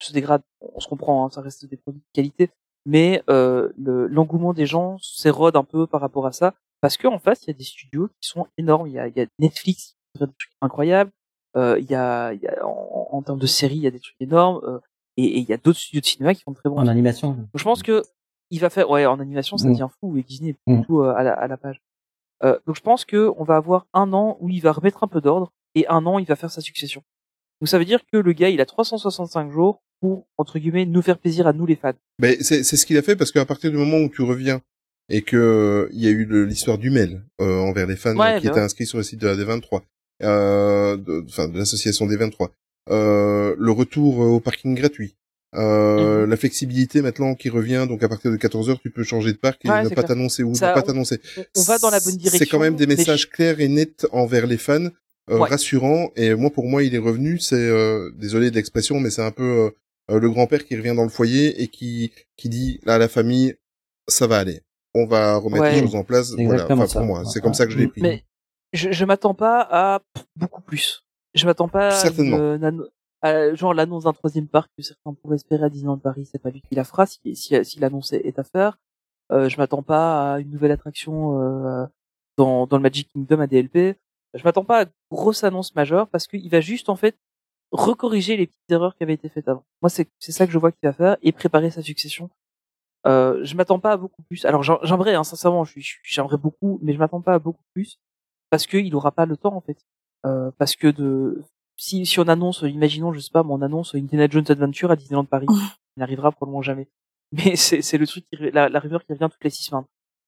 se dégrade, on se comprend, hein, ça reste des produits de qualité, mais euh, l'engouement des gens s'érode un peu par rapport à ça, parce qu'en en face, il y a des studios qui sont énormes. Il y a, il y a Netflix qui fait des trucs incroyables. Euh, il y a, il y a en, en, termes de série, il y a des trucs énormes. et il y a d'autres studios de cinéma qui font très bon. En animation. Donc, je pense que il va faire, ouais, en animation, ça mm. devient fou et Disney est mm. à, la, à la page. Donc je pense que on va avoir un an où il va remettre un peu d'ordre et un an il va faire sa succession. Donc ça veut dire que le gars il a 365 jours pour entre guillemets nous faire plaisir à nous les fans. Mais c'est c'est ce qu'il a fait parce qu'à partir du moment où tu reviens et que il y a eu l'histoire du mail euh, envers les fans qui bah étaient inscrits sur le site de la D23, euh, enfin de, l'association des 23, euh, le retour au parking gratuit, euh, mhm. la flexibilité maintenant qui revient, donc à partir de 14 heures, tu peux changer de parc et ne pas t'annoncer ou ne pas t'annoncer. On, va dans la bonne direction. C'est quand même des messages clairs et nets envers les fans, euh, rassurants. Et moi, pour moi, il est revenu. C'est euh, désolé de l'expression, mais c'est un peu euh, le grand-père qui revient dans le foyer et qui qui dit là à la famille, ça va aller. On va remettre les choses en place. Voilà. Enfin, pour moi, c'est comme ça que je l'ai pris. Mais je, je m'attends pas à beaucoup plus. Je m'attends pas Certainement. À genre l'annonce d'un troisième parc que certains pourraient espérer à Disneyland Paris, c'est pas lui qui la fera si, l'annonce est à faire. Euh, je m'attends pas à une nouvelle attraction euh, dans, le Magic Kingdom à DLP. Je m'attends pas à une grosse annonce majeure parce qu'il va juste en fait recorriger les petites erreurs qui avaient été faites avant. Moi, c'est ça que je vois qu'il va faire et préparer sa succession. Euh, je m'attends pas à beaucoup plus. Alors j'aimerais, hein, sincèrement, j'aimerais beaucoup, mais je m'attends pas à beaucoup plus parce qu'il aura pas le temps en fait. Euh, parce que de si si on annonce, imaginons, je sais pas, mon annonce Indiana Jones Adventure à Disneyland Paris, il n'arrivera probablement jamais. Mais c'est le truc, qui, la, la rumeur qui revient toutes les six semaines.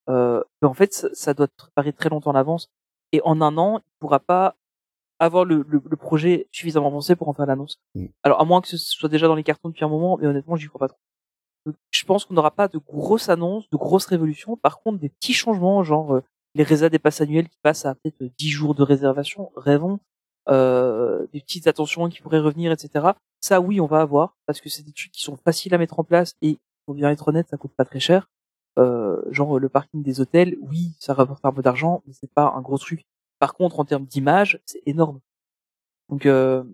Euh, en fait, ça, ça doit être préparé très longtemps en avance et en un an, il pourra pas avoir le, le, le projet suffisamment avancé pour en faire l'annonce. Mm. Alors à moins que ce soit déjà dans les cartons depuis un moment, mais honnêtement, j'y crois pas trop. je pense qu'on n'aura pas de grosses annonces, de grosses révolutions. Par contre, des petits changements, genre euh, les résas des passes annuelles qui passent à peut-être 10 jours de réservation, rêvons, euh, des petites attentions qui pourraient revenir, etc. Ça, oui, on va avoir, parce que c'est des trucs qui sont faciles à mettre en place et, pour bien être honnête, ça coûte pas très cher. Euh, genre le parking des hôtels, oui, ça rapporte un peu d'argent, mais c'est pas un gros truc. Par contre, en termes d'image, c'est énorme. Donc euh,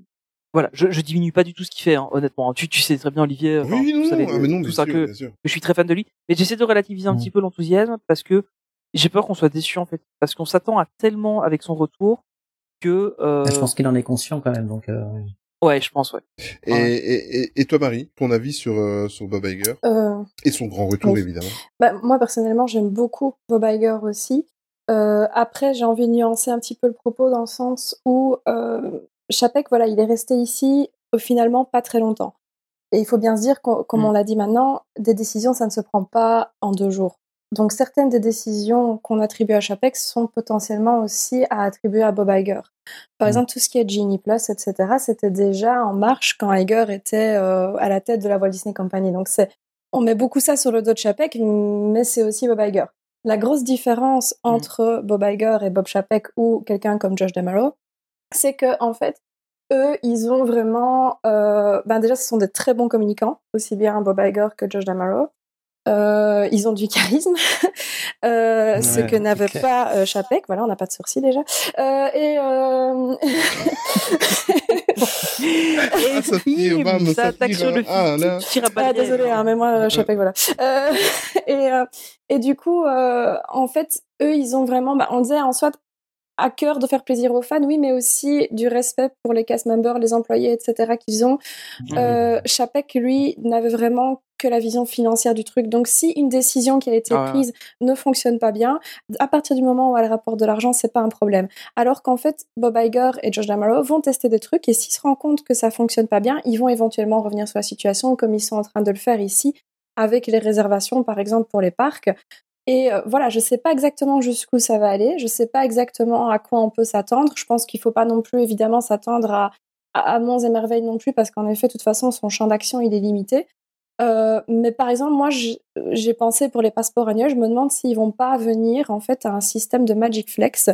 voilà, je, je diminue pas du tout ce qu'il fait, hein, honnêtement. Tu, tu sais très bien, Olivier, oui, non, ah, mais non, tout ça que, je suis très fan de lui. Mais j'essaie de relativiser un mmh. petit peu l'enthousiasme parce que j'ai peur qu'on soit déçu en fait, parce qu'on s'attend à tellement avec son retour que. Euh... Je pense qu'il en est conscient quand même, donc. Euh... Ouais, je pense, ouais. Et, et, et, toi, Marie, ton avis sur, euh, sur Bob Iger euh... Et son grand retour, évidemment. Bah, moi, personnellement, j'aime beaucoup Bob Iger aussi. Euh, après, j'ai envie de nuancer un petit peu le propos dans le sens où euh, Chapek, voilà, il est resté ici finalement pas très longtemps. Et il faut bien se dire, comme on mmh. l'a dit maintenant, des décisions, ça ne se prend pas en deux jours. Donc certaines des décisions qu'on attribue à Chapek sont potentiellement aussi à attribuer à Bob Iger. Par mmh. exemple, tout ce qui est Genie Plus, etc., c'était déjà en marche quand Iger était euh, à la tête de la Walt Disney Company. Donc c'est, on met beaucoup ça sur le dos de Chapek, mais c'est aussi Bob Iger. La grosse différence mmh. entre Bob Iger et Bob Chapek ou quelqu'un comme Josh Damaro, c'est que en fait, eux, ils ont vraiment, euh, ben déjà, ce sont des très bons communicants, aussi bien Bob Iger que Josh Damaro. Euh, ils ont du charisme, euh, ce que n'avait pas euh, Chapek. Voilà, on n'a pas de sourcils déjà. Euh, et euh... puis, bam, ça attaque sur le ah, là. ah, désolé, hein, mais moi, Chapek, voilà. Euh, et, et du coup, en fait, eux, ils ont vraiment, bah, on disait en soit à cœur de faire plaisir aux fans, oui, mais aussi du respect pour les cast members, les employés, etc. qu'ils ont. Euh, Chapek, lui, n'avait vraiment que la vision financière du truc. Donc, si une décision qui a été ah prise ne fonctionne pas bien, à partir du moment où elle rapporte de l'argent, c'est pas un problème. Alors qu'en fait, Bob Iger et Josh Damaro vont tester des trucs et s'ils se rendent compte que ça fonctionne pas bien, ils vont éventuellement revenir sur la situation comme ils sont en train de le faire ici avec les réservations, par exemple, pour les parcs. Et euh, voilà, je sais pas exactement jusqu'où ça va aller, je sais pas exactement à quoi on peut s'attendre. Je pense qu'il faut pas non plus évidemment s'attendre à, à, à monts et merveilles non plus, parce qu'en effet, de toute façon, son champ d'action il est limité. Euh, mais par exemple, moi, j'ai pensé pour les passeports annuels, je me demande s'ils vont pas venir en fait à un système de Magic Flex.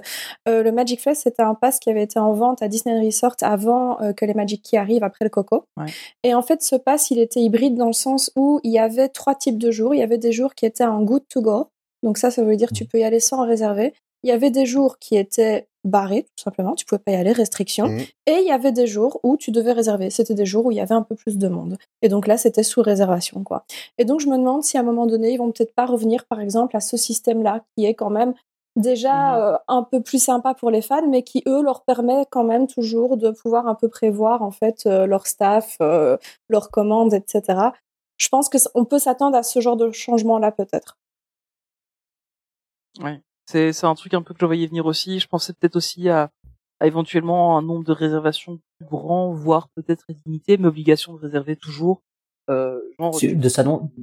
Euh, le Magic Flex, c'était un pass qui avait été en vente à Disney Resort avant euh, que les Magic Key arrivent après le Coco. Ouais. Et en fait, ce pass, il était hybride dans le sens où il y avait trois types de jours. Il y avait des jours qui étaient en good to go, donc ça, ça veut dire que tu mmh. peux y aller sans réserver. Il y avait des jours qui étaient barrés, tout simplement, tu pouvais pas y aller, restriction. Mmh. Et il y avait des jours où tu devais réserver. C'était des jours où il y avait un peu plus de monde. Et donc là, c'était sous réservation, quoi. Et donc je me demande si à un moment donné, ils vont peut-être pas revenir, par exemple, à ce système-là, qui est quand même déjà Mmh euh, un peu plus sympa pour les fans, mais qui eux leur permet quand même toujours de pouvoir un peu prévoir en fait euh, leur staff, euh, leurs commandes, etc. Je pense que c- on peut s'attendre à ce genre de changement là peut-être. Ouais. C'est c'est un truc un peu que je voyais venir aussi. Je pensais peut-être aussi à, à éventuellement un nombre de réservations plus grand, voire peut-être limité, mais obligation de réserver toujours. Euh, genre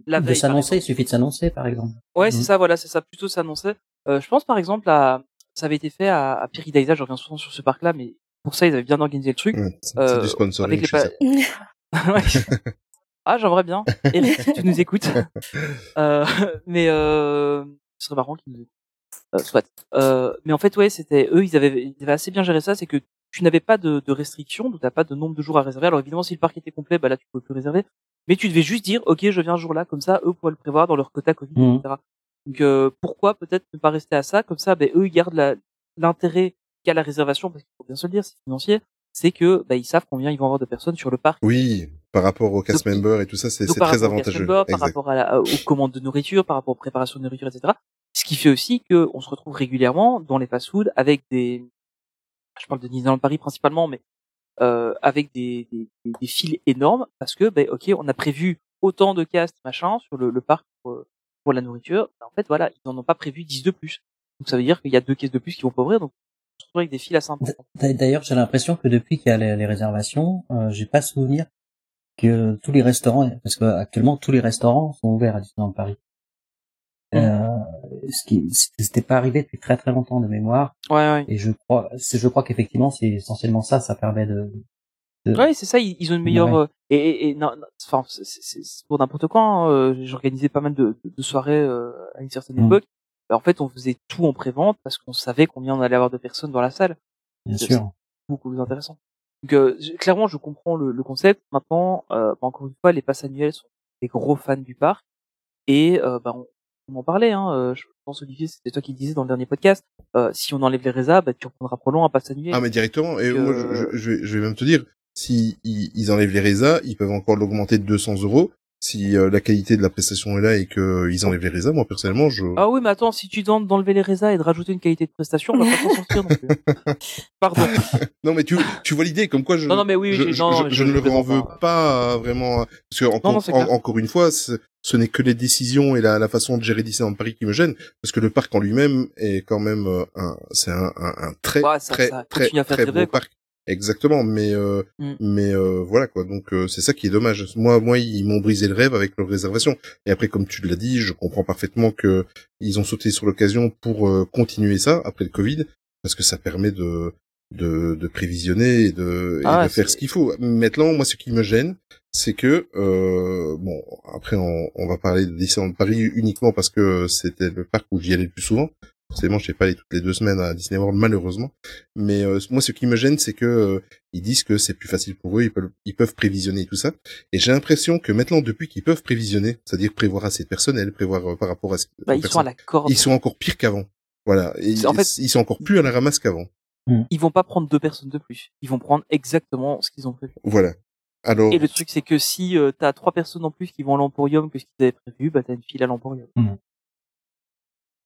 De s'annoncer, il suffit de s'annoncer, par exemple. Ouais, c'est Mhm. ça, voilà, c'est ça, plutôt s'annoncer. Euh, je pense par exemple à, ça avait été fait à, à Pyridaisa, je reviens souvent sur ce parc-là, mais pour ça ils avaient bien organisé le truc. Ouais, c'est Euh, du sponsoring avec les ah, j'aimerais bien. Eric, si tu nous écoutes. Euh, mais euh, ce serait marrant qu'ils nous écoutent. Euh, soit. Euh, mais en fait, ouais, c'était eux, ils avaient, ils avaient assez bien géré ça, c'est que tu n'avais pas de, de restrictions, donc t'as pas de nombre de jours à réserver. Alors évidemment, si le parc était complet, bah là, tu pouvais plus réserver. Mais tu devais juste dire, ok, je viens un jour là, comme ça, eux pourraient le prévoir dans leur quota Covid, Mhm. etc. Donc euh, pourquoi peut-être ne pas rester à ça, comme ça, ben eux ils gardent l'intérêt qu'a la réservation, parce qu'il faut bien se le dire, c'est financier, c'est que bah, ils savent combien ils vont avoir de personnes sur le parc. Oui, par rapport aux cast members et tout ça, c'est très avantageux. member, par rapport à la- aux commandes de nourriture, par rapport aux préparations de nourriture, etc. Ce qui fait aussi qu'on se retrouve régulièrement dans les fast-food avec des, je parle de Disneyland Paris principalement, mais euh, avec des, des, des, files énormes parce que, ben, ok, on a prévu autant de castes machin sur le, le parc pour, pour la nourriture. Ben, en fait, voilà, ils n'en ont pas prévu 10 de plus. Donc ça veut dire qu'il y a deux caisses de plus qui vont pas ouvrir, donc on se retrouve avec des files assez importantes. D'a- D'ailleurs, j'ai l'impression que depuis qu'il y a les, les réservations, euh, j'ai pas souvenir que tous les restaurants, parce que actuellement tous les restaurants sont ouverts à Disneyland Paris. Euh, ce qui c'était pas arrivé depuis très très longtemps de mémoire Ouais, ouais. et je crois je crois qu'effectivement c'est essentiellement ça ça permet de, de- Ouais, c'est ça, ils, ils ont une meilleure Ouais. euh, et, et, et non, enfin c'est- pour n'importe quoi. hein, euh, J'organisais pas mal de, de, soirées euh, à une certaine Mm. époque. En fait, on faisait tout en prévente parce qu'on savait combien on allait avoir de personnes dans la salle. bien c'est- sûr Beaucoup plus intéressant. Donc euh, clairement, je comprends le, le concept. Maintenant, euh, bah, encore une fois, les passes annuelles sont des gros fans du parc et bah, on, on en parlait. Hein, euh, je pense Olivier, c'était toi qui le disais dans le dernier podcast. Euh, si on enlève les résas, bah, tu reprendras probablement un pass annuel. Ah, mais directement. Et moi, euh, je, vais- je vais même te dire, si ils, ils enlèvent les résas, ils peuvent encore l'augmenter de 200 euros. Si euh, la qualité de la prestation est là et que euh, ils enlèvent les résas, moi personnellement, je. Ah oui, mais attends, si tu tentes d'enlever les résas et de rajouter une qualité de prestation, on va pas s'en sortir non plus. Pardon. Non, mais tu, tu vois l'idée, comme quoi je. Non, non, mais oui, je, je, non, je- mais je je- ne le plaisante renveut pas. euh, vraiment, parce que encore, non, en- encore une fois, ce n'est que les décisions et la, la façon de gérer Disneyland Paris qui me gênent, parce que le parc en lui-même est quand même euh, un, c'est un, un, un très, Ouais, ça- très, ça très, très rêver, beau parc. Exactement, mais euh, Mm. mais euh, voilà quoi. Donc euh, c'est ça qui est dommage. Moi, moi, ils m'ont brisé le rêve avec leur réservation. Et après, comme tu l'as dit, je comprends parfaitement que ils ont sauté sur l'occasion pour euh, continuer ça après le Covid, parce que ça permet de de, de prévisionner et de, Ah de faire ce qu'il faut. Maintenant, moi, ce qui me gêne, c'est que euh, bon, après, on, on va parler de Disneyland Paris uniquement parce que c'était le parc où j'y allais le plus souvent. Forcément, je sais pas aller toutes les deux semaines à Disney World, malheureusement. Mais euh, moi, ce qui me gêne, c'est que euh, ils disent que c'est plus facile pour eux, ils peuvent, ils peuvent prévisionner tout ça. Et j'ai l'impression que maintenant, depuis qu'ils peuvent prévisionner, c'est-à-dire prévoir assez de personnel, prévoir euh, par rapport à ce Bah, ils sont à la corde. ils sont encore pires qu'avant. Voilà, et en fait- ils sont encore plus à la ramasse qu'avant. Ils vont pas prendre deux personnes de plus. Ils vont prendre exactement ce qu'ils ont prévu. Voilà. Alors, Et le truc, c'est que si euh, t'as trois personnes en plus qui vont à l'Emporium que ce qu'ils avaient prévu, bah t'as une file à l'Emporium. Mhm.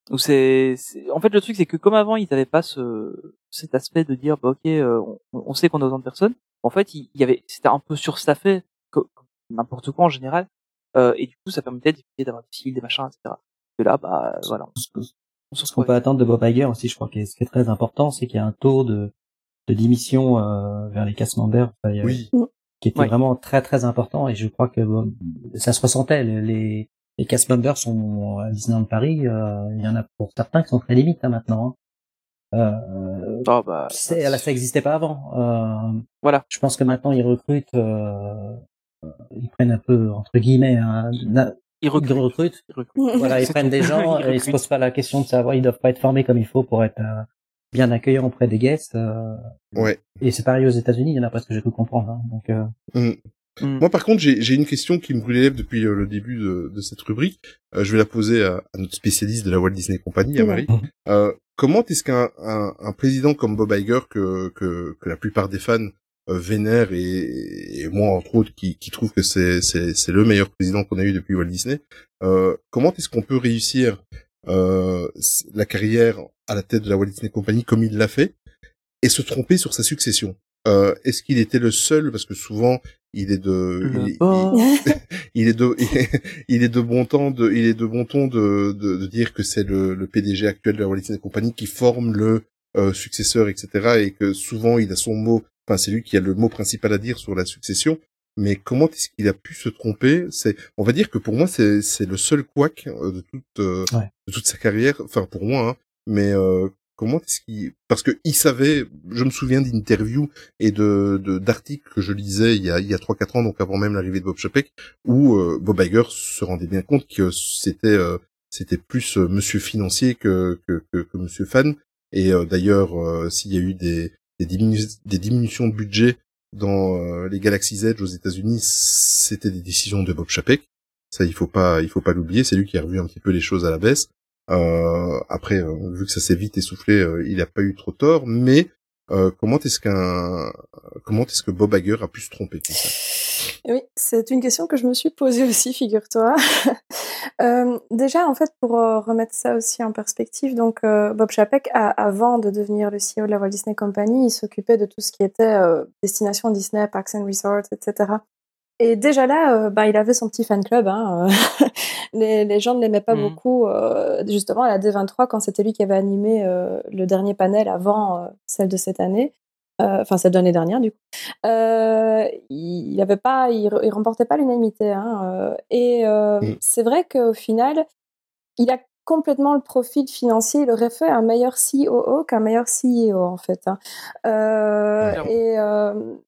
Donc c'est, c'est- en fait le truc c'est que comme avant ils avaient pas ce cet aspect de dire bah ok euh, on, on sait qu'on a besoin de personnes. En fait il y avait c'était un peu surstaffé n'importe quoi en général euh, et du coup ça permettait d'éviter d'avoir des files des machins etc. Et là bah voilà on se ce qu'on peut attendre de Bob Iger aussi je crois que ce qui est très important c'est qu'il y a un taux de de démission euh, vers les enfin, y a- oui. qui était Ouais. vraiment très très important et je crois que bon, ça se ressentait les les, cast members sont à Disneyland Paris euh, il y en a pour certains qui sont très limites hein, maintenant hein. euh, Ah, bah, c'est là ça existait pas avant euh, Voilà. je pense que maintenant ils recrutent euh, ils prennent un peu entre guillemets un, un- ils ils recrutent. Ils recrutent. voilà ils prennent des gens Ils et ils se posent pas la question de savoir ils doivent pas être formés comme il faut pour être euh, bien accueillants auprès des guests euh, Ouais. et c'est pareil aux États-Unis il y en a presque j'ai pu comprendre hein. donc euh, Mm. Mm. Moi, par contre, j'ai j'ai une question qui me brûle les lèvres depuis euh, le début de, de cette rubrique. Euh, je vais la poser à, à notre spécialiste de la Walt Disney Company, à Marie. Euh, comment est-ce qu'un un, un président comme Bob Iger, que, que, que la plupart des fans euh, vénèrent, et, et moi entre autres, qui, qui trouve que c'est c'est c'est le meilleur président qu'on a eu depuis Walt Disney, euh, comment est-ce qu'on peut réussir euh, la carrière à la tête de la Walt Disney Company comme il l'a fait et se tromper sur sa succession? Euh, Est-ce qu'il était le seul? Parce que souvent il est de il, est de il est de bon temps de il est de bon ton de de, de dire que c'est le, le PDG actuel de la Walt Disney Company qui forme le euh, successeur etc et que souvent il a son mot enfin c'est lui qui a le mot principal à dire sur la succession mais comment est-ce qu'il a pu se tromper? C'est, on va dire que pour moi, c'est c'est le seul couac euh, de toute euh, de toute sa carrière. Enfin pour moi, hein. mais euh, comment est-ce qu'il Parce que il savait. Je me souviens d'interviews et de d'articles que je lisais il y a il y a trois quatre ans, donc avant même l'arrivée de Bob Chapek, où Bob Iger se rendait bien compte que c'était c'était plus Monsieur financier que que, que, que Monsieur fan. Et d'ailleurs, s'il y a eu des des, diminutions de budget dans euh, les Galaxy's Edge aux États-Unis, c'était des décisions de Bob Chapek. Ça, il faut pas, il faut pas l'oublier. C'est lui qui a revu un petit peu les choses à la baisse. Euh, après, euh, vu que ça s'est vite essoufflé, euh, il n'a pas eu trop tort. Mais comment est-ce qu'un, comment est-ce que Bob Iger a pu se tromper tout ça oui, c'est une question que je me suis posée aussi, figure-toi. euh, déjà, en fait, pour euh, remettre ça aussi en perspective, donc euh, Bob Chapek, avant de devenir le CEO de la Walt Disney Company, il s'occupait de tout ce qui était euh, destination Disney, Parks and Resorts, etc. Et déjà là, bah, il avait son petit fan club. Hein, les, les, gens ne l'aimaient pas mmh. beaucoup. justement, à la D23, quand c'était lui qui avait animé le dernier panel avant celle de cette année, euh, enfin cette année dernière du coup, euh, il avait pas, il, remportait pas l'unanimité. Hein, euh, et mmh. c'est vrai qu'au final, il a complètement le profil financier. Il aurait fait un meilleur COO qu'un meilleur CEO en fait. Hein. et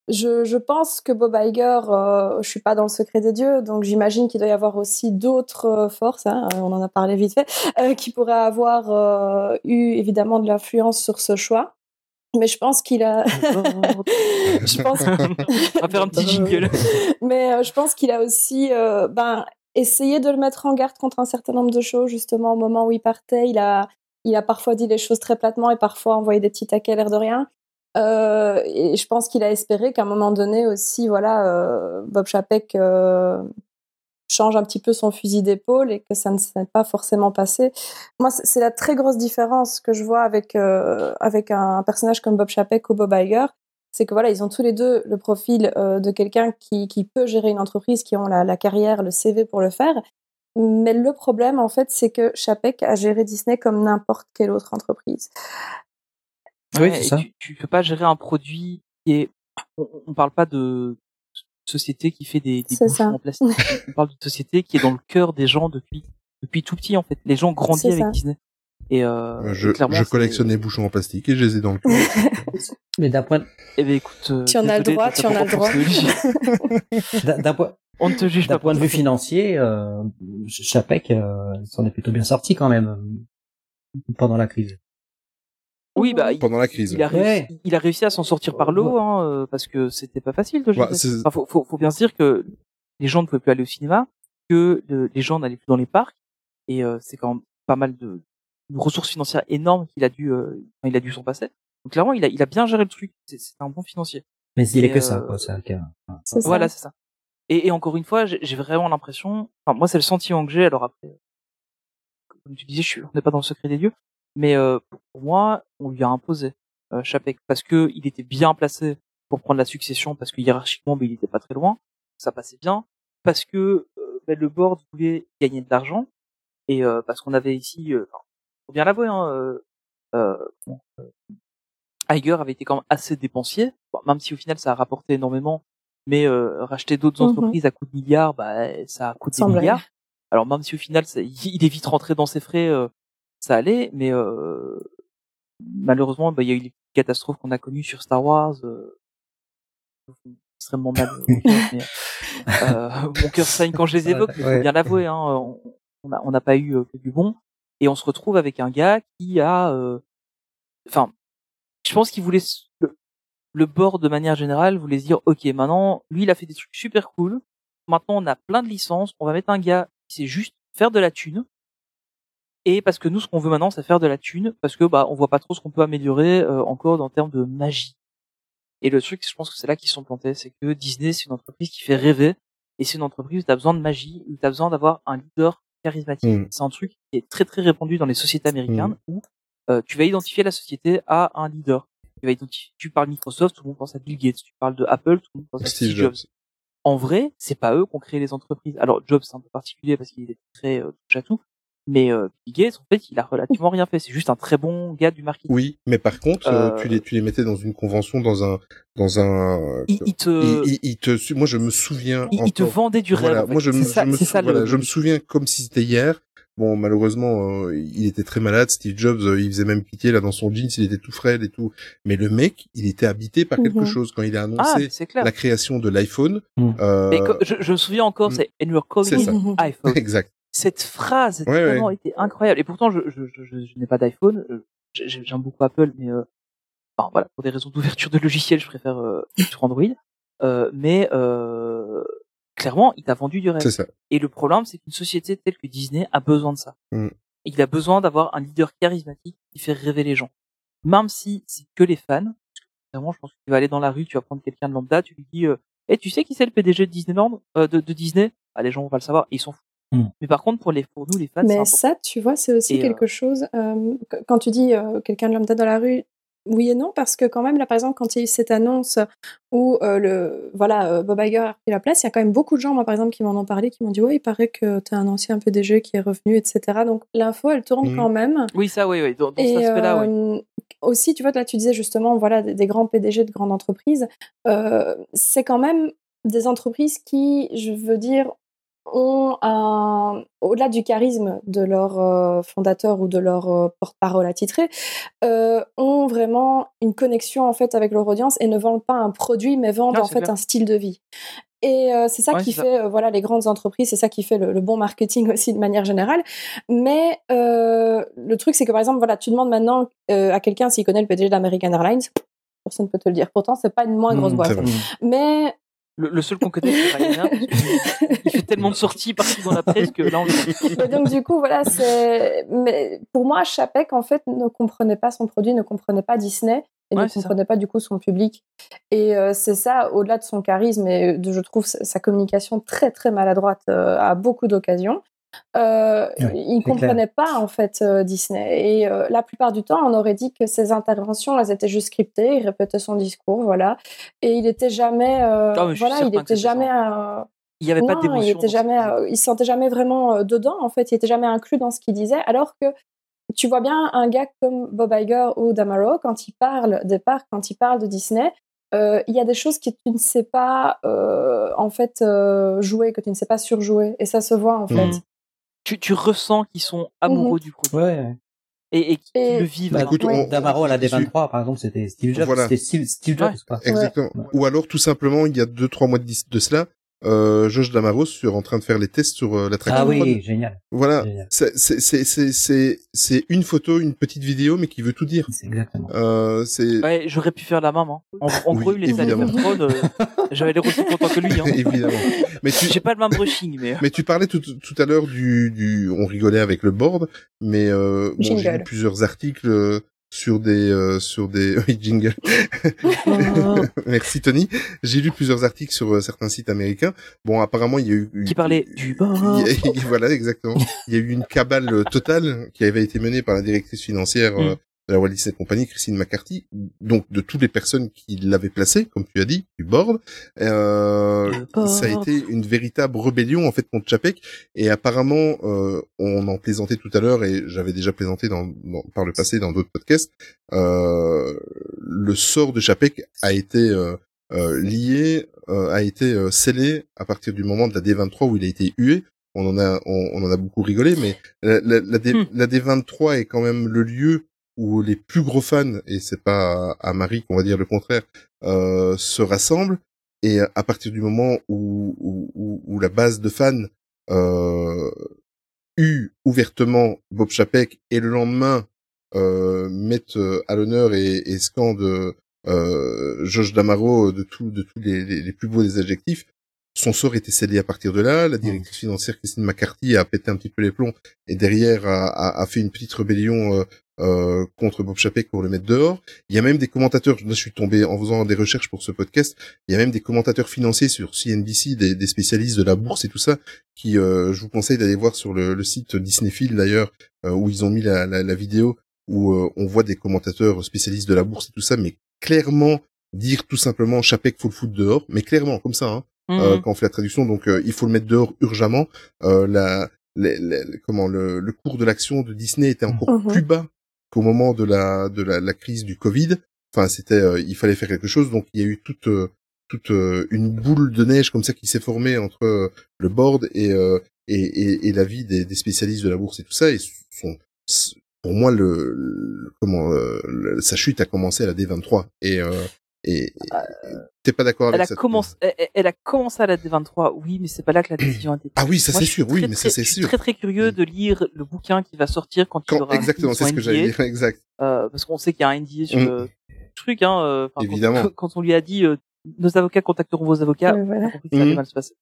je, je, pense que Bob Iger, je suis pas dans le secret des dieux, donc j'imagine qu'il doit y avoir aussi d'autres forces. Hein, on en a parlé vite fait, qui pourraient avoir eu évidemment de l'influence sur ce choix mais je pense qu'il a. je pense. On va faire un petit jingle. mais euh, je pense qu'il a aussi, euh, ben, essayé de le mettre en garde contre un certain nombre de choses justement au moment où il partait. Il a, il a parfois dit les choses très platement et parfois envoyé des petits taquets l'air de rien. Euh, et je pense qu'il a espéré qu'à un moment donné aussi, voilà, euh, Bob Chapek euh, change un petit peu son fusil d'épaule et que ça ne s'est pas forcément passé. Moi, c'est la très grosse différence que je vois avec avec un personnage comme Bob Chapek ou Bob Iger, c'est que voilà, ils ont tous les deux le profil euh, de quelqu'un qui, qui peut gérer une entreprise, qui ont la, la, carrière, le CV pour le faire. Mais le problème, en fait, c'est que Chapek a géré Disney comme n'importe quelle autre entreprise. Oui, c'est ça. Tu, tu peux pas gérer un produit qui est on, on parle pas de société qui fait des, des bouchons en plastique. on parle d'une société qui est dans le cœur des gens depuis depuis tout petit en fait. Les gens grandissent avec Disney. Et euh, je, je collectionne les bouchons en plastique et je les ai dans le cœur. Mais d'un point. Eh ben écoute. Euh, tu en as le droit, tu en as le droit. d'un point. On ne te juge D'un point de vue financier, euh, Chapek euh, s'en est plutôt bien sorti quand même pendant la crise. Oui, bah pendant la crise. Il a, réussi, il a réussi à s'en sortir par l'eau, hein, euh, parce que c'était pas facile de enfin, faut, faut, faut, bien se dire que les gens ne pouvaient plus aller au cinéma, que les gens n'allaient plus dans les parcs, et euh, c'est quand même pas mal de, ressources financières énormes qu'il a dû, euh, il a dû s'en passer. Donc clairement, il a, il a bien géré le truc. C'est un bon financier. Mais il est que ça, quoi. C'est cas. Voilà, c'est ça. Et, et, encore une fois, j'ai vraiment l'impression, enfin moi c'est le sentiment que j'ai. Alors après, comme tu disais, je suis, on n'est pas dans le secret des dieux, mais euh, pour moi, on lui a imposé euh, Chapek parce que il était bien placé pour prendre la succession, parce que hiérarchiquement, ben, il était pas très loin, ça passait bien, parce que euh, ben, le board voulait gagner de l'argent et euh, parce qu'on avait ici, euh, faut bien l'avouer, hein, euh, Iger avait été quand même assez dépensier, même si au final ça a rapporté énormément, mais racheter d'autres mmh entreprises à coût de milliards, bah, ça a coûté des milliards. Alors même si au final ça, il est vite rentré dans ses frais ça allait, mais euh, malheureusement, bah, il y a eu les catastrophes qu'on a connues sur Star Wars, euh, extrêmement mal. mais, euh, mon cœur saigne quand je les évoque, mais faut bien l'avouer, hein, on n'a on pas eu que du bon, et on se retrouve avec un gars qui a, enfin, je pense qu'il voulait le, le board de manière générale voulait se dire, ok, maintenant, lui, il a fait des trucs super cool. Maintenant, on a plein de licences. On va mettre un gars qui sait juste faire de la thune et parce que nous ce qu'on veut maintenant c'est faire de la thune parce que bah on voit pas trop ce qu'on peut améliorer euh, encore en termes de magie et le truc je pense que c'est là qu'ils sont plantés c'est que Disney c'est une entreprise qui fait rêver et c'est une entreprise où tu as besoin de magie où tu as besoin d'avoir un leader charismatique mm. c'est un truc qui est très très répandu dans les sociétés américaines mm. où euh, tu vas identifier la société à un leader. Tu vas identifier, tu parles Microsoft, tout le monde pense à Bill Gates. Tu parles de Apple, tout le monde pense à Steve, Jobs. En vrai, c'est pas eux qui ont créé les entreprises. Alors Jobs c'est un peu particulier parce qu'il est très euh, touche à tout, mais euh, Bill Gates, en fait, il a relativement rien fait. C'est juste un très bon gars du marketing. Oui, mais par contre, euh, tu les tu les mettais dans une convention, dans un dans un. Il, te. Il, te. Moi, je me souviens. Il, te vendait du rêve. Moi, je me, je, me, voilà, je me souviens comme si c'était hier. Bon, malheureusement, euh, il était très malade. Steve Jobs, euh, il faisait même pitié là dans son jeans, il était tout frêle et tout. Mais le mec, il était habité par quelque mhm. chose quand il a annoncé ah, la création de l'iPhone. Mm. Euh... je, je, me souviens encore, mm. c'est And you're calling iPhone. exact. Cette phrase a vraiment été incroyable. Et pourtant, je, je, je, je n'ai pas d'iPhone. Euh, j'aime beaucoup Apple, mais euh... enfin, voilà, pour des raisons d'ouverture de logiciel, je préfère euh, sur Android. Euh, mais clairement, il t'a vendu du rêve. Ça. Et le problème, c'est qu'une société telle que Disney a besoin de ça. Mm. Il a besoin d'avoir un leader charismatique qui fait rêver les gens. Même si c'est que les fans. Vraiment, je pense que tu vas aller dans la rue, tu vas prendre quelqu'un de lambda, tu lui dis, hey, tu sais qui c'est le PDG de Disneyland, de, de, Disney? Bah, Les gens vont pas le savoir, ils s'en foutent. Mm. Mais par contre, pour les, pour nous, les fans, mais ça, tu vois, c'est aussi quelque euh, chose. Euh, quand tu dis euh, quelqu'un de lambda dans la rue, oui et non, parce que quand même, là, par exemple, quand il y a eu cette annonce où euh, le, voilà, euh, Bob Iger a pris la place, il y a quand même beaucoup de gens, moi, par exemple, qui m'en ont parlé, qui m'ont dit, ouais, il paraît que tu es un ancien PDG qui est revenu, etc. Donc, l'info, elle tourne mmh. quand même. Oui, ça, oui, oui, dans, dans cet aspect-là, oui. Euh, aussi, tu vois, là, tu disais justement, voilà, des, des grands PDG de grandes entreprises, c'est quand même des entreprises qui, je veux dire, ont un, au-delà du charisme de leur euh, fondateur ou de leur euh, porte-parole attitré, euh, ont vraiment une connexion en fait avec leur audience et ne vendent pas un produit, mais vendent en fait un style de vie. Et euh, c'est ça qui fait euh, voilà les grandes entreprises, c'est ça qui fait le, le, bon marketing aussi de manière générale. Mais le truc c'est que par exemple voilà, tu demandes maintenant à quelqu'un s'il connaît le PDG d'American Airlines, personne ne peut te le dire. Pourtant, c'est pas une moins grosse mmh, boîte. Mais le, le, seul qu'on connaît, c'est Ryanair. il fait tellement de sorties partout dans la presse que là, on Donc, du coup, voilà, c'est. Mais pour moi, Chapek, en fait, ne comprenait pas son produit, ne comprenait pas Disney et ne comprenait pas, du coup, son public. Et euh, c'est ça, au-delà de son charisme et de, je trouve, sa communication très, très maladroite euh, à beaucoup d'occasions. Euh, il ne comprenait pas en fait euh, Disney. Et euh, la plupart du temps, on aurait dit que ses interventions, elles étaient juste scriptées. Il répétait son discours, voilà. Et il était jamais, euh, ah, voilà, il était jamais. il y avait pas d'émotion. Il était jamais, il se sentait jamais vraiment dedans. En fait, il était jamais inclus dans ce qu'il disait. Alors que tu vois bien un gars comme Bob Iger ou Damaro quand il parle des parcs, quand il parle de Disney. il y a des choses que tu ne sais pas en fait jouer, que tu ne sais pas surjouer, et ça se voit en fait. Tu, tu ressens qu'ils sont amoureux mmh du produit. Ouais. Et, et qu'ils le vivent. Bah, écoute, on, Damaro à la D23, par exemple, c'était Steve Jobs. Voilà. C'était Steve, Steve Jobs, ouais. Exactement. Ou alors, tout simplement, il y a deux, trois mois de, de cela, euh, Josh Damaros sur en train de faire les tests sur euh, l'attraction. Ah oui, génial. Voilà, c'est c'est c'est c'est une photo, une petite vidéo, mais qui veut tout dire. C'est exactement. Euh, c'est. Ouais, j'aurais pu faire la même. Hein. En, en oui, gros, les Cybertron, euh, j'avais l'air aussi content que lui. Hein. évidemment. Mais tu... j'ai pas le même brushing, mais. Mais tu parlais tout tout à l'heure du du, on rigolait avec le board, mais euh, bon, j'ai lu plusieurs articles euh, sur des euh, sur des oui, jingle. Merci Tony. J'ai lu plusieurs articles sur euh, certains sites américains. Bon, apparemment il y a eu qui parlait du bord. voilà exactement. Il y a eu une cabale euh, totale qui avait été menée par la directrice financière mm de la Walt Disney Company, Christine McCarthy, donc de toutes les personnes qui l'avaient placé, comme tu as dit, du board, euh, ça a été une véritable rébellion en fait contre Chapek. Et apparemment, euh, on en plaisantait tout à l'heure, et j'avais déjà plaisanté dans, dans, par le passé dans d'autres podcasts. Euh, le sort de Chapek a été euh, euh, lié, euh, a été scellé à partir du moment de la D23 où il a été hué on en a on, on, en a beaucoup rigolé mais la, la, la, D, hmm. la D23 est quand même le lieu où les plus gros fans, et c'est pas à Marie qu'on va dire le contraire, euh, se rassemblent. Et à partir du moment où, où, où la base de fans euh, eut ouvertement Bob Chapek et le lendemain euh, mettent euh, à l'honneur et, et scandent euh, Josh Damaro de tous de tous les, les, les, plus beaux des adjectifs, son sort était scellé à partir de là. La directrice financière Christine McCarthy a pété un petit peu les plombs et derrière a, a, a fait une petite rébellion euh, euh, contre Bob Chapek pour le mettre dehors. Il y a même des commentateurs, je suis tombé en faisant des recherches pour ce podcast, il y a même des commentateurs financiers sur CNBC, des, des spécialistes de la bourse et tout ça, qui, euh, je vous conseille d'aller voir sur le, le site Disneyfield d'ailleurs, euh, où ils ont mis la, la, la vidéo où on voit des commentateurs spécialistes de la bourse et tout ça, mais clairement dire tout simplement Chapek faut le foutre dehors, mais clairement comme ça, hein, mmh. quand on fait la traduction. Donc il faut le mettre dehors urgemment. la, comment le, le, cours de l'action de Disney était encore mmh. plus bas qu'au moment de la de la, la, crise du Covid. Enfin, c'était, il fallait faire quelque chose. Donc il y a eu toute toute une boule de neige comme ça qui s'est formée entre le board et, et, et, et l'avis des, des, spécialistes de la bourse et tout ça. Et son, pour moi, le, comment sa chute a commencé à la D23 et et t'es pas d'accord avec elle a Commencé, elle, a commencé à la D23, oui, mais c'est pas là que la décision a été Ah oui, ça c'est sûr, oui, mais ça c'est sûr. Je suis très très curieux de lire le bouquin qui va sortir quand, il aura Exactement, c'est ce que j'allais dire, exact. Euh, parce qu'on sait qu'il y a un NDA sur le truc, hein. Euh, Évidemment. Quand, on lui a dit, euh, nos avocats contacteront vos avocats, voilà. ça allait mal se passer.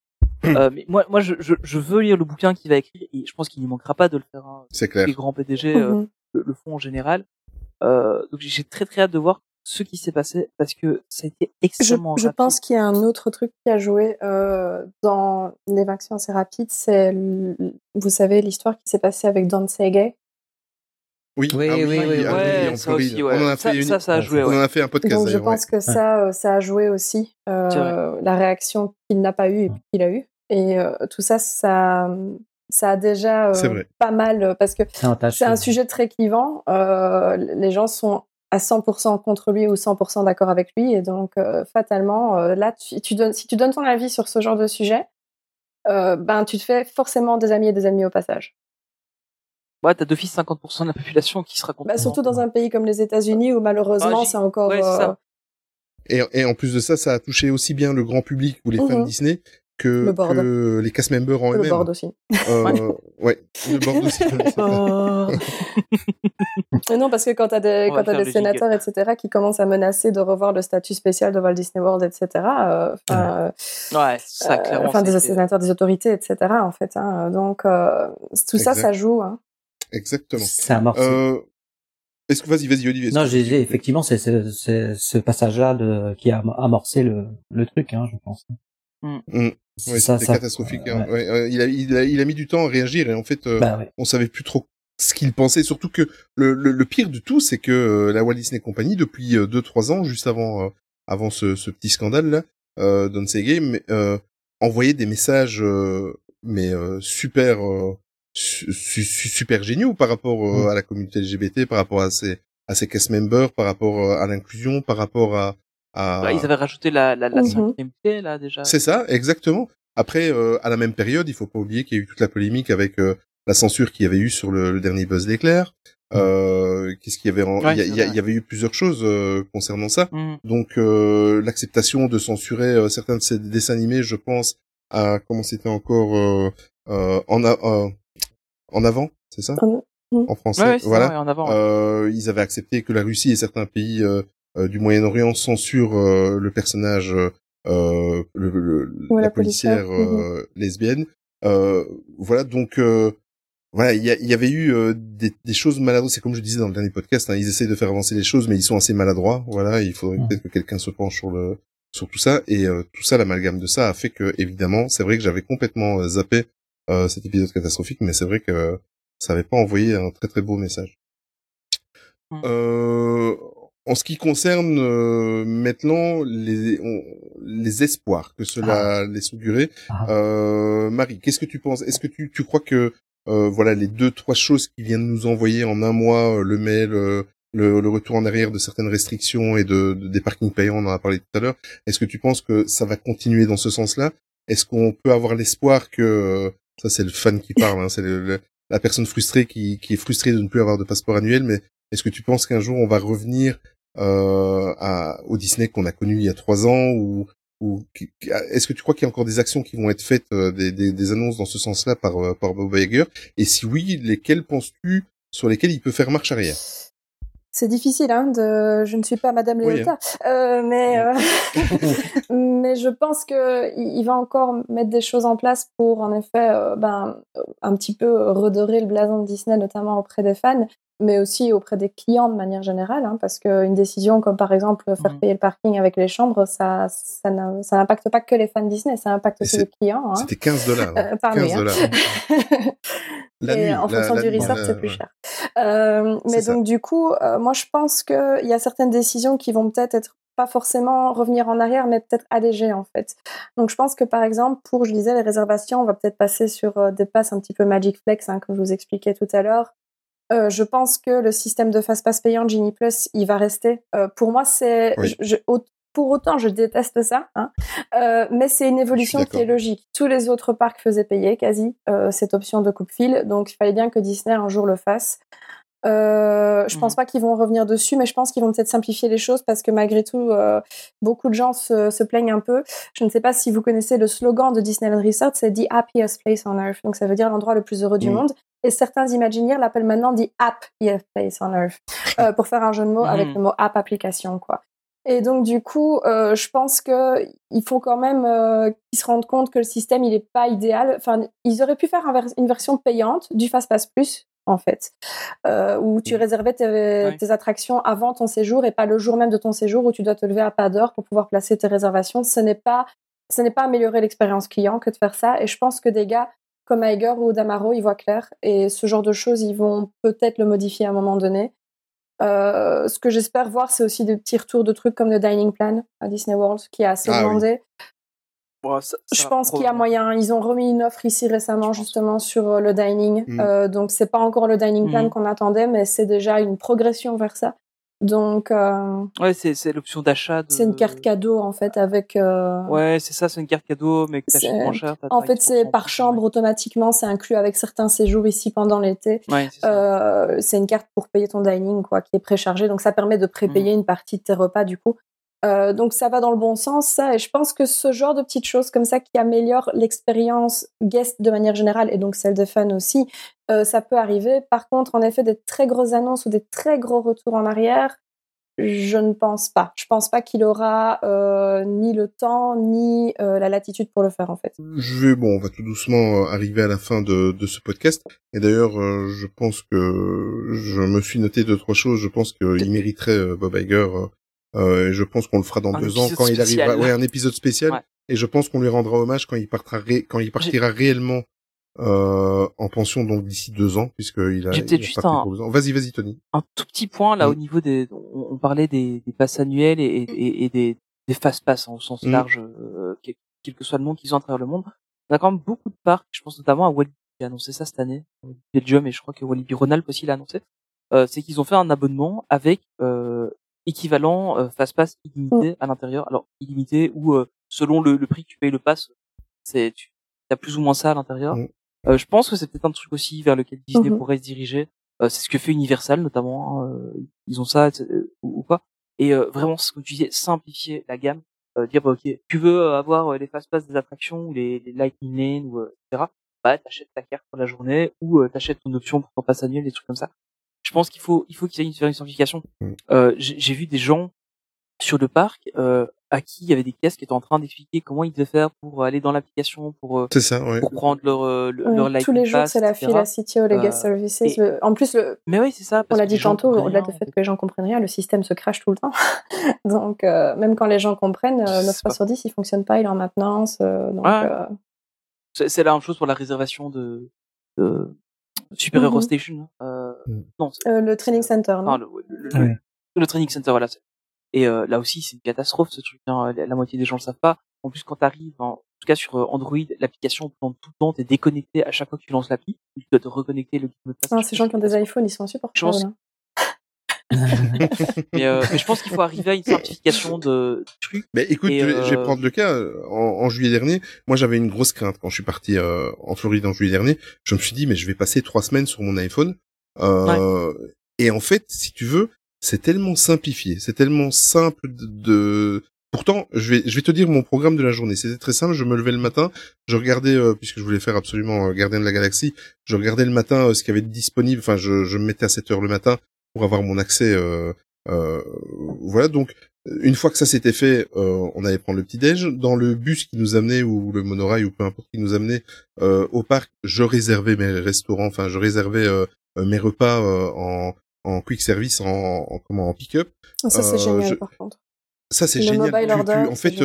Euh, mais moi, moi, je, je, je, veux lire le bouquin qu'il va écrire et je pense qu'il n'y manquera pas de le faire. Hein. C'est clair. Les grands PDG mm-hmm. le, le, font en général. Euh, donc j'ai très très hâte de voir ce qui s'est passé parce que ça a été extrêmement Je, je pense qu'il y a un autre truc qui a joué euh, dans l'évacuation assez rapide, c'est vous savez l'histoire qui s'est passée avec Don Segay? Oui, oui, ah, oui, oui, oui, ah ouais, ça aussi, ouais. On en a fait ça, une... ça, ça, a joué. On en a fait un podcast. Donc je pense que ça, euh, ça a joué aussi euh, la réaction qu'il n'a pas eue et qu'il a eue. Et euh, tout ça, ça, ça a déjà euh, pas mal parce que c'est un sujet très clivant. Euh, les gens sont à 100% contre lui ou 100% d'accord avec lui. Et donc, euh, fatalement, euh, là, tu, tu, donnes, si tu donnes ton avis sur ce genre de sujet, euh, ben, tu te fais forcément des amis et des amis au passage. Ouais, t'as d'office 50% de la population qui sera contre. Bah, surtout dans un pays comme les États-Unis où malheureusement, ah, c'est encore. Et, et, en plus de ça, ça a touché aussi bien le grand public ou les fans mmh Disney que, que les cast members en eux-mêmes. Le board aussi. Euh, ouais, le board aussi. oh. non, parce que quand tu as des, quand as des sénateurs, etc., qui commencent à menacer de revoir le statut spécial de Walt Disney World, etc., euh, enfin, ouais, ça, clairement. Enfin, des sénateurs, des autorités, etc., en fait. Hein, donc, euh, tout ça, ça joue. Hein. Exactement. Ça amorce. Euh, est-ce que vas-y, vas-y, Olivier. Non, j'ai effectivement, c'est ce passage-là qui a amorcé le, le truc, hein, je pense. Mm. Ouais, c'était catastrophique. Hein. Ouais. Ouais, il, a, il, a, il, a, mis du temps à réagir et en fait, euh, bah, on savait plus trop ce qu'il pensait. Surtout que le, le, le pire de tout, c'est que euh, la Walt Disney Company, depuis 2-3 euh, ans, juste avant avant ce, ce, petit scandale là, euh, euh, envoyait des messages mais super su, super géniaux par rapport mm. à la communauté LGBT, par rapport à ses à ses cast members, par rapport à l'inclusion, par rapport à bah, ils avaient rajouté la, la, la mmh cinquième là, déjà. C'est ça, exactement. Après, euh, à la même période, il faut pas oublier qu'il y a eu toute la polémique avec euh, la censure qu'il y avait eu sur le, le dernier Buzz l'éclair. Mmh. Euh, Qu'est-ce qu'il y avait il, y avait eu plusieurs choses euh, concernant ça. Mmh. Donc l'acceptation de censurer certains de ces dessins animés, je pense à comment c'était encore en a, en avant, c'est ça? En français, voilà. en avant, ils avaient accepté que la Russie et certains pays euh, du Moyen-Orient censure euh, le personnage, euh, le, la, policière mhm. lesbienne. voilà, donc voilà, il y, y, avait eu des, des, choses maladroites. C'est comme je disais dans le dernier podcast, hein, ils essayent de faire avancer les choses, mais ils sont assez maladroits. Voilà, il faudrait peut-être que quelqu'un se penche sur le sur tout ça. Et tout ça, l'amalgame de ça a fait que, évidemment, c'est vrai que j'avais complètement zappé cet épisode catastrophique, mais c'est vrai que ça avait pas envoyé un très très beau message. Euh, en ce qui concerne euh, maintenant les, les espoirs que cela ah. laisse augurer, ah. euh, Marie, qu'est-ce que tu penses? Est-ce que tu, tu crois que euh, voilà les deux trois choses qui viennent nous envoyer en un mois, euh, le mail, le, le, retour en arrière de certaines restrictions et de, des parkings payants, on en a parlé tout à l'heure. Est-ce que tu penses que ça va continuer dans ce sens-là? Est-ce qu'on peut avoir l'espoir que ça c'est le fan qui parle, hein, c'est la personne frustrée qui, qui est frustrée de ne plus avoir de passeport annuel, mais est-ce que tu penses qu'un jour on va revenir euh, à, au Disney qu'on a connu il y a trois ans ou, ou est-ce que tu crois qu'il y a encore des actions qui vont être faites, euh, des, des, des, annonces dans ce sens-là par, euh, par Bob Iger? Et si oui, lesquelles penses-tu sur lesquelles il peut faire marche arrière? C'est difficile, hein, de... je ne suis pas Madame Léota, hein. euh, mais euh... mais je pense que il va encore mettre des choses en place pour, en effet, euh, ben un petit peu redorer le blason de Disney, notamment auprès des fans mais aussi auprès des clients de manière générale, hein, parce qu'une décision comme par exemple faire mmh. payer le parking avec les chambres, ça, ça n'impacte pas que les fans Disney, ça impacte aussi les clients. Hein. C'était 15 dollars. Hein. Euh, par 15 dollars. Et en fonction du resort, c'est plus cher. Euh, mais donc du coup, euh, moi je pense qu'il y a certaines décisions qui vont peut-être être pas forcément revenir en arrière, mais peut-être alléger en fait. Donc je pense que par exemple, pour, je disais, les réservations, on va peut-être passer sur euh, des passes un petit peu Magic Flex, hein, comme je vous expliquais tout à l'heure. Euh, je pense que le système de fast pass payant Genie Plus, il va rester. Euh, pour moi, c'est pour autant, je déteste ça, hein, euh, mais c'est une évolution qui est logique. Tous les autres parcs faisaient payer quasi cette option de coupe-fil, donc il fallait bien que Disney un jour le fasse. Euh, je pense mmh. pas qu'ils vont revenir dessus, mais je pense qu'ils vont peut-être simplifier les choses parce que malgré tout, euh, beaucoup de gens se, se, plaignent un peu. Je ne sais pas si vous connaissez le slogan de Disneyland Resort, c'est The Happiest Place on Earth. Donc ça veut dire l'endroit le plus heureux du mmh. monde. Et certains Imagineers l'appellent maintenant The Happiest Place on Earth euh, pour faire un jeu de mots avec mmh. le mot app application, quoi. Et donc du coup, euh, je pense que il faut quand même euh, qu'ils se rendent compte que le système il est pas idéal. Enfin, ils auraient pu faire une version payante du FastPass Plus en fait, euh, où tu mmh. réservais tes, attractions avant ton séjour et pas le jour même de ton séjour où tu dois te lever à pas d'heure pour pouvoir placer tes réservations. Ce n'est pas, ce n'est pas améliorer l'expérience client que de faire ça. Et je pense que des gars comme Iger ou Damaro, ils voient clair et ce genre de choses, ils vont peut-être le modifier à un moment donné. Euh, ce que j'espère voir, c'est aussi des petits retours de trucs comme le dining plan à Disney World, qui est assez ah demandé je pense qu'il y a moyen. Ils ont remis une offre ici récemment justement sur euh, le dining. Mm. Euh, donc c'est pas encore le dining plan mm. qu'on attendait, mais c'est déjà une progression vers ça. Donc euh, ouais, c'est l'option d'achat. De... C'est une carte cadeau en fait avec. Euh... Ouais, c'est ça, c'est une carte cadeau, mais que t'achètes moins cher. En fait, c'est par chambre automatiquement, c'est inclus avec certains séjours ici pendant l'été. Ouais, c'est une carte pour payer ton dining quoi, qui est préchargée, donc ça permet de prépayer mm. une partie de tes repas du coup. Euh, donc ça va dans le bon sens, ça. Et je pense que ce genre de petites choses comme ça qui améliorent l'expérience guest de manière générale et donc celle de fans aussi, euh, ça peut arriver. Par contre, en effet, des très grosses annonces ou des très gros retours en arrière, je ne pense pas. Je pense pas qu'il aura euh, ni le temps ni la latitude pour le faire en fait. Je vais bon, on va tout doucement arriver à la fin de, de ce podcast. Et d'ailleurs, je pense que je me suis noté deux trois choses. Je pense qu'il mériterait Bob Iger euh, je pense qu'on le fera dans deux ans quand il arrivera. Ouais, un épisode spécial. Et je pense qu'on lui rendra hommage quand il partira, quand il partira réellement euh, en pension donc d'ici deux ans puisqu'il a. J'ai peut-être juste un. Vas-y, vas-y, Tony. Un tout petit point là au niveau des. On, parlait des, des passes annuelles et, et, et des, des fast pass au sens mm. large, euh, quel, que soit le monde qu'ils ont à travers le monde. On a quand même beaucoup de parcs. Je pense notamment à Walibi qui a annoncé ça cette année, Belgium et je crois que Walibi Ronald aussi l'a annoncé. Euh, c'est qu'ils ont fait un abonnement avec euh, équivalent euh, fast pass illimité mm. à l'intérieur. Alors illimité ou euh, selon le, le, prix que tu payes le pass, c'est tu as plus ou moins ça à l'intérieur. Mm. Euh, je pense que c'est peut-être un truc aussi vers lequel Disney mm-hmm. pourrait se diriger. Euh, c'est ce que fait Universal notamment. Hein, ils ont ça ou, quoi. Et vraiment, ce que tu disais, simplifier la gamme. dire bah, ok, tu veux avoir les fast pass des attractions ou les, les lightning lane ou etc. Bah t'achètes ta carte pour la journée ou t'achètes ton option pour ton pass annuel, des trucs comme ça je pense qu'il faut il faut qu'il y ait une simplification. Mm. Euh, j'ai vu des gens sur le parc euh, à qui il y avait des caisses qui étaient en train d'expliquer comment ils devaient faire pour aller dans l'application pour euh, ça, ouais. pour prendre leur euh, leur tous les jours c'est la file à City ou les guest services en plus le mais oui c'est ça on l'a dit tantôt au-delà du fait que les gens comprennent rien le système se crache tout le temps donc même quand les gens comprennent 9 fois sur 10 il fonctionne pas il est en maintenance donc c'est la même chose pour la réservation de, de Super Hero mmh Station. Non. Euh, le Training Center, non, le, le, le, Training Center, voilà. Et euh, là aussi, c'est une catastrophe ce truc. Hein. La, moitié des gens le savent pas. En plus, quand t'arrives, en tout cas sur euh, Android, l'application prend tout le temps, t'es déconnecté à chaque fois que tu lances l'appli. Tu dois te reconnecter le mot de passe. Ah, ces gens qui ont des iPhones, ils sont insupportables. Hein. mais, euh, mais, je pense qu'il faut arriver à une simplification de, trucs. Mais écoute, je, vais, prendre le cas. En, en juillet dernier, moi j'avais une grosse crainte quand je suis parti euh, en Floride en juillet dernier. Je me suis dit, mais je vais passer trois semaines sur mon iPhone. Euh, Et en fait, si tu veux, c'est tellement simplifié, c'est tellement simple de, de... Pourtant, je vais, je vais te dire mon programme de la journée. C'était très simple. Je me levais le matin, je regardais, euh, puisque je voulais faire absolument euh, Gardien de la Galaxie, je regardais le matin euh, ce qui avait disponible. Enfin, je, je me mettais à 7 heures le matin pour avoir mon accès. Voilà, donc une fois que ça s'était fait, on allait prendre le petit déj dans le bus qui nous amenait ou le monorail ou peu importe qui nous amenait au parc. Je réservais mes restaurants, enfin je réservais mes repas en, en quick service, en, en comment en pick-up. Ah, ça c'est génial par contre. Ça c'est génial. en fait,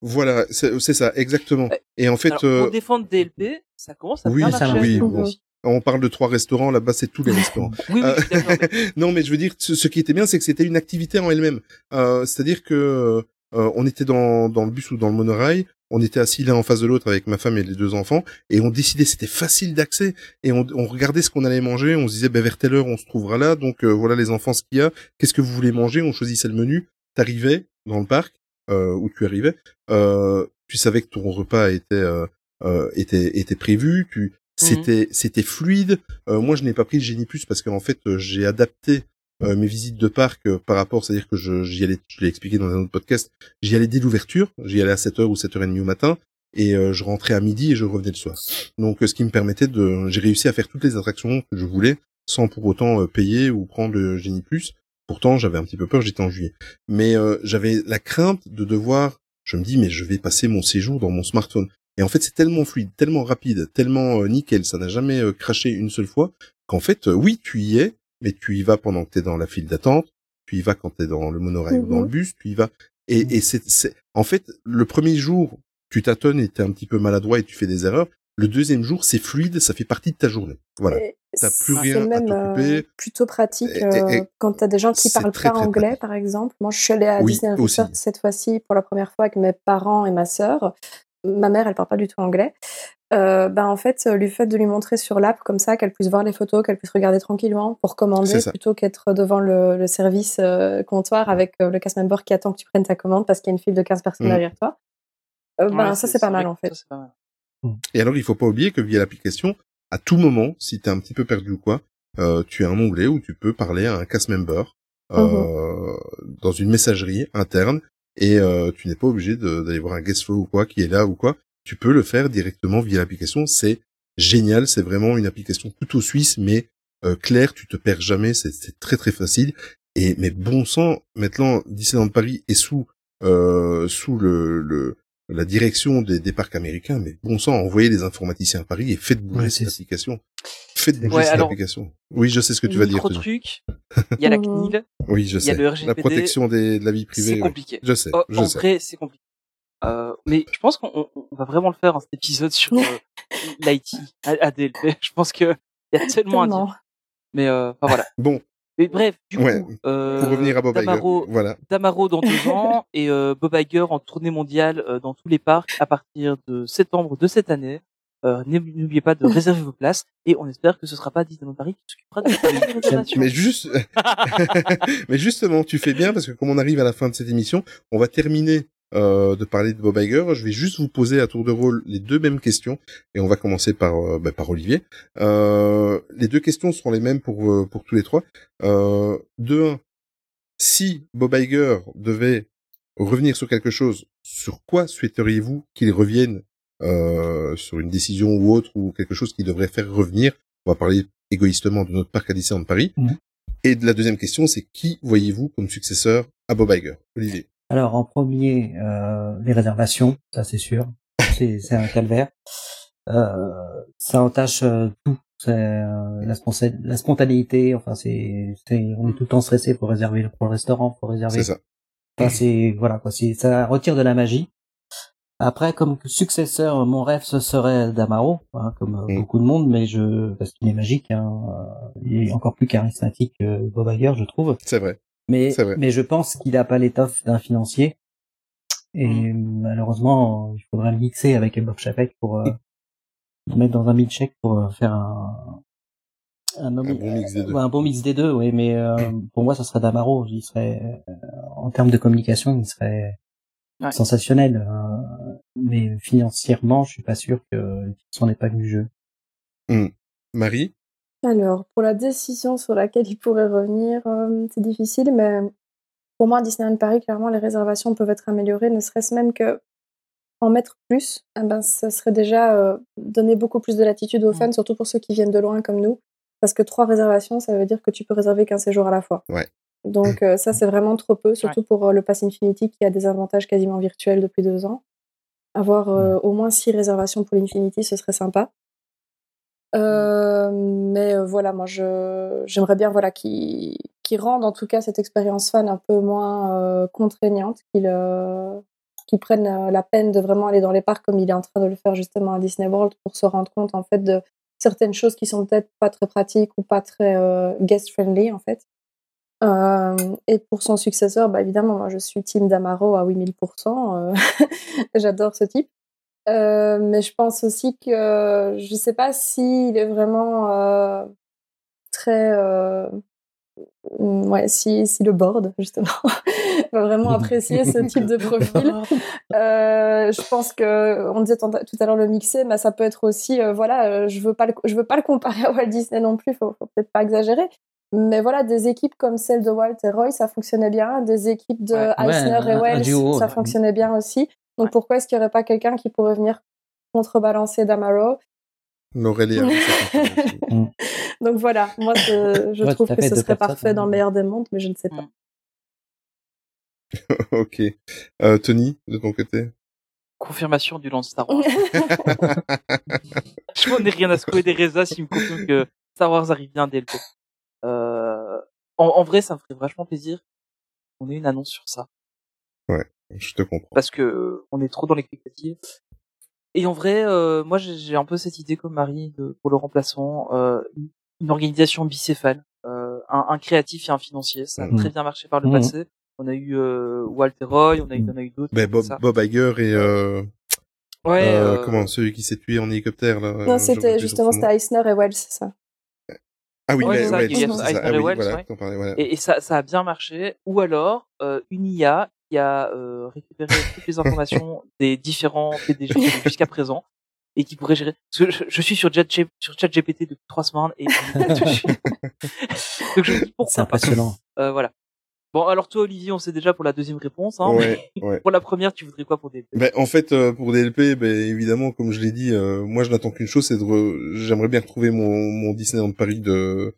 voilà, c'est ça exactement. Et en fait, pour défendre DLP, ça commence à oui, bien marcher. Oui, bon, On parle de trois restaurants, là-bas c'est tous les restaurants. oui, euh, non, mais je veux dire, ce, qui était bien, c'est que c'était une activité en elle-même. Euh, C'est-à-dire que euh, on était dans, dans le bus ou dans le monorail, on était assis l'un en face de l'autre avec ma femme et les deux enfants, et on décidait, c'était facile d'accès, et on, on, regardait ce qu'on allait manger, on se disait, ben, vers telle heure on se trouvera là, donc euh, voilà les enfants ce qu'il y a, qu'est-ce que vous voulez manger, on choisissait le menu, t'arrivais dans le parc, euh, où tu arrivais, euh, tu savais que ton repas était euh, euh était était prévu, tu mmh c'était c'était fluide. Euh, moi, je n'ai pas pris le Génie Plus parce qu'en fait, j'ai adapté euh, mes visites de parc euh, par rapport, c'est-à-dire que j'y allais, je l'ai expliqué dans un autre podcast, j'y allais dès l'ouverture, j'y allais à 7h ou 7h30 au matin, et euh, je rentrais à midi et je revenais le soir. Donc ce qui me permettait de... J'ai réussi à faire toutes les attractions que je voulais sans pour autant payer ou prendre le Génie Plus. Pourtant, j'avais un petit peu peur, j'étais en juillet. Mais j'avais la crainte de devoir... Je me dis, mais je vais passer mon séjour dans mon smartphone. Et en fait, c'est tellement fluide, tellement rapide, tellement nickel, ça n'a jamais craché une seule fois, qu'en fait, oui, tu y es, mais tu y vas pendant que tu es dans la file d'attente, tu y vas quand tu es dans le monorail ou dans le mmh bus, tu y vas. Et, mmh. et c'est, en fait, le premier jour, tu tâtonnes et tu es un petit peu maladroit et tu fais des erreurs. Le deuxième jour, c'est fluide, ça fait partie de ta journée. Voilà. T'as plus rien même, à. Euh, plutôt pratique euh, quand t'as des gens qui parlent pas anglais, par exemple. Moi, je suis allée à Disney Resort cette fois-ci pour la première fois avec mes parents et ma sœur. Ma mère, elle parle pas du tout anglais euh, bah en fait, le fait de lui montrer sur l'app comme ça, qu'elle puisse voir les photos, qu'elle puisse regarder tranquillement pour commander, plutôt qu'être devant le, le service euh, comptoir avec euh, le cast member qui attend que tu prennes ta commande parce qu'il y a une file de 15 personnes mmh. derrière toi. Euh, ben, ça, c'est pas mal en fait. Mmh. Et alors, il faut pas oublier que via l'application, à tout moment, si t'es un petit peu perdu ou quoi, euh, tu as un onglet où tu peux parler à un cast member mmh dans une messagerie interne et tu n'es pas obligé d'aller voir un guest flow ou quoi qui est là ou quoi tu peux le faire directement via l'application. C'est génial, c'est vraiment une application plutôt suisse, mais euh, claire, tu te perds jamais, c'est très très facile. Et mais bon sang, maintenant Disneyland Paris est sous euh, sous le, le la direction des, des, parcs américains, mais bon sang, envoyez des informaticiens à Paris et faites bouger cette application. Faites bouger cette application. Oui, je sais ce que tu vas dire. truc. Il y a la CNIL. Oui, je sais. Il y a le RGPD. La protection des, de la vie privée. C'est compliqué. Je sais. je sais. c'est compliqué. Euh, mais je pense qu'on va vraiment le faire un cet épisode sur euh, l'IT, ADLP. Je pense que il y a tellement, à dire. Mais euh, enfin voilà. Bon. Mais bref, du coup, euh, pour revenir à Bob Damaro, Iger, voilà. Damaro dans deux ans et euh, Bob Iger en tournée mondiale euh, dans tous les parcs à partir de septembre de cette année. Euh, N'oubliez pas de réserver vos places et on espère que ce sera pas Disneyland Paris qui s'occupera de Mais juste, mais justement, tu fais bien parce que comme on arrive à la fin de cette émission, on va terminer euh, de parler de Bob Iger. Je vais juste vous poser à tour de rôle les deux mêmes questions et on va commencer par euh, bah, par Olivier. Euh, les deux questions seront les mêmes pour euh, pour tous les trois. Euh, de un, si Bob Iger devait revenir sur quelque chose, sur quoi souhaiteriez-vous qu'il revienne sur une décision ou autre ou quelque chose qui devrait faire revenir On va parler égoïstement de notre parc à Disneyland Paris. Mmh. Et de la deuxième question, c'est qui voyez-vous comme successeur à Bob Iger? Olivier. Alors en premier, euh, les réservations, ça c'est sûr, c'est un calvaire. Euh, ça entache euh, tout, c'est euh, la, la, spontanéité. Enfin, c'est on est tout le temps stressé pour réserver pour le restaurant, pour réserver. C'est ça. Enfin, c'est voilà quoi, ça retire de la magie. Après, comme successeur, mon rêve ce serait Damaro, hein, comme mm. beaucoup de monde, mais je parce qu'il est magique, hein, il est encore plus charismatique que Bob Iger, je trouve. C'est vrai. Mais, mais je pense qu'il n'a pas l'étoffe d'un financier. Et mmh. malheureusement, il faudrait le mixer avec Bob Chapek pour euh, mettre dans un milkshake pour euh, faire un, un, bon mix des deux. un bon mix des deux, oui. Mais euh, pour moi, ça serait Damaro. Il serait, euh, en termes de communication, il serait sensationnel. mais financièrement, je suis pas sûr que son pas du jeu. Mmh. Marie? Alors, pour la décision sur laquelle il pourrait revenir, euh, c'est difficile, mais pour moi, Disneyland Paris, clairement, les réservations peuvent être améliorées, ne serait-ce même que en mettre plus, eh ben, ça serait déjà euh, donner beaucoup plus de latitude aux mmh. fans, surtout pour ceux qui viennent de loin comme nous. Parce que trois réservations, ça veut dire que tu peux réserver qu'un séjour à la fois. Ouais. Donc euh, ça, c'est vraiment trop peu, surtout pour le Pass Infinity qui a des avantages quasiment virtuels depuis deux ans. Avoir mmh. au moins six réservations pour l'Infinity, ce serait sympa. Euh, mais euh, voilà, moi, je, j'aimerais bien voilà, qu'il, qu'il rende en tout cas cette expérience fan un peu moins euh, contraignante, qu'il, euh, qu'il prenne la peine de vraiment aller dans les parcs comme il est en train de le faire justement à Disney World pour se rendre compte en fait de, certaines choses qui sont peut-être pas très pratiques ou pas très guest friendly en fait. Et pour son successeur, bah, évidemment, moi je suis team Damaro à 8000%. J'adore ce type. mais je pense aussi que je sais pas s'il est vraiment très ouais, si, si le board, justement, va vraiment apprécier ce type de profil. Euh, je pense que, on disait tout à l'heure le mixer, mais ça peut être aussi, euh, voilà, euh, je veux pas le, je veux pas le comparer à Walt Disney non plus, faut, faut peut-être pas exagérer. Mais voilà, des équipes comme celle de Walt et Roy, ça fonctionnait bien. Des équipes de Eisner et Wells, ça fonctionnait bien aussi. Donc pourquoi est-ce qu'il n'y aurait pas quelqu'un qui pourrait venir contrebalancer Damaro? L'Aurélie Donc voilà, moi je trouve que ce serait parfait dans le meilleur des mondes, mais je ne sais pas. ok. Euh, Tony, de ton côté? Confirmation du lance Star Wars. je n'en ai rien à secouer des réseaux s'il me confirme que Star Wars arrive bien dès le euh, en, en, vrai, ça me ferait vachement plaisir qu'on ait une annonce sur ça. Ouais, je te comprends. Parce que on est trop dans l'expectative. Et en vrai, euh, moi j'ai un peu cette idée comme Marie de, pour le remplaçant, euh, une organisation bicéphale, euh, un, un, créatif et un financier. Ça a mmh. très bien marché par le mmh. passé. On a eu euh, Walter Roy, on a eu, mmh. on a eu d'autres. Ben Bob, Bob Iger et euh, ouais, euh, comment celui qui s'est tué en hélicoptère là. Non, c'était justement c'était Eisner et Wells, c'est ça. Ah oui, ouais, mais, ça, Eisner et Wells, voilà, ouais. et, et, ça, ça a bien marché. Ou alors une IA qui a euh, récupéré toutes les informations des différents PDG jusqu'à présent et qui pourrait gérer. Parce que je, suis sur ChatGPT sur GPT depuis trois semaines et donc je me dis pourquoi C'est impressionnant. Euh, voilà. Bon, alors toi, Olivier, on sait déjà pour la deuxième réponse. Hein, ouais, ouais. Pour la première, tu voudrais quoi pour DLP ben, En fait, euh, pour DLP, ben, évidemment, comme je l'ai dit, euh, moi, je n'attends qu'une chose, c'est de... J'aimerais bien retrouver mon, mon Disneyland Paris de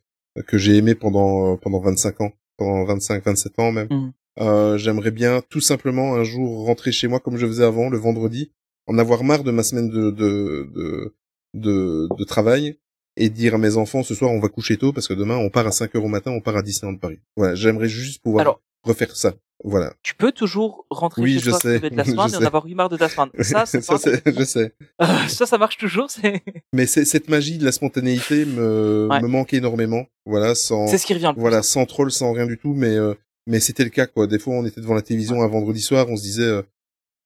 que j'ai aimé pendant pendant 25 ans, pendant 25, 27 ans même. Mmh. Euh, j'aimerais bien tout simplement un jour rentrer chez moi comme je faisais avant, le vendredi, en avoir marre de ma semaine de, de, de, de, de travail et dire à mes enfants ce soir on va coucher tôt parce que demain on part à 5 heures au matin, on part à Disneyland Paris. Voilà, j'aimerais juste pouvoir refaire ça. Voilà. Tu peux toujours rentrer oui, chez je toi sais. de ta semaine et en avoir eu marre de ta semaine. Ça, ça, je sais. ça, ça marche toujours. C'est. Mais cette magie de la spontanéité me, me manque énormément. Voilà, sans. C'est ce qui revient. voilà, sans troll, sans rien du tout, mais euh, mais c'était le cas quoi. Des fois, on était devant la télévision un vendredi soir, on se disait, euh,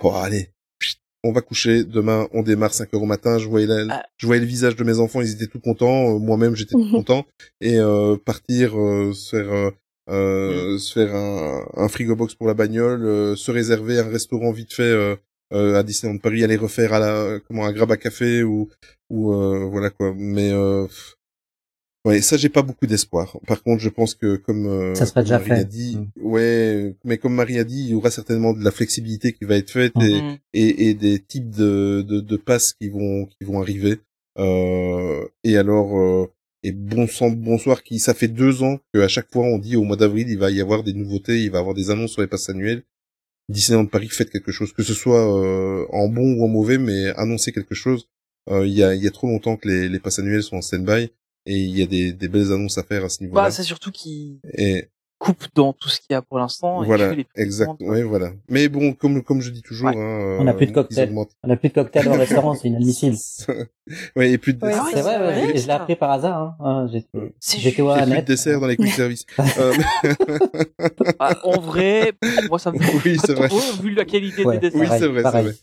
bon allez, on va coucher, demain on démarre 5 heures au matin. Je voyais la, ah. je voyais le visage de mes enfants, ils étaient tout contents, euh, moi-même j'étais tout content, et euh, partir euh, se faire euh, mm. se faire un, un frigo box pour la bagnole, se réserver un restaurant vite fait à Disneyland Paris, aller refaire à la comment un grab à café ou ou voilà quoi. Mais Ouais, ça j'ai pas beaucoup d'espoir. Par contre, je pense que comme euh, ça serait déjà Marie fait. a dit, mm. ouais, mais comme Marie a dit, il y aura certainement de la flexibilité qui va être faite et, mm-hmm. et, et, des types de, de, de, passes qui vont qui vont arriver. Euh, et alors euh, et bon sang bonsoir qui ça fait deux ans que à chaque fois on dit au mois d'avril il va y avoir des nouveautés, il va y avoir des annonces sur les passes annuelles. Disneyland Paris faites quelque chose, que ce soit euh, en bon ou en mauvais, mais annoncez quelque chose. Euh, il y, a, y a trop longtemps que les, les passes annuelles sont en stand-by et il y a des, des belles annonces à faire à ce niveau-là. Bah, c'est surtout qui et... coupe dans tout ce qu'il y a pour l'instant. Voilà, exact. Oui, voilà. Mais bon, comme comme je dis toujours, hein, on n'a plus de euh, cocktail. On n'a plus de cocktail au restaurant, c'est inadmissible. ouais, et plus de. dessert. c'est vrai, ouais, je l'ai appris par hasard. Hein. hein J'étais au Plus de dessert dans les quick service. Euh, ah, en vrai, moi ça me. Oui, c'est vrai. Vu la qualité des desserts. Oui, c'est vrai, c'est vrai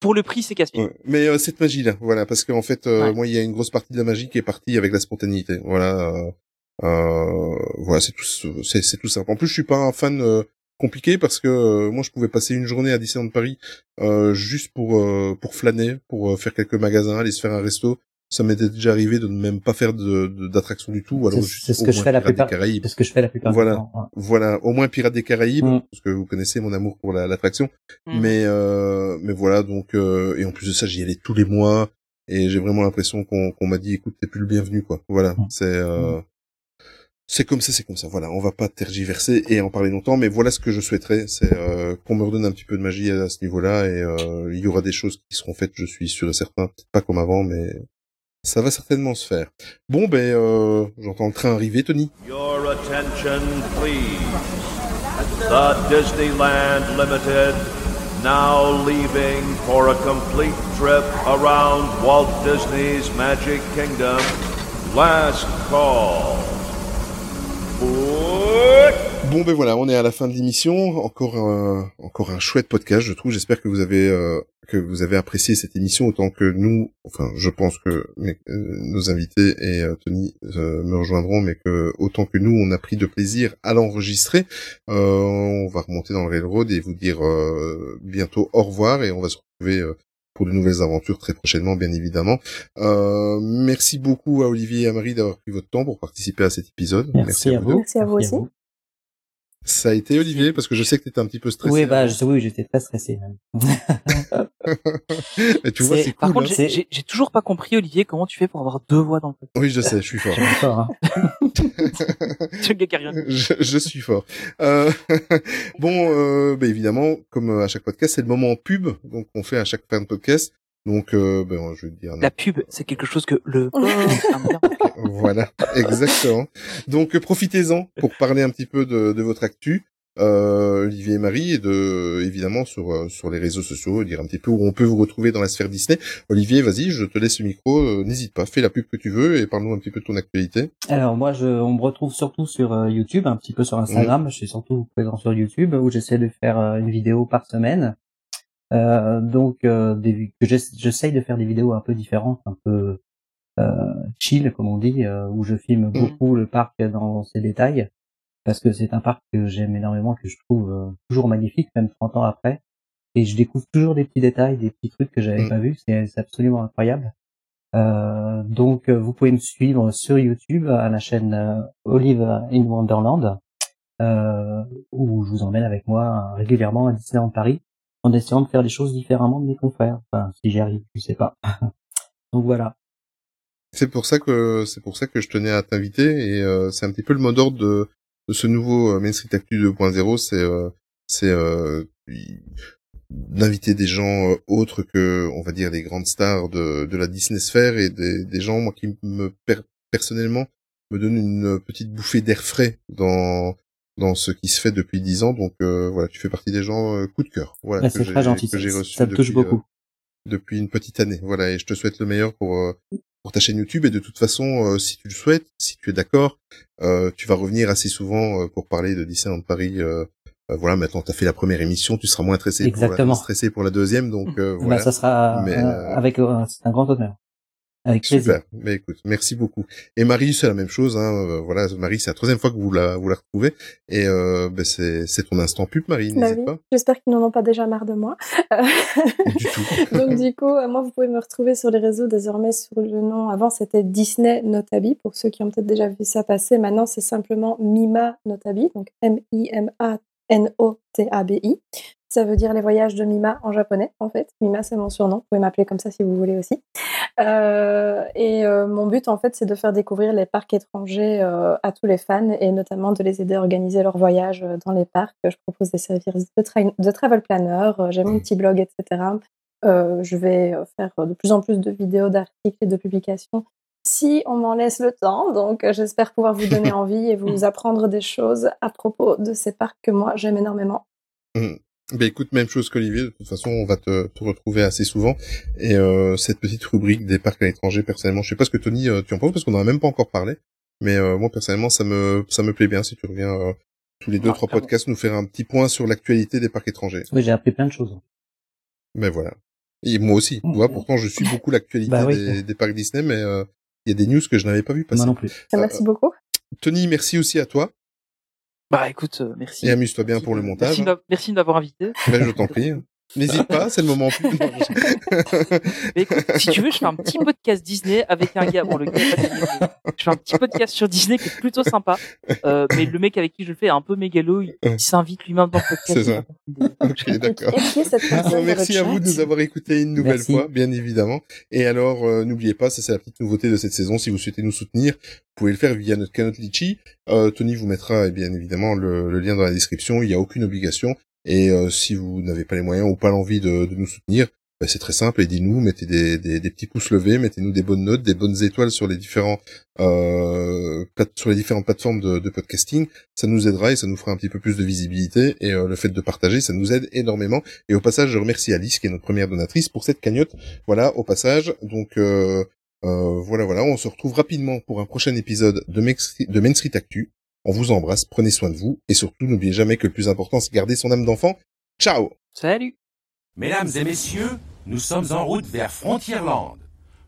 pour le prix, c'est casse Mais euh, cette magie-là, voilà, parce qu'en fait, euh, moi, il y a une grosse partie de la magie qui est partie avec la spontanéité. Voilà, euh, euh voilà, c'est tout, c'est, c'est tout simple. En plus, je suis pas un fan compliqué parce que moi, je pouvais passer une journée à Disneyland Paris juste pour pour flâner, pour faire quelques magasins, aller se faire un resto, ça m'était déjà arrivé de ne même pas faire de d'attraction du tout. Alors c'est ce que je fais la plupart. C'est ce que je fais la plupart. Voilà, du temps, voilà, au moins Pirates des Caraïbes, mm. parce que vous connaissez mon amour pour l'attraction. Mm. Mais euh, mais voilà, donc euh, et en plus de ça, j'y allais tous les mois et j'ai vraiment l'impression qu'on qu'on m'a dit, écoute, t'es plus le bienvenu, quoi. Voilà, mm. c'est euh, c'est comme ça, c'est comme ça. Voilà, on va pas tergiverser et en parler longtemps, mais voilà ce que je souhaiterais, c'est euh, qu'on me redonne un petit peu de magie à ce niveau-là et euh, il y aura des choses qui seront faites, je suis sûr et certain, peut-être pas comme avant, mais ça va certainement se faire. Bon, ben, euh, j'entends le train arriver, Tony. Your attention, please. The Disneyland Limited Now leaving for a complete trip around Walt Disney's Magic Kingdom. Last call. Bon ben voilà, on est à la fin de l'émission. Encore un, encore un chouette podcast, je trouve. J'espère que vous avez euh, que vous avez apprécié cette émission autant que nous. Enfin, je pense que euh, nos invités et euh, Tony me rejoindront, mais que autant que nous, on a pris de plaisir à l'enregistrer. on va remonter dans le railroad et vous dire bientôt au revoir et on va se retrouver pour de nouvelles aventures très prochainement, bien évidemment. Euh, merci beaucoup à Olivier et à Marie d'avoir pris votre temps pour participer à cet épisode. Merci, à, vous. Merci à vous aussi. Ça a été Olivier parce que je sais que tu étais un petit peu stressé. Oui, bah je, oui, j'étais très stressé. tu vois, c'est cool. Par contre, hein. j'ai toujours pas compris Olivier comment tu fais pour avoir deux voix dans le podcast? Oui, je sais, je suis fort. fort hein. je, je, suis fort. Euh, bon, euh, bah, évidemment, comme à chaque podcast, c'est le moment pub, donc on fait à chaque fin de podcast. Donc, euh, ben, je vais dire. La pub, c'est quelque chose que le. voilà, exactement. Donc, profitez-en pour parler un petit peu de, de votre actu. Euh, Olivier et Marie et de évidemment sur euh, sur les réseaux sociaux dire un petit peu où on peut vous retrouver dans la sphère Disney. Olivier, vas-y, je te laisse le micro, euh, n'hésite pas, fais la pub que tu veux et parle-nous un petit peu de ton actualité. Alors moi, je, on me retrouve surtout sur YouTube, un petit peu sur Instagram. Mmh. Je suis surtout présent sur YouTube où j'essaie de faire une vidéo par semaine. Euh, donc euh, des, j'essaye de faire des vidéos un peu différentes, un peu euh, chill comme on dit, euh, où je filme mmh. beaucoup le parc dans ses détails, parce que c'est un parc que j'aime énormément, que je trouve toujours magnifique, même 30 ans après, et je découvre toujours des petits détails, des petits trucs que j'avais mmh. pas vus, c'est absolument incroyable. Euh, donc vous pouvez me suivre sur YouTube à la chaîne Olive in Wonderland, où je vous emmène avec moi régulièrement à Disneyland Paris en essayant de faire les choses différemment de mes confrères. Enfin, si j'y arrive, je sais pas. Donc voilà. C'est pour ça que c'est pour ça que je tenais à t'inviter et euh, c'est un petit peu le mot d'ordre de, ce nouveau euh, Main Street Actu 2.0, c'est euh, c'est d'inviter des gens autres que on va dire les grandes stars de, de la Disney sphère et des, des gens moi qui me personnellement me donnent une petite bouffée d'air frais dans dans ce qui se fait depuis dix ans. Donc euh, voilà, tu fais partie des gens euh, coup de cœur. Voilà, c'est très gentil. Que j'ai reçu ça me touche beaucoup. Euh, depuis une petite année. Voilà, et je te souhaite le meilleur pour pour ta chaîne YouTube. Et de toute façon, si tu le souhaites, si tu es d'accord, tu vas revenir assez souvent pour parler de Disneyland Paris. voilà, maintenant tu as fait la première émission, tu seras moins stressé, Exactement. Pour la, stressé pour la deuxième, donc bah, voilà. ça sera Mais, avec un grand honneur. Avec plaisir. Super. Mais écoute, merci beaucoup. Et Marie, c'est la même chose. Hein. Euh, voilà, Marie, c'est la troisième fois que vous la vous la retrouvez. Et euh, ben c'est c'est ton instant pub, Marie. Bah pas. J'espère qu'ils n'en ont pas déjà marre de moi. du tout. Donc du coup, euh, moi, vous pouvez me retrouver sur les réseaux désormais sur le nom. Avant, c'était Disney Notabi pour ceux qui ont peut-être déjà vu ça passer. Maintenant, c'est simplement Mima Notabi, donc M I M A N O T A B I. Ça veut dire les voyages de Mima en japonais, en fait. Mima, c'est mon surnom. Vous pouvez m'appeler comme ça si vous voulez aussi. Euh, et euh, mon but, en fait, c'est de faire découvrir les parcs étrangers euh, à tous les fans et notamment de les aider à organiser leurs voyages dans les parcs. Je propose des services de, de travel planner, j'ai mon petit blog, etc. je vais faire de plus en plus de vidéos, d'articles et de publications si on m'en laisse le temps. Donc, j'espère pouvoir vous donner envie et vous apprendre des choses à propos de ces parcs que moi, j'aime énormément. Mmh. Ben écoute, même chose qu'Olivier, de toute façon, on va te, te retrouver assez souvent. Et euh, cette petite rubrique des parcs à l'étranger, personnellement, je sais pas ce que Tony, euh, tu en penses, parce qu'on en a même pas encore parlé. Mais euh, moi, personnellement, ça me ça me plaît bien si tu reviens euh, tous les deux, trois podcasts nous faire un petit point sur l'actualité des parcs étrangers. Oui, j'ai appris plein de choses. Mais ben voilà. Et moi aussi. Tu vois, pourtant, je suis beaucoup l'actualité bah des, des, parcs Disney, mais il y a des news que je n'avais pas vu passer. Moi non plus. Merci beaucoup. Tony, merci aussi à toi. Bah écoute, euh, merci. Et amuse-toi bien pour le montage. Merci de m'avoir invité. Ben, je t'en prie. N'hésite pas, c'est le moment plus. mais écoute, si tu veux, je fais un petit podcast Disney avec un gars. Bon, le gars, je fais un petit podcast sur Disney qui est plutôt sympa. Euh, mais le mec avec qui je le fais est un peu mégalo. Il, s'invite lui-même dans le podcast. C'est ça. ok, d'accord. Merci à vous de nous avoir écoutés une nouvelle fois, bien évidemment. Et alors, euh, n'oubliez pas, ça c'est la petite nouveauté de cette saison. Si vous souhaitez nous soutenir, vous pouvez le faire via notre canal Litchi. Euh, Tony vous mettra, bien évidemment, le, le lien dans la description. Il n'y a aucune obligation. Et euh, si vous n'avez pas les moyens ou pas l'envie de, de, nous soutenir, bah, c'est très simple, aidez-nous, mettez des, des, des, petits pouces levés, mettez-nous des bonnes notes, des bonnes étoiles sur les différents euh, sur les différentes plateformes de, de, podcasting. Ça nous aidera et ça nous fera un petit peu plus de visibilité. Et euh, le fait de partager, ça nous aide énormément. Et au passage, je remercie Alice, qui est notre première donatrice, pour cette cagnotte. Voilà, au passage. Donc euh, euh voilà, voilà, on se retrouve rapidement pour un prochain épisode de, de Main Street Actu. On vous embrasse, prenez soin de vous et surtout n'oubliez jamais que le plus important c'est garder son âme d'enfant. Ciao Salut Mesdames et messieurs, nous sommes en route vers Frontierland.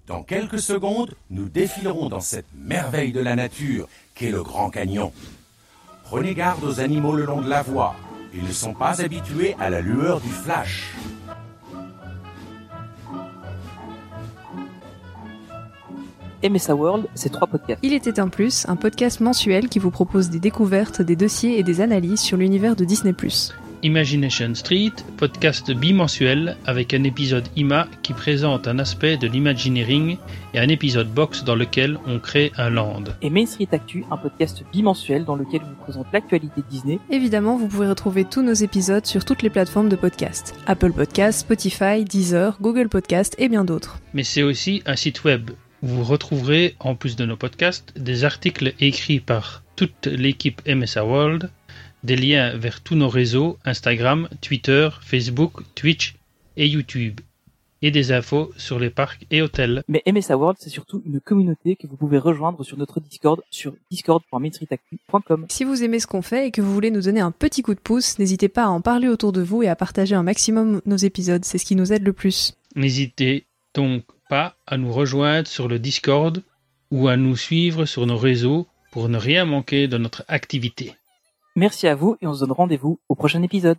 Dans quelques secondes, nous défilerons dans cette merveille de la nature qu'est le Grand Canyon. Prenez garde aux animaux le long de la voie. Ils ne sont pas habitués à la lueur du flash. World, c'est trois podcasts. Il était un plus, un podcast mensuel qui vous propose des découvertes, des dossiers et des analyses sur l'univers de Disney+. Imagination Street, podcast bimensuel avec un épisode IMA qui présente un aspect de l'imagineering et un épisode box dans lequel on crée un land. Et Main Street Actu, un podcast bimensuel dans lequel on vous présente l'actualité Disney. Évidemment, vous pouvez retrouver tous nos épisodes sur toutes les plateformes de podcast. Apple Podcast, Spotify, Deezer, Google Podcast et bien d'autres. Mais c'est aussi un site web vous retrouverez, en plus de nos podcasts, des articles écrits par toute l'équipe MSA World des liens vers tous nos réseaux Instagram, Twitter, Facebook, Twitch et YouTube et des infos sur les parcs et hôtels. Mais MSA World, c'est surtout une communauté que vous pouvez rejoindre sur notre Discord sur discord.mainstreetactu.com. Si vous aimez ce qu'on fait et que vous voulez nous donner un petit coup de pouce, n'hésitez pas à en parler autour de vous et à partager un maximum nos épisodes, c'est ce qui nous aide le plus. N'hésitez donc pas à nous rejoindre sur le Discord ou à nous suivre sur nos réseaux pour ne rien manquer de notre activité. Merci à vous et on se donne rendez-vous au prochain épisode.